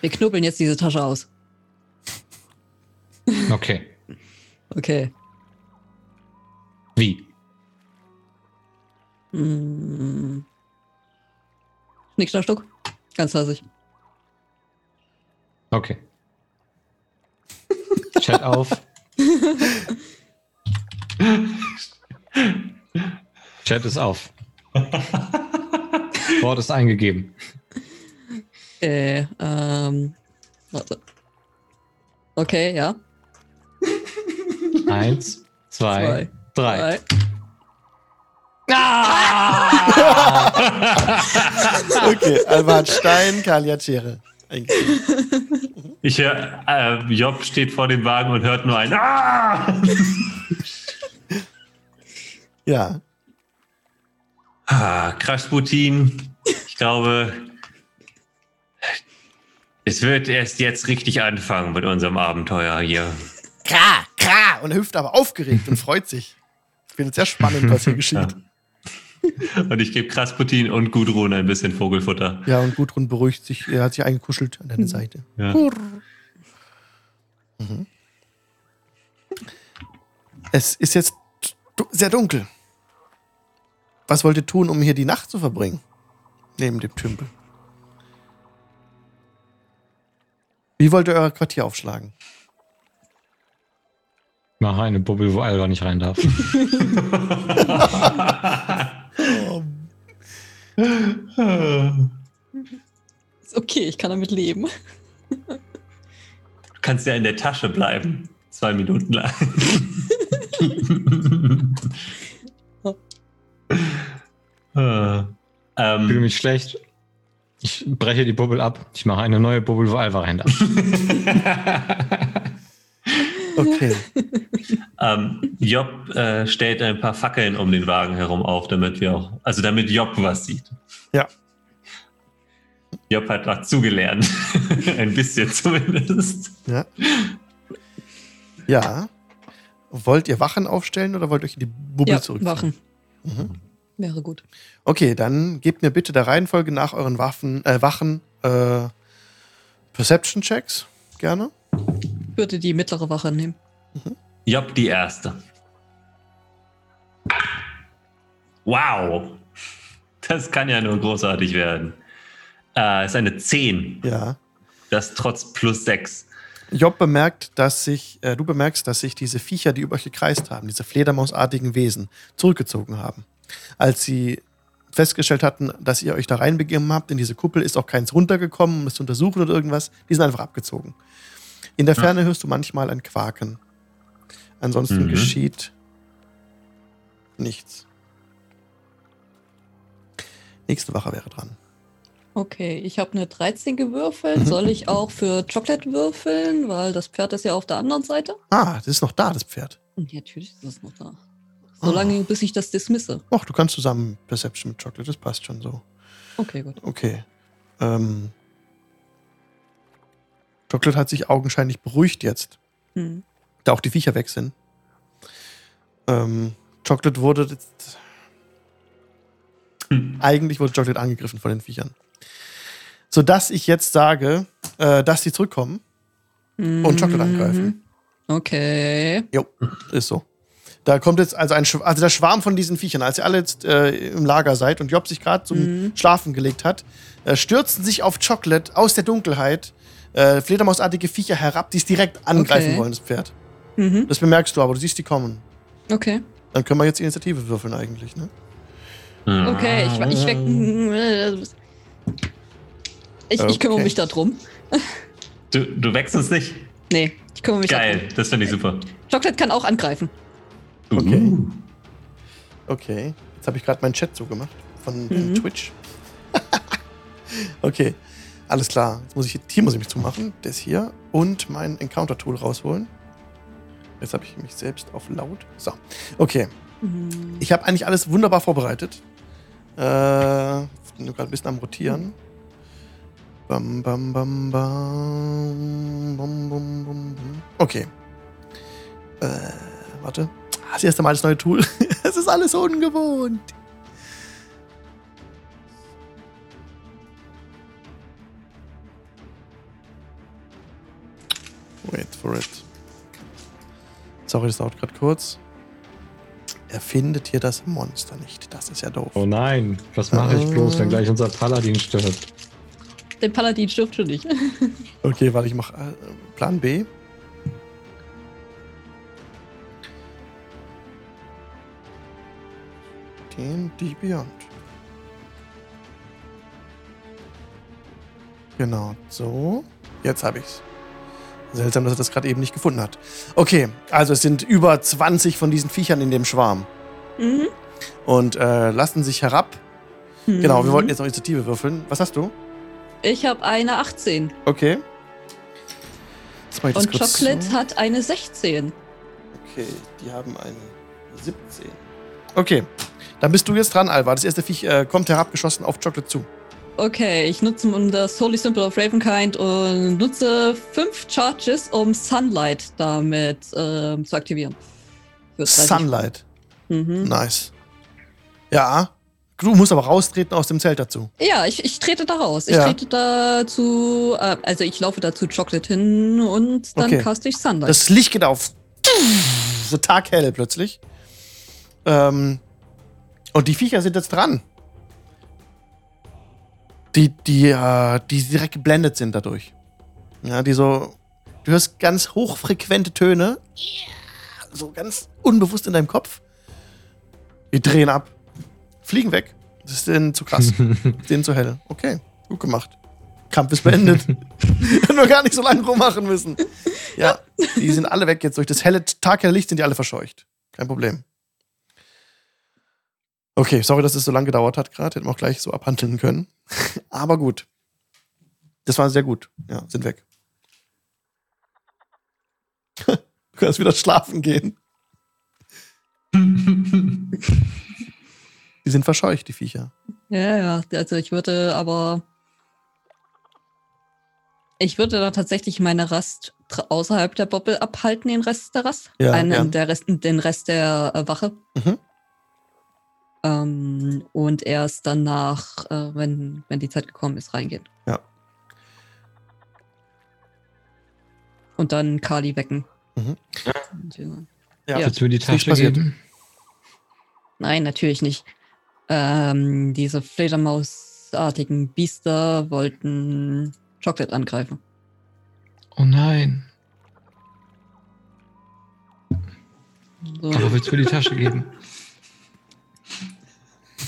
Wir knubbeln jetzt diese Tasche aus. Okay. Okay. Wie? Hm. Schnick, schnack, Stuck. Ganz lassig. Okay. Chat auf. Chat ist auf. Wort ist eingegeben. Äh, ähm. Warte. Okay, ja. Eins, zwei, drei. Drei. Okay, Alba hat Stein, Kali hat Schere. Ich höre, äh, Job steht vor dem Wagen und hört nur ein Ah! Ja. Ah Krasputin. Ich glaube, es wird erst jetzt richtig anfangen mit unserem Abenteuer hier. Kra, kra. Und er hüpft aber aufgeregt und freut sich. Ich finde es sehr spannend, was hier geschieht. Und ich gebe Krasputin und Gudrun ein bisschen Vogelfutter. Ja, und Gudrun beruhigt sich. Er hat sich eingekuschelt an deine Seite. Ja. Mhm. Es ist jetzt sehr dunkel. Was wollt ihr tun, um hier die Nacht zu verbringen? Neben dem Tümpel. Wie wollt ihr euer Quartier aufschlagen? Ich mache eine Bubble, wo Alva nicht rein darf. Ist okay, ich kann damit leben. Du kannst ja in der Tasche bleiben. Zwei Minuten lang. äh, Ich fühle ähm, mich schlecht. Ich breche die Bubble ab. Ich mache eine neue Bubble, wo Alva rein darf. Okay. ähm, Job äh, stellt ein paar Fackeln um den Wagen herum auf, damit wir auch, also damit Job was sieht. Ja. Job hat dazugelernt. ein bisschen zumindest. Ja. Ja. Wollt ihr Wachen aufstellen oder wollt ihr euch in die Bubble Ja, zurückziehen? wachen. Mhm. Wäre gut. Okay, dann gebt mir bitte der Reihenfolge nach euren Waffen, äh, Wachen äh, Perception-Checks. Gerne. Ich würde die mittlere Wache nehmen. Job, die erste. Wow. Das kann ja nur großartig werden. Äh, ist eine 10. Ja. Das trotz plus 6. Job bemerkt, dass sich, äh, du bemerkst, dass sich diese Viecher, die über euch gekreist haben, diese Fledermausartigen Wesen, zurückgezogen haben. Als sie festgestellt hatten, dass ihr euch da reinbegeben habt, in diese Kuppel ist auch keins runtergekommen, um es zu untersuchen oder irgendwas, die sind einfach abgezogen. In der Ja. Ferne hörst du manchmal ein Quaken. Ansonsten Mhm. geschieht nichts. Nächste Wache wäre dran. Okay, ich habe eine 13 gewürfelt. Mhm. Soll ich auch für Chocolate würfeln? Weil das Pferd ist ja auf der anderen Seite. Ah, das ist noch da, das Pferd. Natürlich ist es noch da. Solange, bis ich das dismisse. Ach, du kannst zusammen Perception mit Chocolate, das passt schon so. Okay, gut. Okay. Ähm, Chocolate hat sich augenscheinlich beruhigt jetzt, Hm. da auch die Viecher weg sind. Ähm, Chocolate wurde jetzt, Hm. eigentlich wurde Chocolate angegriffen von den Viechern. Sodass ich jetzt sage, äh, dass sie zurückkommen. Und Chocolate angreifen. Mhm. Okay. Jo, ist so. Da kommt jetzt also ein also der Schwarm von diesen Viechern, als ihr alle jetzt äh, im Lager seid und Job sich gerade zum Mhm. Schlafen gelegt hat, äh, stürzen sich auf Chocolate aus der Dunkelheit äh, Fledermausartige Viecher herab, die es direkt angreifen Okay. wollen, das Pferd. Mhm. Das bemerkst du aber, du siehst die kommen. Okay. Dann können wir jetzt Initiative würfeln eigentlich, ne? Okay, ich, ich weg. Ich, ich kümmere Okay. mich da drum. Du, du wächst es nicht? Nee, ich kümmere mich da Geil, drum. das finde ich super. Chocolate kann auch angreifen. Okay. Uh. Okay. Jetzt habe ich gerade meinen Chat zugemacht von Mhm. Twitch. okay. Alles klar. Jetzt muss ich hier muss ich mich zumachen, das hier und mein Encounter Tool rausholen. Jetzt habe ich mich selbst auf laut. So. Okay. Mhm. Ich habe eigentlich alles wunderbar vorbereitet. Äh, bin nur gerade ein bisschen am Rotieren. Bam, bam, bam, bam, bam, bam, bam, bam. Okay. Äh, warte. Ah, Das erste Mal das neue Tool. Es ist alles ungewohnt. Wait for it. Sorry, das dauert gerade kurz. Er findet hier das Monster nicht. Das ist ja doof. Oh nein, was mache ich bloß, Ah. wenn gleich unser Paladin stirbt? Der Paladin stirbt schon nicht. Okay, warte, ich mache äh, Plan B. Den Beyond. Genau, so. Jetzt habe ich's. Seltsam, dass er das gerade eben nicht gefunden hat. Okay, also es sind über 20 von diesen Viechern in dem Schwarm Mhm. und äh, lassen sich herab. Genau, wir Mhm. wollten jetzt noch Initiative würfeln. Was hast du? Ich habe eine 18 Okay. Und Chocolate so. hat eine 16. Okay, die haben eine 17. Okay, dann bist du jetzt dran, Alva. Das erste Viech äh, kommt herabgeschossen auf Chocolate zu. Okay, ich nutze um das Holy Symbol of Ravenkind und nutze fünf Charges, um Sunlight damit ähm, zu aktivieren. Für 30. Sunlight. Mhm. Nice. Ja. Du musst aber raustreten aus dem Zelt dazu. Ja, ich, ich trete da raus. Ich Ja. trete da zu, äh, also ich laufe da zu Chocolate hin und dann Okay. caste ich Sunlight. Das Licht geht auf. So taghell plötzlich. Ähm, und die Viecher sind jetzt dran. Die, die, äh, die direkt geblendet sind dadurch. Ja, die so. Du hörst ganz hochfrequente Töne. So ganz unbewusst in deinem Kopf. Die drehen ab. Fliegen weg. Das ist denen zu krass. Das ist denen zu hell. Okay, gut gemacht. Kampf ist beendet. Hätten wir gar nicht so lange rummachen müssen. Ja, die sind alle weg jetzt. Durch das helle taghelle Licht sind die alle verscheucht. Kein Problem. Okay, sorry, dass es so lange gedauert hat gerade. Hätten wir auch gleich so abhandeln können. Aber gut. Das war sehr gut. Ja, sind weg. du kannst wieder schlafen gehen. Die sind verscheucht, die Viecher. ja, ja, also ich würde aber. Ich würde da tatsächlich meine Rast außerhalb der Bobble abhalten, den Rest der Rast. Ja, Einen, ja. Der Rest, den Rest der äh, Wache. Mhm. Ähm, und erst danach, äh, wenn, wenn die Zeit gekommen ist, reingehen. Ja. Und dann Kali wecken. Mhm. Ja. Ja. Ja. Willst du mir die Tasche passiert. geben? Nein, natürlich nicht. Ähm, diese Fledermausartigen Biester wollten Chocolate angreifen. Oh nein. So. Aber willst du mir die Tasche geben?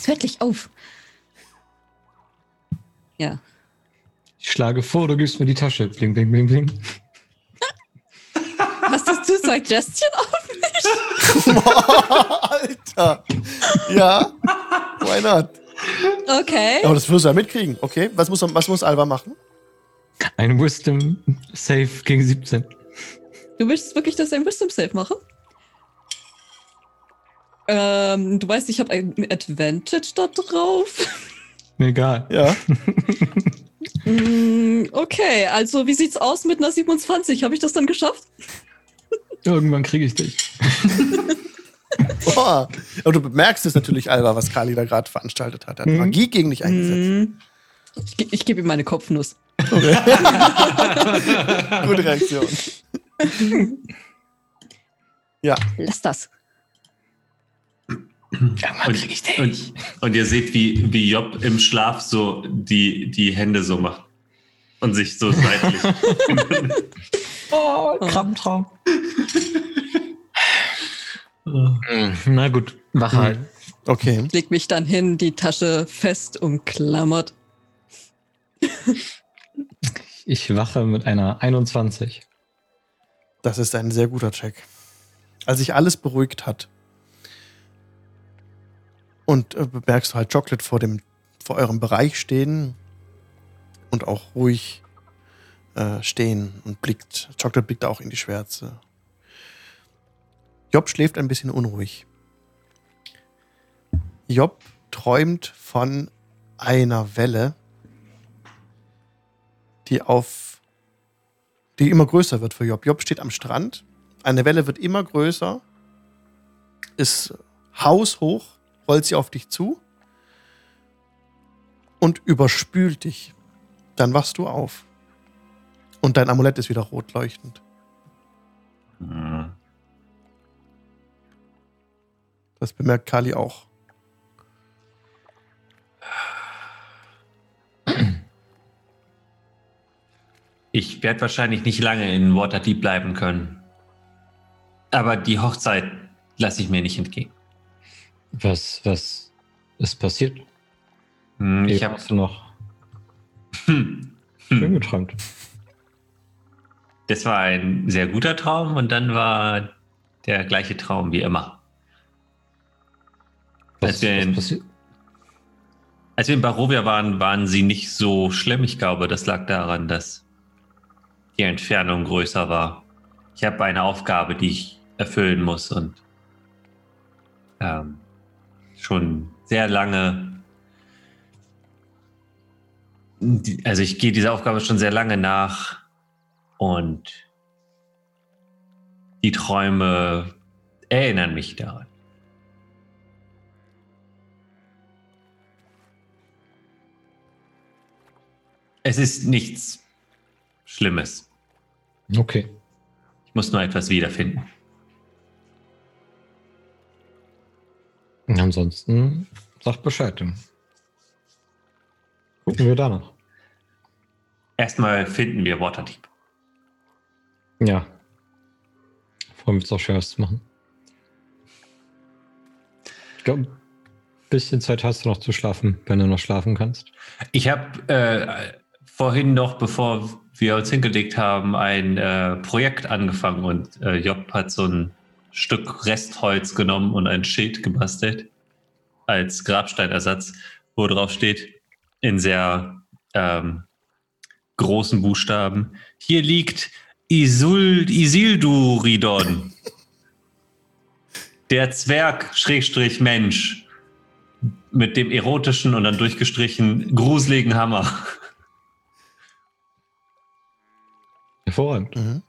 Jetzt hört gleich auf. Ja. Ich schlage vor, du gibst mir die Tasche. Bling, bling, bling, bling. Hast du Suggestion auf? Alter. Ja. Why not? Okay. Aber das wirst du ja mitkriegen. Okay. Was muss, was muss Alva machen? Ein Wisdom Save gegen 17. Du möchtest wirklich, dass ich ein Wisdom Save mache? Ähm, du weißt, ich habe ein Advantage da drauf. Mir egal. Ja. Mm, okay, also wie sieht's aus mit einer 27? Habe ich das dann geschafft? Irgendwann kriege ich dich. Boah. Aber du bemerkst es natürlich, Alva, was Kali da gerade veranstaltet hat. Er hat Mhm. Magie gegen dich eingesetzt. Mm. Ich, ich gebe ihm meine Kopfnuss. Okay. Gute Reaktion. ja. Lass das. Irgendwann Und, und, und ihr seht, wie, wie Job im Schlaf so die, die Hände so macht. Und sich so seitlich. Oh, Krabbentraum. Na gut, wache halt. Okay. Leg mich dann hin, die Tasche fest umklammert. Ich wache mit einer 21. Das ist ein sehr guter Check. Als sich alles beruhigt hat und äh, bemerkst du halt Chocolate vor dem vor eurem Bereich stehen und auch ruhig äh, stehen und blickt. Chocolate blickt auch in die Schwärze. Job schläft ein bisschen unruhig. Job träumt von einer Welle, die auf die immer größer wird für Job. Job steht am Strand, eine Welle wird immer größer, ist haushoch, rollt sie auf dich zu und überspült dich. Dann wachst du auf. Und dein Amulett ist wieder rot leuchtend. Hm. Das bemerkt Kali auch. Ich werde wahrscheinlich nicht lange in Waterdeep bleiben können. Aber die Hochzeit lasse ich mir nicht entgehen. Was, was ist passiert? Hm, Ich habe noch hm, schön hm. geträumt. Das war ein sehr guter Traum und dann war der gleiche Traum wie immer. Was, Als wir in-? Als wir in Barovia waren, waren sie nicht so schlimm. Ich glaube, das lag daran, dass die Entfernung größer war. Ich habe eine Aufgabe, die ich erfüllen muss und ähm, schon sehr lange. Also ich gehe dieser Aufgabe schon sehr lange nach und die Träume erinnern mich daran. Es ist nichts Schlimmes. Okay. Ich muss nur etwas wiederfinden. Ansonsten sag Bescheid. dann Gucken wir danach. Erstmal finden wir Waterdeep. Ja. Freue mich jetzt auch schwer was zu machen. Ich glaube, ein bisschen Zeit hast du noch zu schlafen, wenn du noch schlafen kannst. Ich habe äh, vorhin noch, bevor wir uns hingelegt haben, ein äh, Projekt angefangen und äh, Job hat so ein Stück Restholz genommen und ein Schild gebastelt als Grabsteinersatz, wo drauf steht in sehr ähm, großen Buchstaben: Hier liegt Isul, Isilduridon, der Zwerg Schrägstrich Mensch mit dem erotischen und dann durchgestrichen gruseligen Hammer. Hervorragend. Mhm.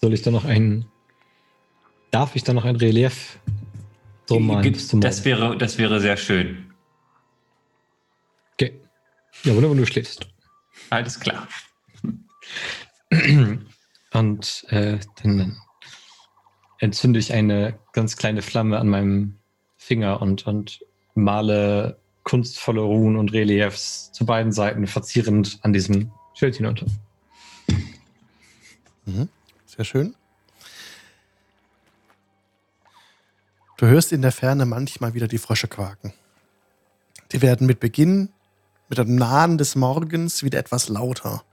Soll ich da noch ein. Darf ich da noch ein Relief So mal Ge- bis zum das, wäre, das wäre sehr schön. Okay. Ja, wunderbar, du schläfst. Alles klar. Und äh, dann entzünde ich eine ganz kleine Flamme an meinem Finger und, und male kunstvolle Runen und Reliefs zu beiden Seiten verzierend an diesem Schild hinunter. Mhm. Sehr schön. Du hörst in der Ferne manchmal wieder die Frösche quaken. Die werden mit Beginn, mit dem Nahen des Morgens wieder etwas lauter.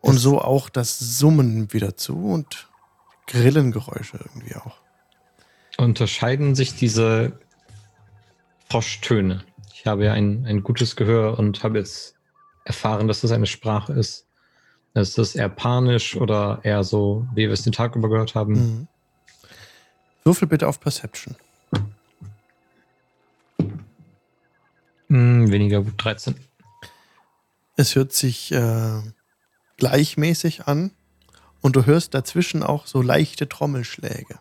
Und so auch das Summen wieder zu und Grillengeräusche irgendwie auch. Unterscheiden sich diese Froschtöne? Ich habe ja ein, ein gutes Gehör und habe jetzt erfahren, dass das eine Sprache ist. Ist das eher panisch oder eher so, wie wir es den Tag über gehört haben? Mhm. Würfel bitte auf Perception. Hm, weniger gut, 13. Es hört sich äh, gleichmäßig an und du hörst dazwischen auch so leichte Trommelschläge.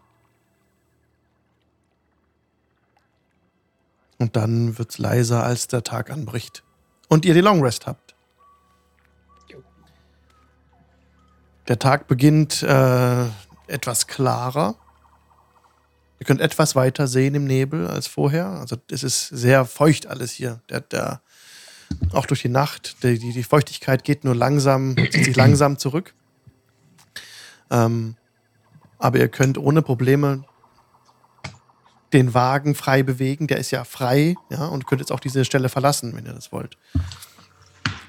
Und dann wird's leiser, als der Tag anbricht. Und ihr die Long Rest habt. Der Tag beginnt äh, etwas klarer. Ihr könnt etwas weiter sehen im Nebel als vorher. Also es ist sehr feucht alles hier. Der, der, auch durch die Nacht. Die, die, Feuchtigkeit geht nur langsam, zieht sich langsam zurück. Ähm, aber ihr könnt ohne Probleme den Wagen frei bewegen. Der ist ja frei, ja, und könnt jetzt auch diese Stelle verlassen, wenn ihr das wollt.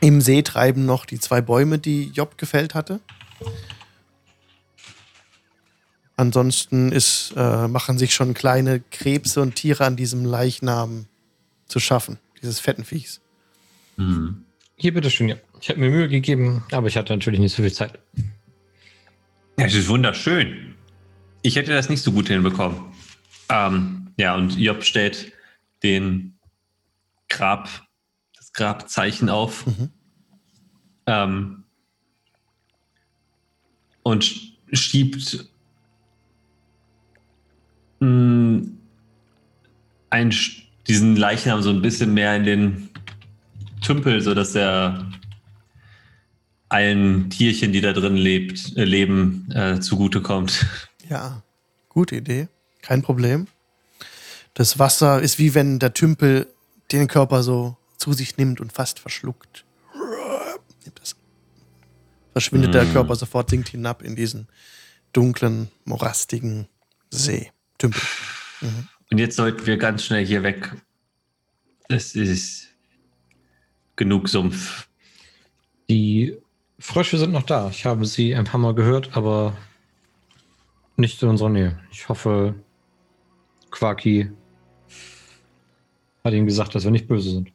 Im See treiben noch die zwei Bäume, die Job gefällt hatte. Ansonsten ist, äh, machen sich schon kleine Krebse und Tiere an diesem Leichnam zu schaffen, dieses fetten Viechs. Hm. Hier, bitteschön, ja. Ich habe mir Mühe gegeben, aber ich hatte natürlich nicht so viel Zeit. Es ist wunderschön. Ich hätte das nicht so gut hinbekommen. Ähm, ja, und Job stellt den Grab, das Grabzeichen auf. Mhm. Ähm, und sch- schiebt diesen Leichnam so ein bisschen mehr in den Tümpel, sodass er allen Tierchen, die da drin lebt, äh, leben, äh, zugutekommt. Ja, gute Idee. Kein Problem. Das Wasser ist wie wenn der Tümpel den Körper so zu sich nimmt und fast verschluckt. Verschwindet der Mm. Körper sofort, sinkt hinab in diesen dunklen, morastigen See. Tümpel. Mhm. Und jetzt sollten wir ganz schnell hier weg. Es ist genug Sumpf. Die Frösche sind noch da. Ich habe sie ein paar Mal gehört, aber nicht in unserer Nähe. Ich hoffe, Quaki hat ihm gesagt, dass wir nicht böse sind.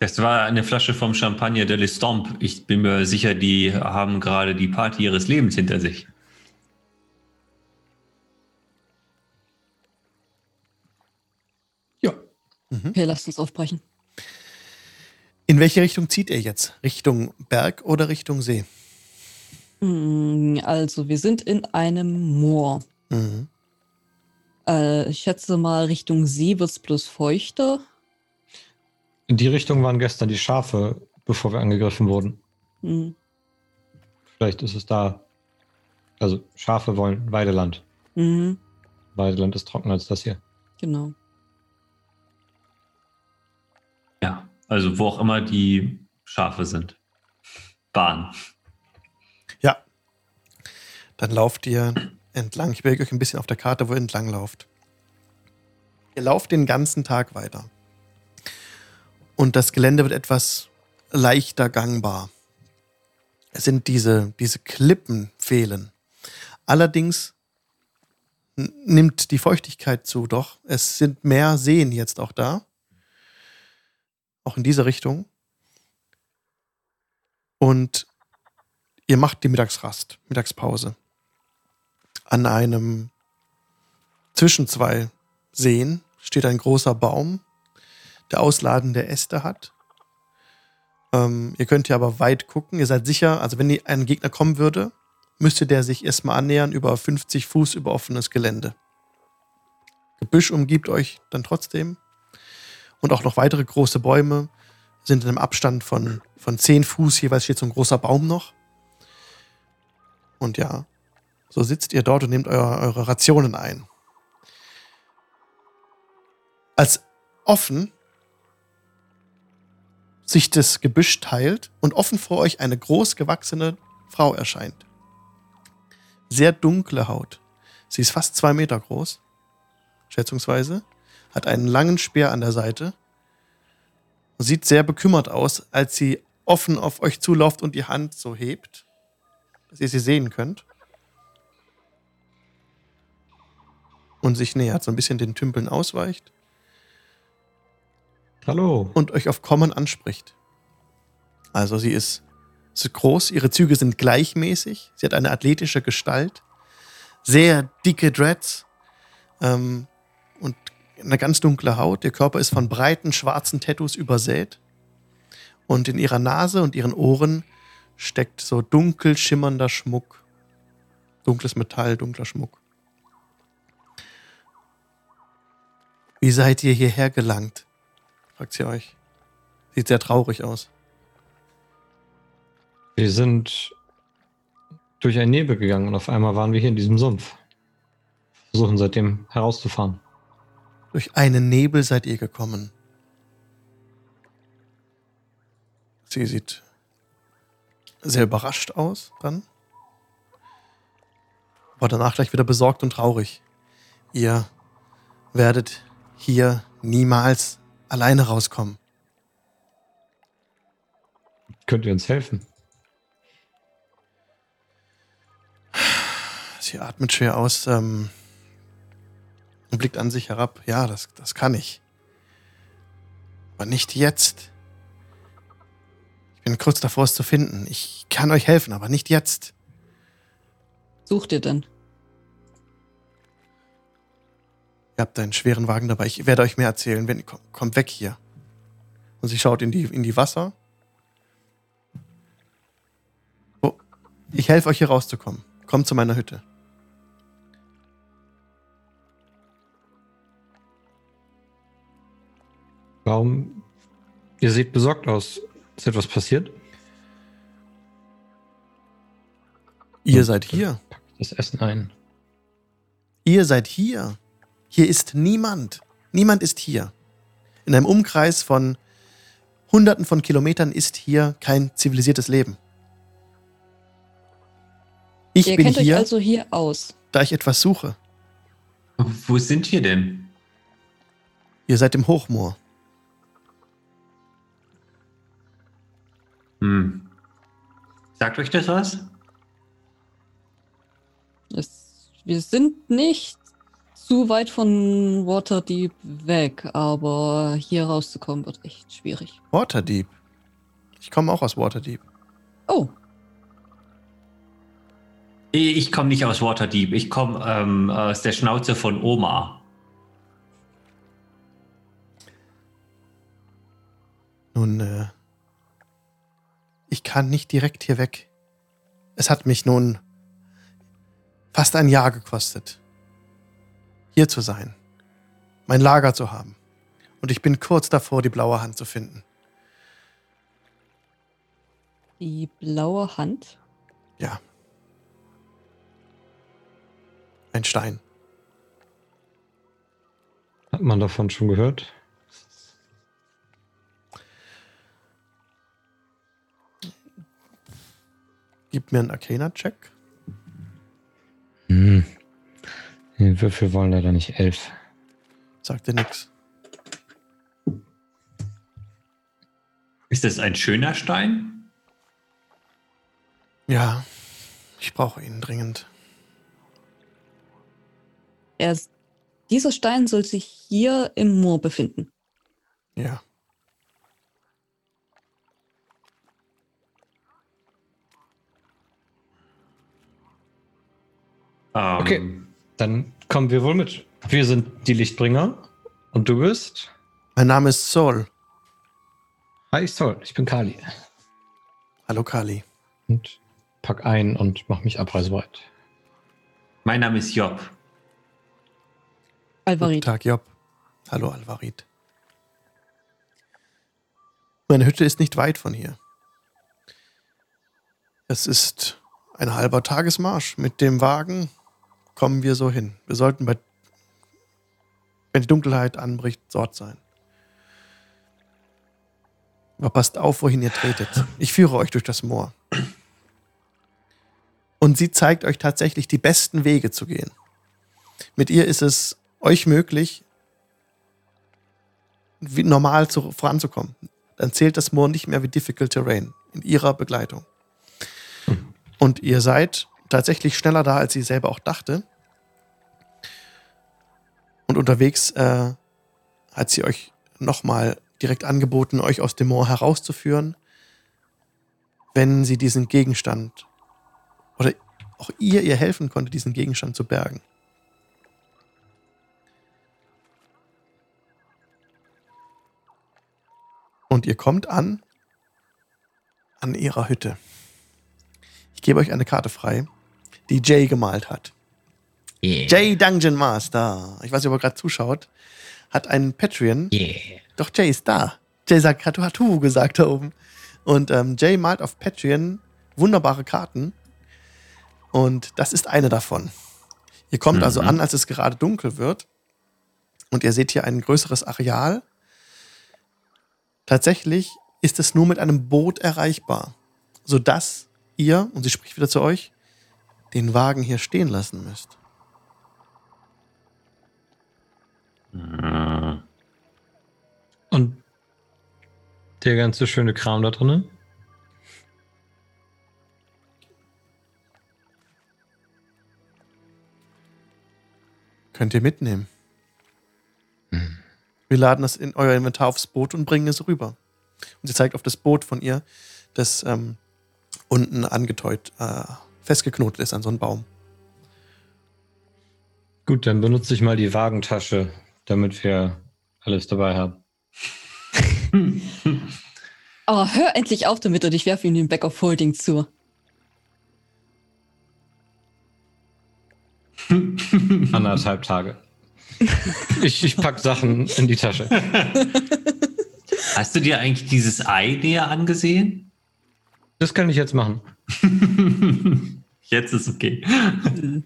Das war eine Flasche vom Champagner de l'Estompe. Ich bin mir sicher, die haben gerade die Party ihres Lebens hinter sich. Okay, lasst uns aufbrechen. In welche Richtung zieht ihr jetzt? Richtung Berg oder Richtung See? Mm, Also, wir sind in einem Moor. Mhm. Äh, ich schätze mal, Richtung See wird es bloß feuchter. In die Richtung waren gestern die Schafe, bevor wir angegriffen wurden. Hm. Vielleicht ist es da. Also Schafe wollen Weideland. Mhm, Weideland ist trockener als das hier. genau. Also wo auch immer die Schafe sind. Bahn. Ja. Dann lauft ihr entlang. Ich bewege euch ein bisschen auf der Karte, wo ihr entlang lauft. Ihr lauft den ganzen Tag weiter. Und das Gelände wird etwas leichter gangbar. Es sind diese, diese Klippen fehlen. Allerdings nimmt die Feuchtigkeit zu, doch. Es sind mehr Seen jetzt auch da. Auch in diese Richtung. Und ihr macht die Mittagsrast, Mittagspause. An einem zwischen zwei Seen steht ein großer Baum, der ausladende Äste hat. Ähm, ihr könnt ja aber weit gucken. Ihr seid sicher, also wenn ein Gegner kommen würde, müsste der sich erstmal annähern über 50 Fuß über offenes Gelände. Gebüsch umgibt euch dann trotzdem. Und auch noch weitere große Bäume sind in einem Abstand von, von 10 Fuß. Jeweils steht so ein großer Baum noch. Und ja, so sitzt ihr dort und nehmt eure, eure Rationen ein. Als offen sich das Gebüsch teilt und offen vor euch eine groß gewachsene Frau erscheint. Sehr dunkle Haut. Sie ist fast zwei Meter groß, schätzungsweise, hat einen langen Speer an der Seite, sieht sehr bekümmert aus, als sie offen auf euch zulauft und die Hand so hebt, dass ihr sie sehen könnt. Und sich nähert, so ein bisschen den Tümpeln ausweicht Hallo. und euch auf Kommen anspricht. Also sie ist, ist groß, ihre Züge sind gleichmäßig, sie hat eine athletische Gestalt, sehr dicke Dreads ähm, und eine ganz dunkle Haut. Ihr Körper ist von breiten schwarzen Tattoos übersät und in ihrer Nase und ihren Ohren steckt so dunkel schimmernder Schmuck. Dunkles Metall, dunkler Schmuck. Wie seid ihr hierher gelangt? fragt sie euch. Sieht sehr traurig aus. Wir sind durch einen Nebel gegangen und auf einmal waren wir hier in diesem Sumpf. Versuchen seitdem herauszufahren. Durch einen Nebel seid ihr gekommen. Sie sieht sehr überrascht aus dann. Aber danach gleich wieder besorgt und traurig. Ihr werdet hier niemals alleine rauskommen. Könnt ihr uns helfen? Sie atmet schwer aus ähm, und blickt an sich herab. Ja, das, das kann ich. Aber nicht jetzt. Ich bin kurz davor, es zu finden. Ich kann euch helfen, aber nicht jetzt. Sucht ihr denn? Ihr habt einen schweren Wagen dabei. Ich werde euch mehr erzählen. Wenn, komm, kommt weg hier. Und sie schaut in die, in die Wasser. Oh, ich helfe euch hier rauszukommen. Kommt zu meiner Hütte. Warum? Ihr seht besorgt aus. Ist etwas passiert? Ihr seid hier. Das Essen ein. Ihr seid hier. Hier ist niemand. Niemand ist hier. In einem Umkreis von Hunderten von Kilometern ist hier kein zivilisiertes Leben. Ich ihr bin kennt hier, euch also hier aus. da ich etwas suche. Wo sind wir denn? Ihr seid im Hochmoor. Hm. Sagt euch das was? Es, wir sind nicht zu weit von Waterdeep weg, aber hier rauszukommen wird echt schwierig. Waterdeep. Ich komme auch aus Waterdeep. Oh, Ich komme nicht aus Waterdeep. Ich komme ähm, aus der Schnauze von Oma. Nun, äh, ich kann nicht direkt hier weg. Es hat mich nun fast ein Jahr gekostet, hier zu sein, mein Lager zu haben. Und ich bin kurz davor, die blaue Hand zu finden. die blaue Hand. Ja. Ein Stein. Hat man davon schon gehört? Gib mir einen Arcana-Check. Hm. Die Würfel wollen leider nicht elf. Sagt dir nix. Ist das ein schöner Stein? Ja, ich brauche ihn dringend. Er, dieser Stein soll sich hier im Moor befinden. Ja. Ähm, Okay. Dann kommen wir wohl mit. Wir sind die Lichtbringer. Und du bist? Mein Name ist Sol. Hi, Sol. Ich bin Kali. Hallo Kali. Und pack ein und mach mich abreisebereit. Mein Name ist Job. Guten Alvarit. Tag, Job. Hallo, Alvarit. Meine Hütte ist nicht weit von hier. Es ist ein halber Tagesmarsch. Mit dem Wagen kommen wir so hin. Wir sollten bei, wenn die Dunkelheit anbricht, dort sein. Aber passt auf, wohin ihr tretet. Ich führe euch durch das Moor. Und sie zeigt euch tatsächlich die besten Wege zu gehen. Mit ihr ist es euch möglich, wie normal zu, voranzukommen. Dann zählt das Moor nicht mehr wie Difficult Terrain in ihrer Begleitung. Und ihr seid tatsächlich schneller da, als sie selber auch dachte. Und unterwegs äh, hat sie euch nochmal direkt angeboten, euch aus dem Moor herauszuführen, wenn sie diesen Gegenstand oder auch ihr ihr helfen konnte, diesen Gegenstand zu bergen. Und ihr kommt an an ihrer Hütte. Ich gebe euch eine Karte frei, die Jay gemalt hat. Yeah. Jay Dungeon Master. Ich weiß nicht, ob er gerade zuschaut. Hat einen Patreon. Yeah. Doch, Jay ist da. Jay sagt, hat Hatu gesagt da oben. Und ähm, Jay malt auf Patreon wunderbare Karten. Und das ist eine davon. Ihr kommt also Mhm. an, als es gerade dunkel wird. Und ihr seht hier ein größeres Areal. Tatsächlich ist es nur mit einem Boot erreichbar, sodass ihr, und sie spricht wieder zu euch, den Wagen hier stehen lassen müsst. Hm. Und der ganze schöne Kram da drinnen? Könnt ihr mitnehmen. Hm. Wir laden das in euer Inventar aufs Boot und bringen es rüber. Und sie zeigt auf das Boot von ihr, das ähm, unten angeteut, äh, festgeknotet ist an so einen Baum. Gut, dann benutze ich mal die Wagentasche, damit wir alles dabei haben. Oh, hör endlich auf damit und ich werfe ihm den Back of Holding zu. Anderthalb Tage. Ich, ich pack Sachen in die Tasche. Hast du dir eigentlich dieses Ei näher angesehen? Das kann ich jetzt machen. Jetzt ist okay.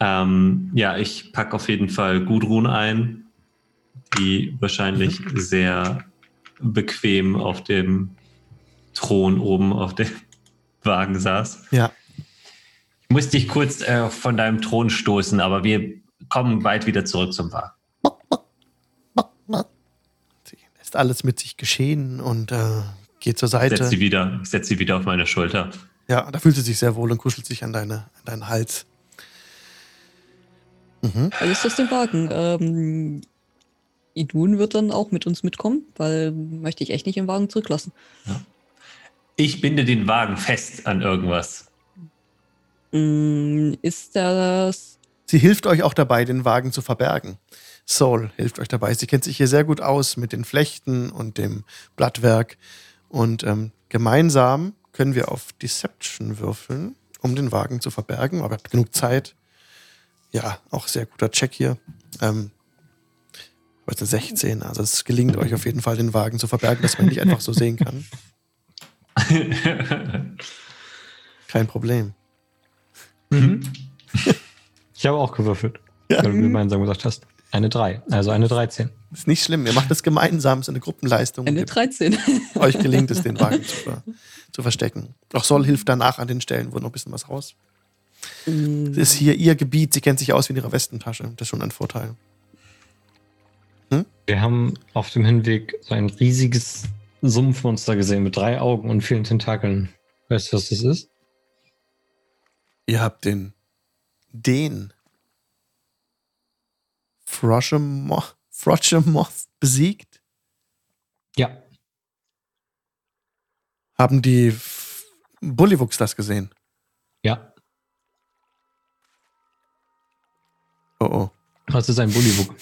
ähm, ja, ich packe auf jeden Fall Gudrun ein, die wahrscheinlich sehr bequem auf dem Thron oben auf dem Wagen saß. Ja. Ich muss dich kurz äh, von deinem Thron stoßen, aber wir kommen bald wieder zurück zum Wagen. Sie lässt alles mit sich geschehen und äh, geht zur Seite. Setz sie wieder, ich setz sie wieder auf meine Schulter. Ja, da fühlt sie sich sehr wohl und kuschelt sich an, deine, an deinen Hals. Mhm. Dann ist das den Wagen. Ähm, Idun wird dann auch mit uns mitkommen, weil möchte ich echt nicht im Wagen zurücklassen. Ich binde den Wagen fest an irgendwas. Mm, ist das. Sie hilft euch auch dabei, den Wagen zu verbergen. Soul hilft euch dabei. Sie kennt sich hier sehr gut aus mit den Flechten und dem Blattwerk. Und ähm, gemeinsam können wir auf Deception würfeln, um den Wagen zu verbergen. Aber ihr habt genug Zeit. Ja, auch sehr guter Check hier. Ähm, was eine 16. Also es gelingt euch auf jeden Fall, den Wagen zu verbergen, dass man nicht einfach so sehen kann. Kein Problem. Ich habe auch gewürfelt, Ja. weil du gemeinsam gesagt hast. Eine 3, also eine 13. Ist nicht schlimm. Ihr macht das gemeinsam, es ist eine Gruppenleistung. Eine Ihr- 13. euch gelingt es, den Wagen zu, ver zu verstecken. Auch Sol hilft danach an den Stellen, wo noch ein bisschen was raus. Mm, Das ist hier ihr Gebiet, sie kennt sich aus wie in ihrer Westentasche. Das ist schon ein Vorteil. Wir haben auf dem Hinweg so ein riesiges Sumpfmonster gesehen mit drei Augen und vielen Tentakeln. Weißt du, was das ist? Ihr habt den, den Froshemoth besiegt. Ja. Haben die Bullywuchs das gesehen? Ja. Oh oh. Was ist ein Bullywug?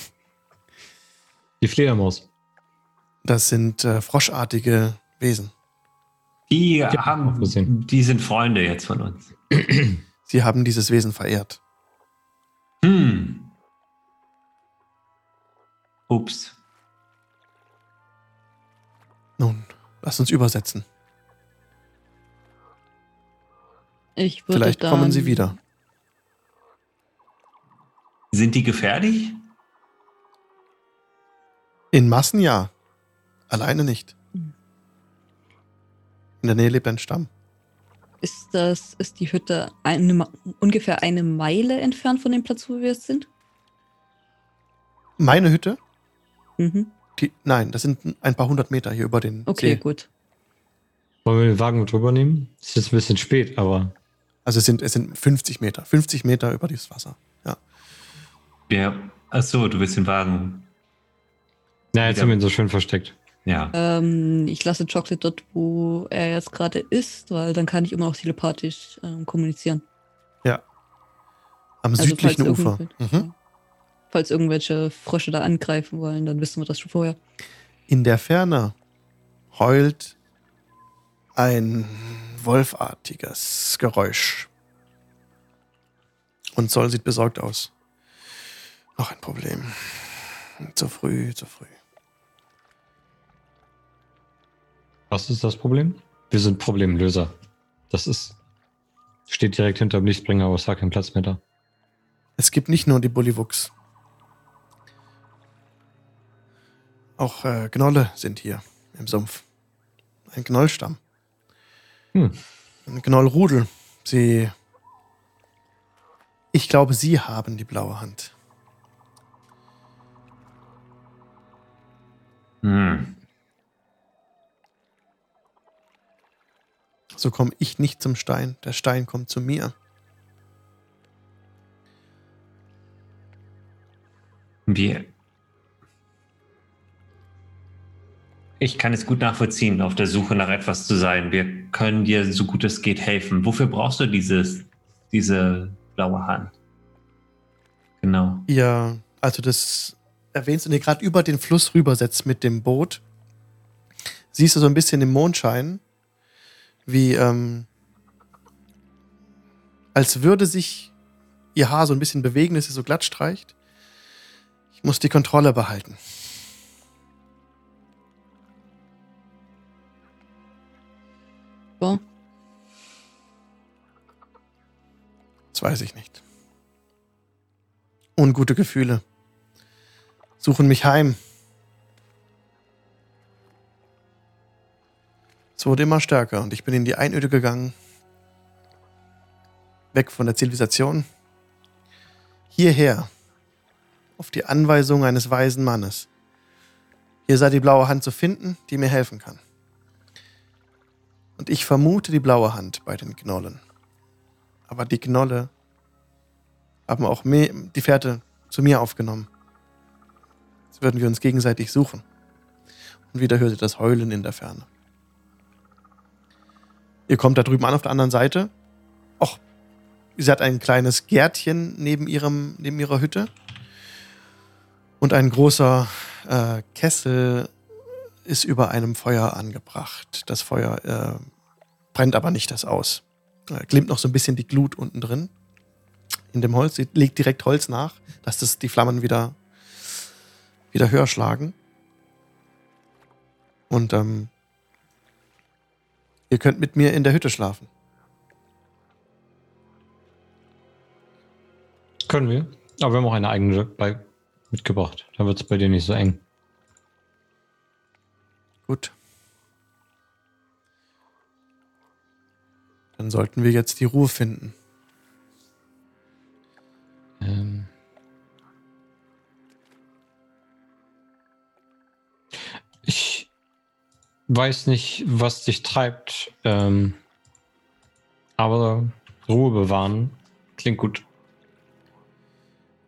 Die Fledermaus. Das sind äh, froschartige Wesen. Die auch haben, gesehen. die sind Freunde jetzt von uns. Sie haben dieses Wesen verehrt. Hm. Ups. Nun, lass uns übersetzen. Ich würde Vielleicht dann, kommen sie wieder. Sind die gefährlich? In Massen ja. Alleine nicht. In der Nähe lebt ein Stamm. Ist das, ist die Hütte eine, ungefähr eine Meile entfernt von dem Platz, wo wir jetzt sind? Meine Hütte? Mhm. Die, nein, das sind ein paar hundert Meter hier über den Okay, See. gut. Wollen wir den Wagen mit rübernehmen? Ist jetzt ein bisschen spät, aber Also es sind, es sind 50 Meter. 50 Meter über dieses Wasser. Ja. Ja. Achso, du willst den Wagen. na, jetzt Ja. haben wir ihn so schön versteckt. Ja. Ähm, ich lasse Chocolate dort, wo er jetzt gerade ist, weil dann kann ich immer noch telepathisch ähm, kommunizieren. Am Also südlichen Ufer. Mhm. Falls irgendwelche Frösche da angreifen wollen, dann wissen wir das schon vorher. In der Ferne heult ein wolfartiges Geräusch. Und Sol sieht besorgt aus. Noch ein Problem. Zu früh, zu früh. Was ist das Problem? Wir sind Problemlöser. Das ist. Steht direkt hinter dem Lichtbringer, aber es war kein Platz mehr da. Es gibt nicht nur die Bullywuchs. Auch äh, Gnolle sind hier im Sumpf. Ein Gnollstamm. Hm. Ein Gnollrudel. Sie. Ich glaube, sie haben die blaue Hand. Hm. So komme ich nicht zum Stein. Der Stein kommt zu mir. Wir. Ich kann es gut nachvollziehen, auf der Suche nach etwas zu sein. Wir können dir so gut es geht helfen. Wofür brauchst du dieses, diese blaue Hand? Genau. Ihr, also das erwähnst du dir gerade über den Fluss rübersetzt mit dem Boot. Siehst du so ein bisschen im Mondschein, wie ähm, als würde sich ihr Haar so ein bisschen bewegen, dass sie so glatt streicht. Ich muss die Kontrolle behalten. So. Das weiß ich nicht. Ungute Gefühle. Suchen mich heim. Es wurde immer stärker und ich bin in die Einöde gegangen. Weg von der Zivilisation. Hierher. Auf die Anweisung eines weisen Mannes. Hier sei die blaue Hand zu finden, die mir helfen kann. Und ich vermute die blaue Hand bei den Gnollen. Aber die Gnolle haben auch die Fährte zu mir aufgenommen. Jetzt würden wir uns gegenseitig suchen. Und wieder hört ihr das Heulen in der Ferne. Ihr kommt da drüben an auf der anderen Seite. Och, sie hat ein kleines Gärtchen neben, ihrem, neben ihrer Hütte. Und ein großer äh, Kessel ist über einem Feuer angebracht. Das Feuer äh, brennt aber nicht das aus. Äh, glimmt noch so ein bisschen die Glut unten drin. In dem Holz. Sie legt direkt Holz nach, dass das die Flammen wieder, wieder höher schlagen. Und ähm, ihr könnt mit mir in der Hütte schlafen. Können wir. Aber wir haben auch eine eigene bei mitgebracht. Dann wird es bei dir nicht so eng. Gut. Dann sollten wir jetzt die Ruhe finden. Ähm. Ich weiß nicht, was dich treibt, ähm, aber Ruhe bewahren klingt gut.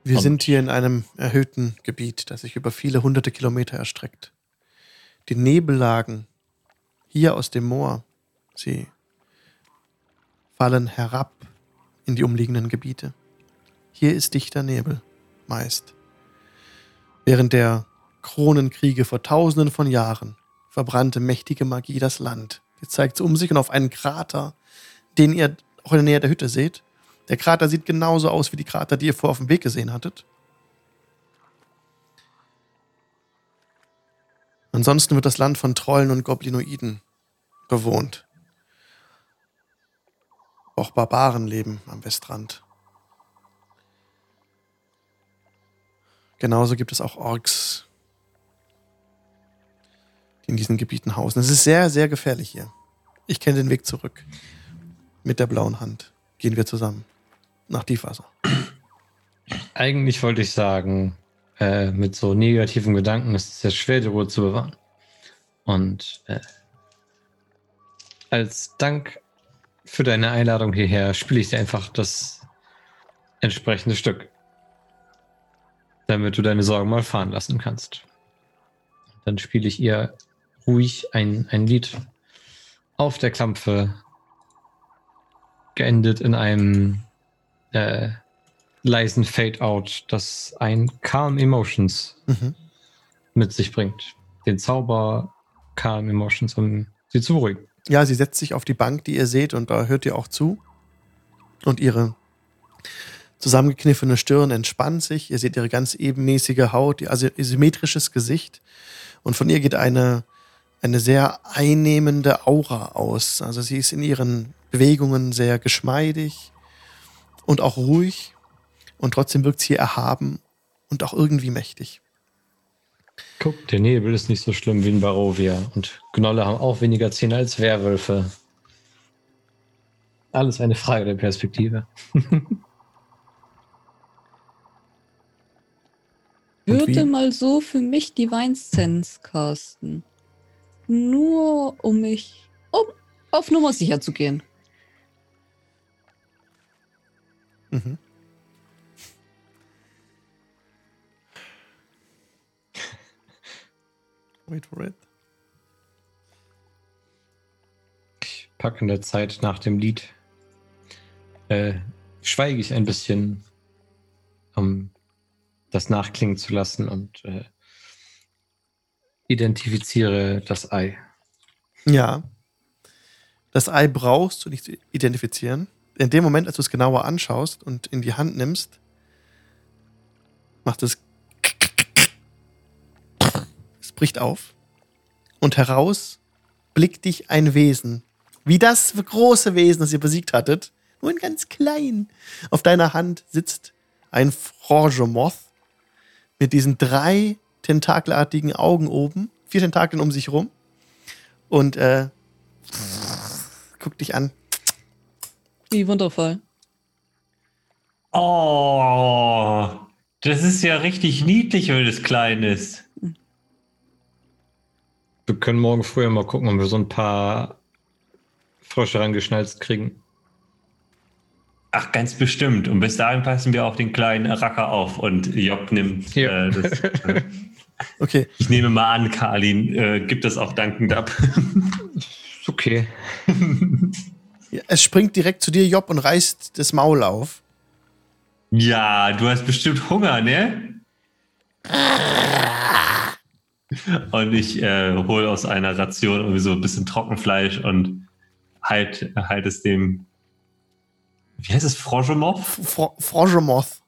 Wir Und- sind hier in einem erhöhten Gebiet, das sich über viele hunderte Kilometer erstreckt. Die Nebellagen hier aus dem Moor, sie fallen herab in die umliegenden Gebiete. Hier ist dichter Nebel, meist. Während der Kronenkriege vor tausenden von Jahren verbrannte mächtige Magie das Land. Jetzt zeigt sie um sich und auf einen Krater, den ihr auch in der Nähe der Hütte seht. Der Krater sieht genauso aus wie die Krater, die ihr vorher auf dem Weg gesehen hattet. Ansonsten wird das Land von Trollen und Goblinoiden bewohnt. Auch Barbaren leben am Westrand. Genauso gibt es auch Orks, die in diesen Gebieten hausen. Es ist sehr, sehr gefährlich hier. Ich kenne den Weg zurück. Mit der blauen Hand gehen wir zusammen nach Tiefwasser. Eigentlich wollte ich sagen, äh, mit so negativen Gedanken ist es sehr schwer, die Ruhe zu bewahren. Und äh, als Dank für deine Einladung hierher spiele ich dir einfach das entsprechende Stück. Damit du deine Sorgen mal fahren lassen kannst. Dann spiele ich ihr ruhig ein, ein Lied auf der Klampfe, geendet in einem äh, leisen Fade-out, das ein Calm Emotions Mhm. mit sich bringt. Den Zauber Calm Emotions, um sie zu beruhigen. Ja, sie setzt sich auf die Bank, die ihr seht, und da hört ihr auch zu. Und ihre zusammengekniffene Stirn entspannt sich. Ihr seht ihre ganz ebenmäßige Haut, ihr also ihr symmetrisches Gesicht. Und von ihr geht eine, eine sehr einnehmende Aura aus. Also sie ist in ihren Bewegungen sehr geschmeidig und auch ruhig. Und trotzdem wirkt sie erhaben und auch irgendwie mächtig. Guck, der Nebel ist nicht so schlimm wie in Barovia. Und Gnolle haben auch weniger Zähne als Werwölfe. Alles eine Frage der Perspektive. Würde mal so für mich Divine Sense casten. Nur um mich, um auf Nummer sicher zu gehen. Mhm. Wait for it. Ich packe in der Zeit nach dem Lied. Äh, schweige ich ein bisschen, um das nachklingen zu lassen und äh, identifiziere das Ei. Ja. Das Ei brauchst du nicht zu identifizieren. In dem Moment, als du es genauer anschaust und in die Hand nimmst, macht es. Bricht auf. Und heraus blickt dich ein Wesen. Wie das große Wesen, das ihr besiegt hattet. Nur ein ganz klein. Auf deiner Hand sitzt ein Frogemoth mit diesen drei tentakelartigen Augen oben. Vier Tentakeln um sich rum. Und äh, guck dich an. Wie wundervoll. Oh, das ist ja richtig niedlich, wenn es klein ist. Wir können morgen früher mal gucken, ob wir so ein paar Frösche rangeschnalzt kriegen. Ach, ganz bestimmt. Und bis dahin passen wir auf den kleinen Racker auf. Und Job nimmt Ja. äh, das. Äh, Okay. ich nehme mal an, Karlin äh, gibt das auch dankend ab. Ist okay. Ja, Es springt direkt zu dir, Job, und reißt das Maul auf. ja, du hast bestimmt Hunger, ne? Und ich äh, hole aus einer Ration irgendwie so ein bisschen Trockenfleisch und halt, halt es dem. Wie heißt es? Frogemoff? Fro Frogemoth.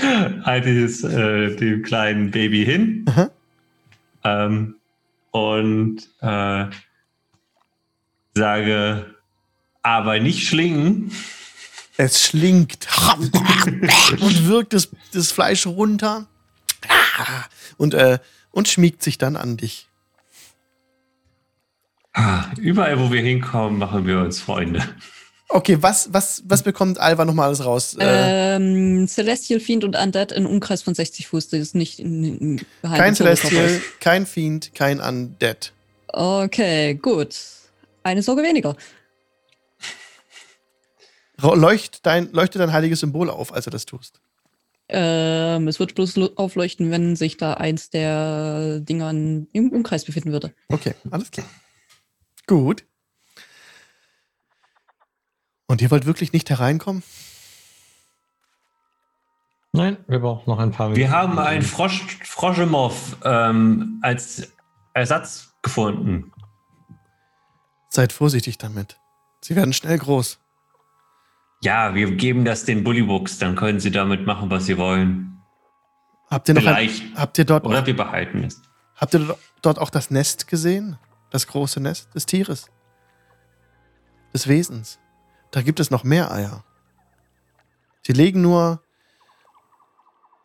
halte ich es äh, dem kleinen Baby hin ähm, und äh, sage, aber nicht schlingen. Es schlingt und wirkt das, das Fleisch runter und, äh, und schmiegt sich dann an dich. Ah, Überall, wo wir hinkommen, machen wir uns Freunde. Okay, was, was, was bekommt Alva nochmal alles raus? Äh, Ähm, Celestial Fiend und Undead in Umkreis von 60 Fuß. Das ist nicht in, in kein Celestial, kein Fiend, kein Undead. Okay, gut. Eine Sorge weniger. Leucht dein, leuchtet dein heiliges Symbol auf, als du das tust. Ähm, es wird bloß lo- aufleuchten, wenn sich da eins der Dinger im Umkreis befinden würde. Okay, alles klar. Gut. Und ihr wollt wirklich nicht hereinkommen? Nein, wir brauchen noch ein paar Wir haben einen Frosch, Froschemov ähm, als Ersatz gefunden. Seid vorsichtig damit. Sie werden schnell groß. Ja, wir geben das den Bullybooks, dann können sie damit machen, was sie wollen. Habt ihr noch ein, Vielleicht. habt ihr dort Oder wir behalten es. habt ihr dort auch das Nest gesehen? Das große Nest des Tieres. Des Wesens. Da gibt es noch mehr Eier. Sie legen nur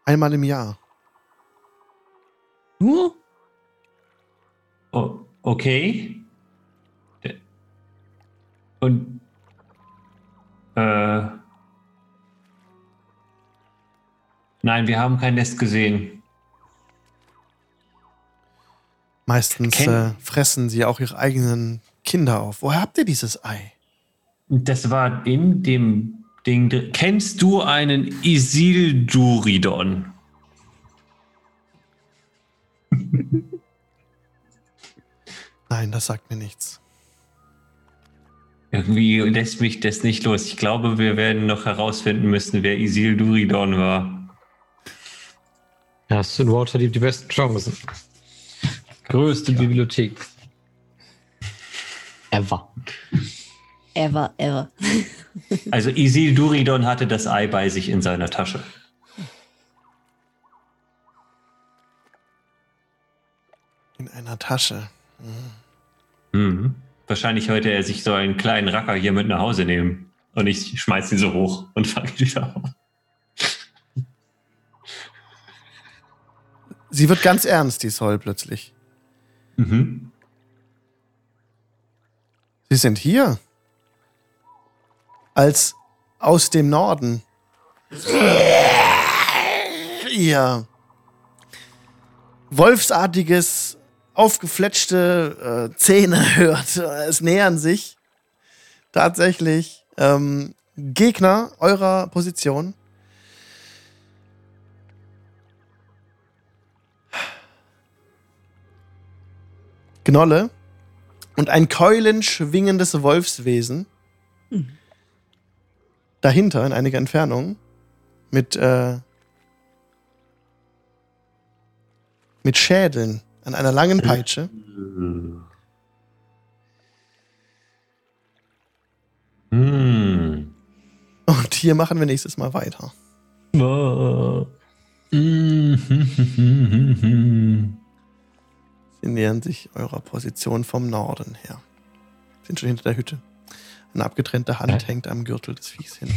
einmal im Jahr. Nur? O okay. Und äh, nein, wir haben kein Nest gesehen. Meistens Ken- äh, fressen sie auch ihre eigenen Kinder auf. Woher habt ihr dieses Ei? Das war in dem Ding. Kennst du einen Isilduridon? Nein, das sagt mir nichts. Irgendwie lässt mich das nicht los. Ich glaube, wir werden noch herausfinden müssen, wer Isilduridon war. Ja, hast du in Waterdeep die besten Chancen. Größte Bibliothek. Ever. Ever, ever. Also Isilduridon hatte das Ei bei sich in seiner Tasche. In einer Tasche. Mhm. Wahrscheinlich wollte er sich so einen kleinen Racker hier mit nach Hause nehmen. Und ich schmeiß ihn so hoch und fange ihn wieder auf. Sie wird ganz ernst, die Sol plötzlich. Mhm. Sie sind hier. Als aus dem Norden. Ihr wolfsartiges, aufgefletschte äh, Zähne hört. Es nähern sich tatsächlich ähm, Gegner eurer Position. Gnolle und ein keulenschwingendes Wolfswesen. Dahinter, in einiger Entfernung, mit, äh, mit Schädeln an einer langen Peitsche. Hm. Und hier machen wir nächstes Mal weiter. Mhm. Sie nähern sich eurer Position vom Norden her. Sind schon hinter der Hütte. Eine abgetrennte Hand Ja. hängt am Gürtel des Viehs hin.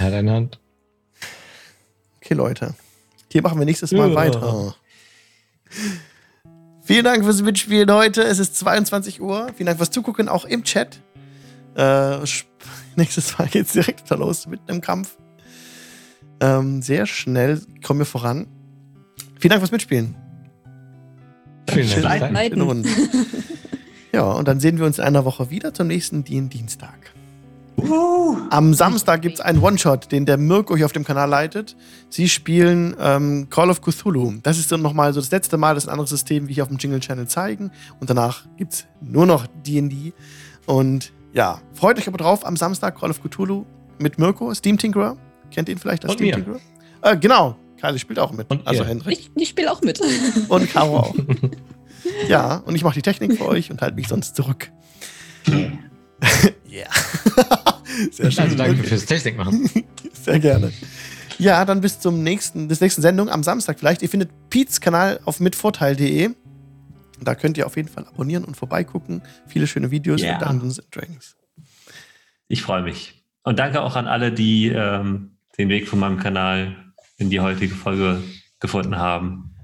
Ja, deine Hand. Okay, Leute. Hier machen wir nächstes Mal Ja. weiter. Vielen Dank fürs Mitspielen heute. Es ist 22 Uhr. Vielen Dank fürs Zugucken, auch im Chat. Äh, nächstes Mal geht's direkt wieder los mit einem Kampf. Ähm, sehr schnell kommen wir voran. Vielen Dank fürs Mitspielen. Vielen Schönen Dank. Leid. schöne Runde. Ja, und dann sehen wir uns in einer Woche wieder zum nächsten Dienstag. Am Samstag gibt es einen One-Shot, den der Mirko hier auf dem Kanal leitet. Sie spielen ähm, Call of Cthulhu. Das ist dann nochmal so das letzte Mal, dass ein anderes System wie hier auf dem Jingle Channel zeigen. Und danach gibt es nur noch DD. Und ja, freut euch aber drauf am Samstag Call of Cthulhu mit Mirko, Steam Tinkerer. Kennt ihr ihn vielleicht als Und Steam mir. Tinkerer? Äh, genau, Kali spielt auch mit. Und also ihr. Hendrik. Ich, ich spiele auch mit. Und Caro auch. ja, und ich mache die Technik für euch und halte mich sonst zurück. Ja. Sehr schön. Also danke Okay. fürs Technik machen. Sehr gerne. Ja, dann bis zum nächsten, bis nächsten Sendung am Samstag vielleicht. Ihr findet Piets Kanal auf mitvorteil.de. Da könnt ihr auf jeden Fall abonnieren und vorbeigucken. Viele schöne Videos Ja. und Dungeons and Dragons. Ich freue mich. Und danke auch an alle, die ähm, den Weg von meinem Kanal in die heutige Folge gefunden haben.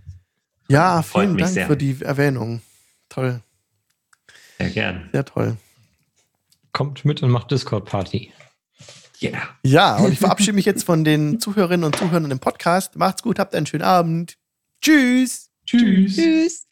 Ja, Freut vielen mich Dank sehr. für die Erwähnung. Toll, Sehr gern. sehr toll. Kommt mit und macht Discord-Party. Ja. Ja, und ich verabschiede mich jetzt von den Zuhörerinnen und Zuhörern im Podcast. Macht's gut, habt einen schönen Abend. Tschüss. Tschüss. Tschüss.